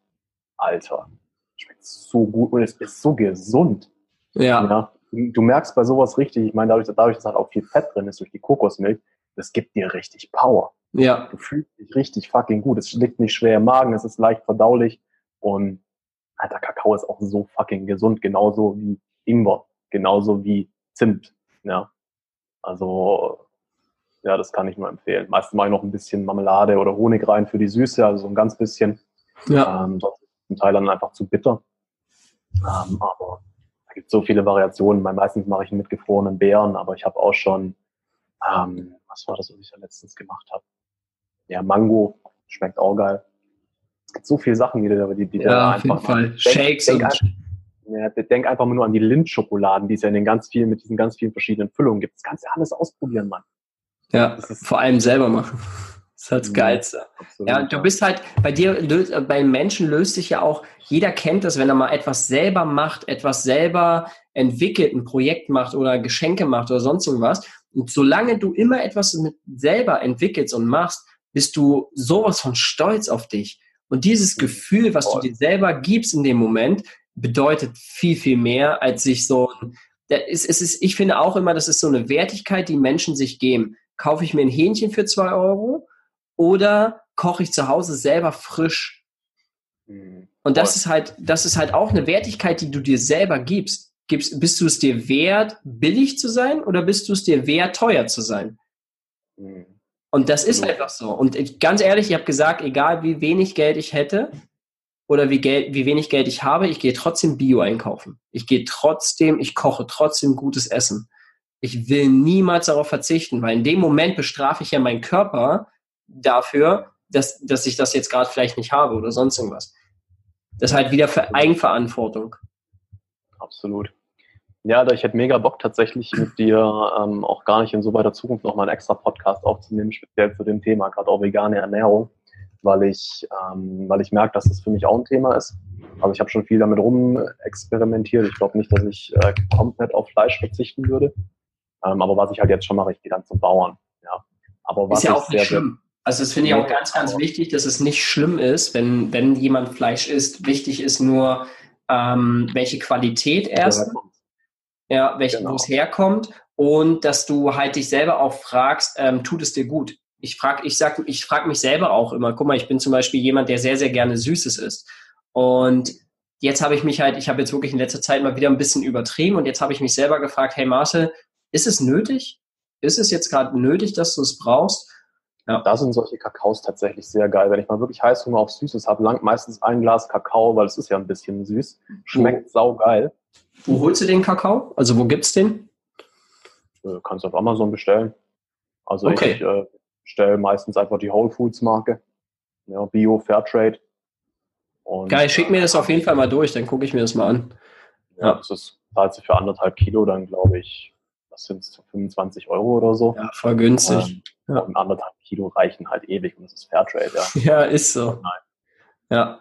Alter, schmeckt so gut und es ist so gesund. Ja. ja. Du merkst bei sowas richtig, ich meine, dadurch, dadurch, dass halt auch viel Fett drin ist durch die Kokosmilch, das gibt dir richtig Power. Ja. Du fühlst dich richtig fucking gut. Es liegt nicht schwer im Magen, es ist leicht verdaulich und alter Kakao ist auch so fucking gesund, genauso wie Ingwer, genauso wie Zimt. Ja. Also ja, das kann ich nur empfehlen. Meistens mache ich noch ein bisschen Marmelade oder Honig rein für die Süße, also so ein ganz bisschen. Ja. Ähm, sonst ist zum Teil dann einfach zu bitter. Ähm, aber da gibt es so viele Variationen. Meistens mache ich mit gefrorenen Beeren, aber ich habe auch schon, ähm, was war das, was ich ja letztens gemacht habe? Ja, Mango schmeckt auch geil. Es gibt so viele Sachen, die, die, die ja, auf jeden Fall. Denk, Shakes denk, und ja, denk einfach nur an die Lindschokoladen, die es ja in den ganz vielen, mit diesen ganz vielen verschiedenen Füllungen gibt. Das kannst du ja alles ausprobieren, Mann. Ja, vor allem selber machen. Das ist halt das mhm. Geilste. Absolut. Ja, du bist halt, bei dir, bei Menschen löst sich ja auch, jeder kennt das, wenn er mal etwas selber macht, etwas selber entwickelt, ein Projekt macht oder Geschenke macht oder sonst irgendwas. Und solange du immer etwas mit selber entwickelst und machst, bist du sowas von stolz auf dich. Und dieses mhm. Gefühl, was du dir selber gibst in dem Moment, bedeutet viel, viel mehr, als sich so ein, es ist, ich finde auch immer, das ist so eine Wertigkeit, die Menschen sich geben kaufe ich mir ein Hähnchen für zwei Euro oder koche ich zu Hause selber frisch? Mhm. Und das ist halt, das ist halt auch eine Wertigkeit, die du dir selber gibst. Gibst, bist du es dir wert, billig zu sein oder bist du es dir wert, teuer zu sein? Mhm. Und das ist einfach so. Und ich, ganz ehrlich, ich habe gesagt, egal wie wenig Geld ich hätte oder wie, Geld, wie wenig Geld ich habe, ich gehe trotzdem Bio einkaufen. Ich gehe trotzdem, ich koche trotzdem gutes Essen ich will niemals darauf verzichten, weil in dem Moment bestrafe ich ja meinen Körper dafür, dass, dass ich das jetzt gerade vielleicht nicht habe oder sonst irgendwas. Das ist halt wieder für Eigenverantwortung. Absolut. Ja, ich hätte mega Bock tatsächlich mit dir ähm, auch gar nicht in so weiter Zukunft nochmal einen extra Podcast aufzunehmen, speziell zu dem Thema, gerade auch vegane Ernährung, weil ich, ähm, weil ich merke, dass das für mich auch ein Thema ist. Also ich habe schon viel damit rum experimentiert. Ich glaube nicht, dass ich äh, komplett auf Fleisch verzichten würde. Ähm, aber was ich halt jetzt schon mache, ich gehe dann zum Bauern. Ja. Aber was ist ja auch nicht schlimm. Also das finde ich auch ganz, ganz wichtig, dass es nicht schlimm ist, wenn, wenn jemand Fleisch isst. Wichtig ist nur, ähm, welche Qualität erst, ja, welche, genau. wo es herkommt und dass du halt dich selber auch fragst, ähm, tut es dir gut? Ich frage ich sag, ich frag mich selber auch immer, guck mal, ich bin zum Beispiel jemand, der sehr, sehr gerne Süßes isst. Und jetzt habe ich mich halt, ich habe jetzt wirklich in letzter Zeit mal wieder ein bisschen übertrieben und jetzt habe ich mich selber gefragt, hey Marcel, ist es nötig? Ist es jetzt gerade nötig, dass du es brauchst? Ja. Da sind solche Kakaos tatsächlich sehr geil. Wenn ich mal wirklich Heißhunger auf Süßes habe, lang meistens ein Glas Kakao, weil es ist ja ein bisschen süß. Schmeckt wo, sau geil. Wo holst du den Kakao? Also wo gibt's den? Äh, kannst du auf Amazon bestellen. Also okay. ich äh, bestelle meistens einfach die Whole Foods Marke. Ja, Bio, Fairtrade. Und, Geil, schick mir das auf jeden Fall mal durch, dann gucke ich mir das mal an. Ja, ja. das ist, zahlt sich für anderthalb Kilo dann, glaube ich, was sind es, 25 Euro oder so. Ja, voll günstig. Ähm, ja. Und anderthalb Kilo reichen halt ewig und das ist Fairtrade, ja. Ja, ist so. Nein. Ja.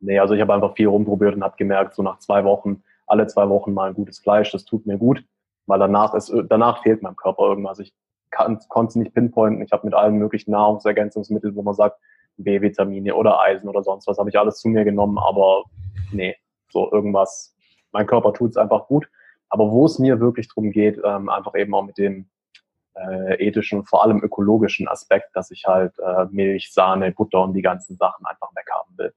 Nee, also ich habe einfach viel rumprobiert und habe gemerkt, so nach zwei Wochen, alle zwei Wochen mal ein gutes Fleisch, das tut mir gut, weil danach, ist, danach fehlt meinem Körper irgendwas. Ich konnte es nicht pinpointen. Ich habe mit allen möglichen Nahrungsergänzungsmitteln, wo man sagt, B-Vitamine oder Eisen oder sonst was, habe ich alles zu mir genommen, aber nee, so irgendwas. Mein Körper tut es einfach gut. Aber wo es mir wirklich drum geht, ähm, einfach eben auch mit dem äh, ethischen vor allem ökologischen Aspekt, dass ich halt äh, Milch, Sahne, Butter und die ganzen Sachen einfach weghaben will.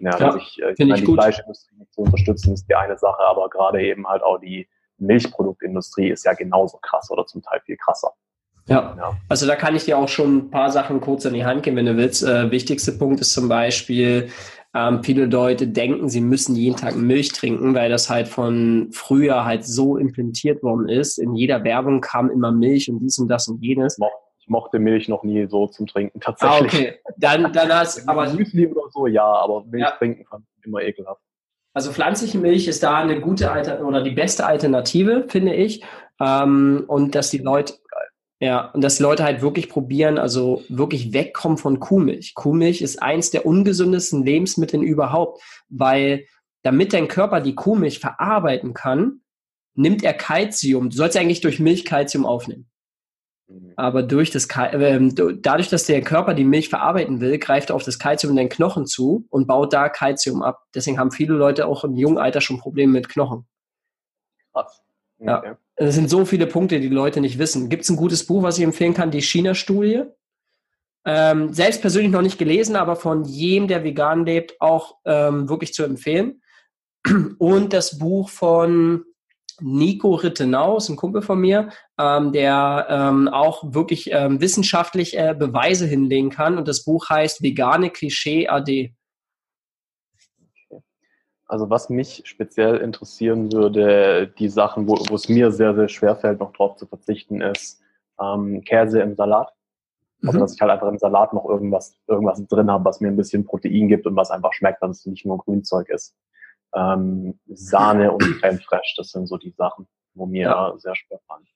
Ja, ja ich, äh, ich meine, die gut. Fleischindustrie zu unterstützen ist die eine Sache, aber gerade eben halt auch die Milchproduktindustrie ist ja genauso krass oder zum Teil viel krasser. Ja. ja. also da kann ich dir auch schon ein paar Sachen kurz in die Hand geben, wenn du willst. Äh, wichtigste Punkt ist zum Beispiel, ähm, viele Leute denken, sie müssen jeden Tag Milch trinken, weil das halt von früher halt so implementiert worden ist. In jeder Werbung kam immer Milch und dies und das und jenes. Ich mochte Milch noch nie so zum Trinken tatsächlich. Ah, okay. Dann, dann hast aber Müsli oder so, ja, aber Milch ja. trinken fand ich immer ekelhaft. Also pflanzliche Milch ist da eine gute Alter oder die beste Alternative, finde ich. Ähm, und dass die Leute, ja, und dass die Leute halt wirklich probieren, also wirklich wegkommen von Kuhmilch. Kuhmilch ist eins der ungesündesten Lebensmittel überhaupt, weil damit dein Körper die Kuhmilch verarbeiten kann, nimmt er Kalzium. Du sollst eigentlich durch Milch Kalzium aufnehmen. Mhm. Aber durch das äh, dadurch, dass der Körper die Milch verarbeiten will, greift er auf das Kalzium in den Knochen zu und baut da Kalzium ab. Deswegen haben viele Leute auch im jungen Alter schon Probleme mit Knochen. Krass. Ja. Es sind so viele Punkte, die, Leute nicht wissen. Gibt es ein gutes Buch, was ich empfehlen kann? Die China-Studie. Ähm, selbst persönlich noch nicht gelesen, aber von jedem, der vegan lebt, auch ähm, wirklich zu empfehlen. Und das Buch von Nico Rittenau, ist ein Kumpel von mir, ähm, der ähm, auch wirklich ähm, wissenschaftlich äh, Beweise hinlegen kann. Und das Buch heißt Vegane Klischee AD. Also was mich speziell interessieren würde, die Sachen, wo, wo es mir sehr, sehr schwer fällt, noch drauf zu verzichten, ist ähm, Käse im Salat. Also mhm. dass ich halt einfach im Salat noch irgendwas, irgendwas drin habe, was mir ein bisschen Protein gibt und was einfach schmeckt, dass es nicht nur Grünzeug ist ähm, Sahne und Creme Fraiche. Das sind so die Sachen, wo mir ja. sehr schwer fallen.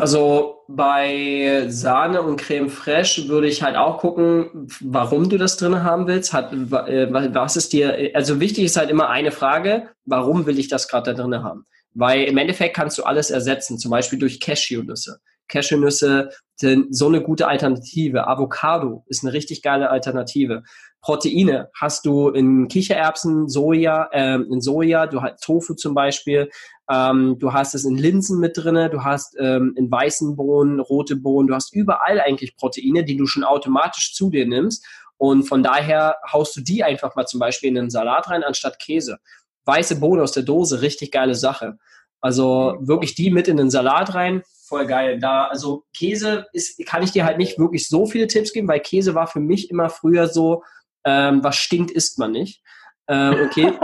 Also bei Sahne und Creme Fraiche würde ich halt auch gucken, warum du das drin haben willst. Hat, äh, was ist dir, also wichtig ist halt immer eine Frage, warum will ich das gerade da drin haben? Weil im Endeffekt kannst du alles ersetzen, zum Beispiel durch Cashewnüsse. Cashewnüsse sind so eine gute Alternative. Avocado ist eine richtig geile Alternative. Proteine hast du in Kichererbsen, Soja, äh, in Soja, du hast Tofu zum Beispiel, ähm, du hast es in Linsen mit drinne, du hast ähm, in weißen Bohnen, rote Bohnen, du hast überall eigentlich Proteine, die du schon automatisch zu dir nimmst. Und von daher haust du die einfach mal zum Beispiel in den Salat rein anstatt Käse. Weiße Bohnen aus der Dose, richtig geile Sache. Also wirklich die mit in den Salat rein, voll geil. Da, also Käse ist, kann ich dir halt nicht wirklich so viele Tipps geben, weil Käse war für mich immer früher so, ähm, was stinkt, isst man nicht. Äh, okay.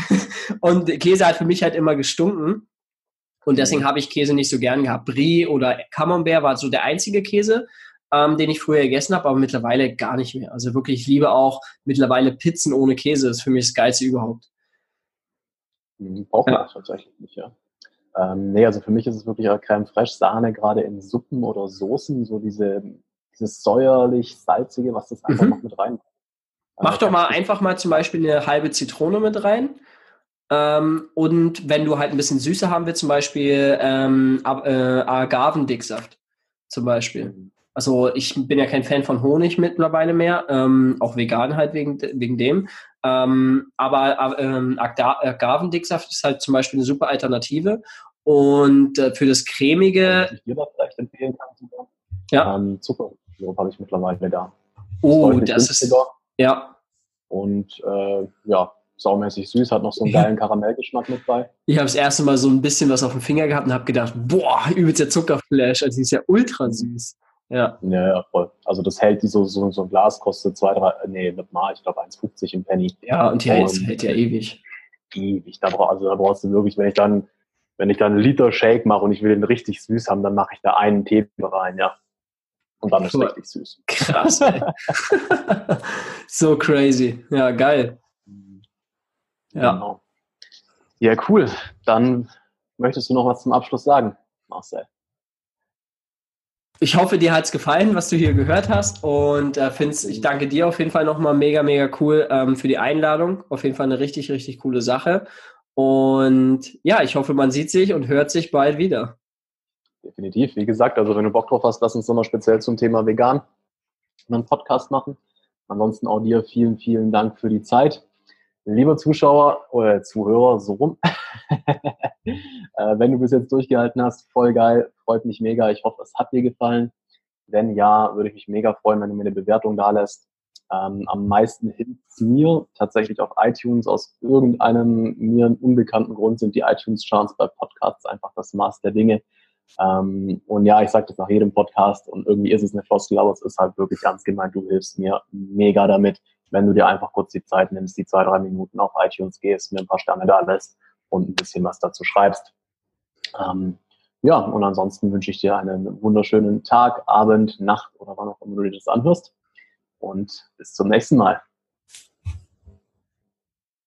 und Käse hat für mich halt immer gestunken. Und deswegen mhm. habe ich Käse nicht so gern gehabt. Brie oder Camembert war so der einzige Käse, ähm, den ich früher gegessen habe, aber mittlerweile gar nicht mehr. Also wirklich, ich liebe auch mittlerweile Pizzen ohne Käse. Das ist für mich das Geilste überhaupt. Mhm, braucht man ja. tatsächlich nicht, ja. Ähm, nee, also für mich ist es wirklich Creme Fraiche, Sahne, gerade in Suppen oder Soßen, so diese dieses säuerlich-salzige, was das einfach mhm. noch mit rein. Mach doch mal einfach mal zum Beispiel eine halbe Zitrone mit rein. Ähm, und wenn du halt ein bisschen Süße haben willst, zum Beispiel ähm, äh, Agavendicksaft zum Beispiel. Mhm. Also ich bin ja kein Fan von Honig mittlerweile mehr, ähm, auch vegan halt wegen, wegen dem. Ähm, aber ähm, Agavendicksaft ist halt zum Beispiel eine super Alternative. Und äh, für das cremige... Was ich dir da vielleicht empfehlen kann, ja. Ähm, Zucker Sirup habe ich mittlerweile da. Oh, das günstiger. ist. Ja. Und äh, ja, saumäßig süß, hat noch so einen geilen Karamellgeschmack mit bei. Ich habe das erste Mal so ein bisschen was auf dem Finger gehabt und habe gedacht, boah, übelst der Zuckerflash, also die ist ja ultra süß. Ja. ja, ja, voll. Also das hält die so, so, so ein Glas kostet zwei, drei, nee, nicht mal, ich glaube 1,50 im Penny. Ja, und die hält, hält ja ewig. Ewig. Da, brauch, also da brauchst du wirklich, wenn ich dann, wenn ich dann einen Liter Shake mache und ich will den richtig süß haben, dann mache ich da einen Tee rein, ja. Und dann ist es richtig süß. Krass, ey. so crazy. Ja, geil. Ja. Genau. Ja, cool. Dann möchtest du noch was zum Abschluss sagen, Marcel? Ich hoffe, dir hat es gefallen, was du hier gehört hast. Und äh, find's, ich danke dir auf jeden Fall nochmal mega, mega cool ähm, für die Einladung. Auf jeden Fall eine richtig, richtig coole Sache. Und ja, ich hoffe, man sieht sich und hört sich bald wieder. Definitiv. Wie gesagt, also wenn du Bock drauf hast, lass uns nochmal speziell zum Thema vegan einen Podcast machen. Ansonsten auch dir vielen, vielen Dank für die Zeit. Lieber Zuschauer oder Zuhörer, so rum. äh, wenn du bis jetzt durchgehalten hast, voll geil, freut mich mega. Ich hoffe, es hat dir gefallen. Wenn ja, würde ich mich mega freuen, wenn du mir eine Bewertung da lässt. Ähm, am meisten hilft mir tatsächlich auf iTunes. Aus irgendeinem mir unbekannten Grund sind die iTunes-Charts bei Podcasts einfach das Maß der Dinge. Ähm, und ja, ich sage das nach jedem Podcast und irgendwie ist es eine Floskel, aber es ist halt wirklich ganz gemeint. Du hilfst mir mega damit, wenn du dir einfach kurz die Zeit nimmst, die zwei, drei Minuten auf iTunes gehst, mir ein paar Sterne da lässt und ein bisschen was dazu schreibst. Ähm, ja, und ansonsten wünsche ich dir einen wunderschönen Tag, Abend, Nacht oder wann auch immer du dir das anhörst und bis zum nächsten Mal.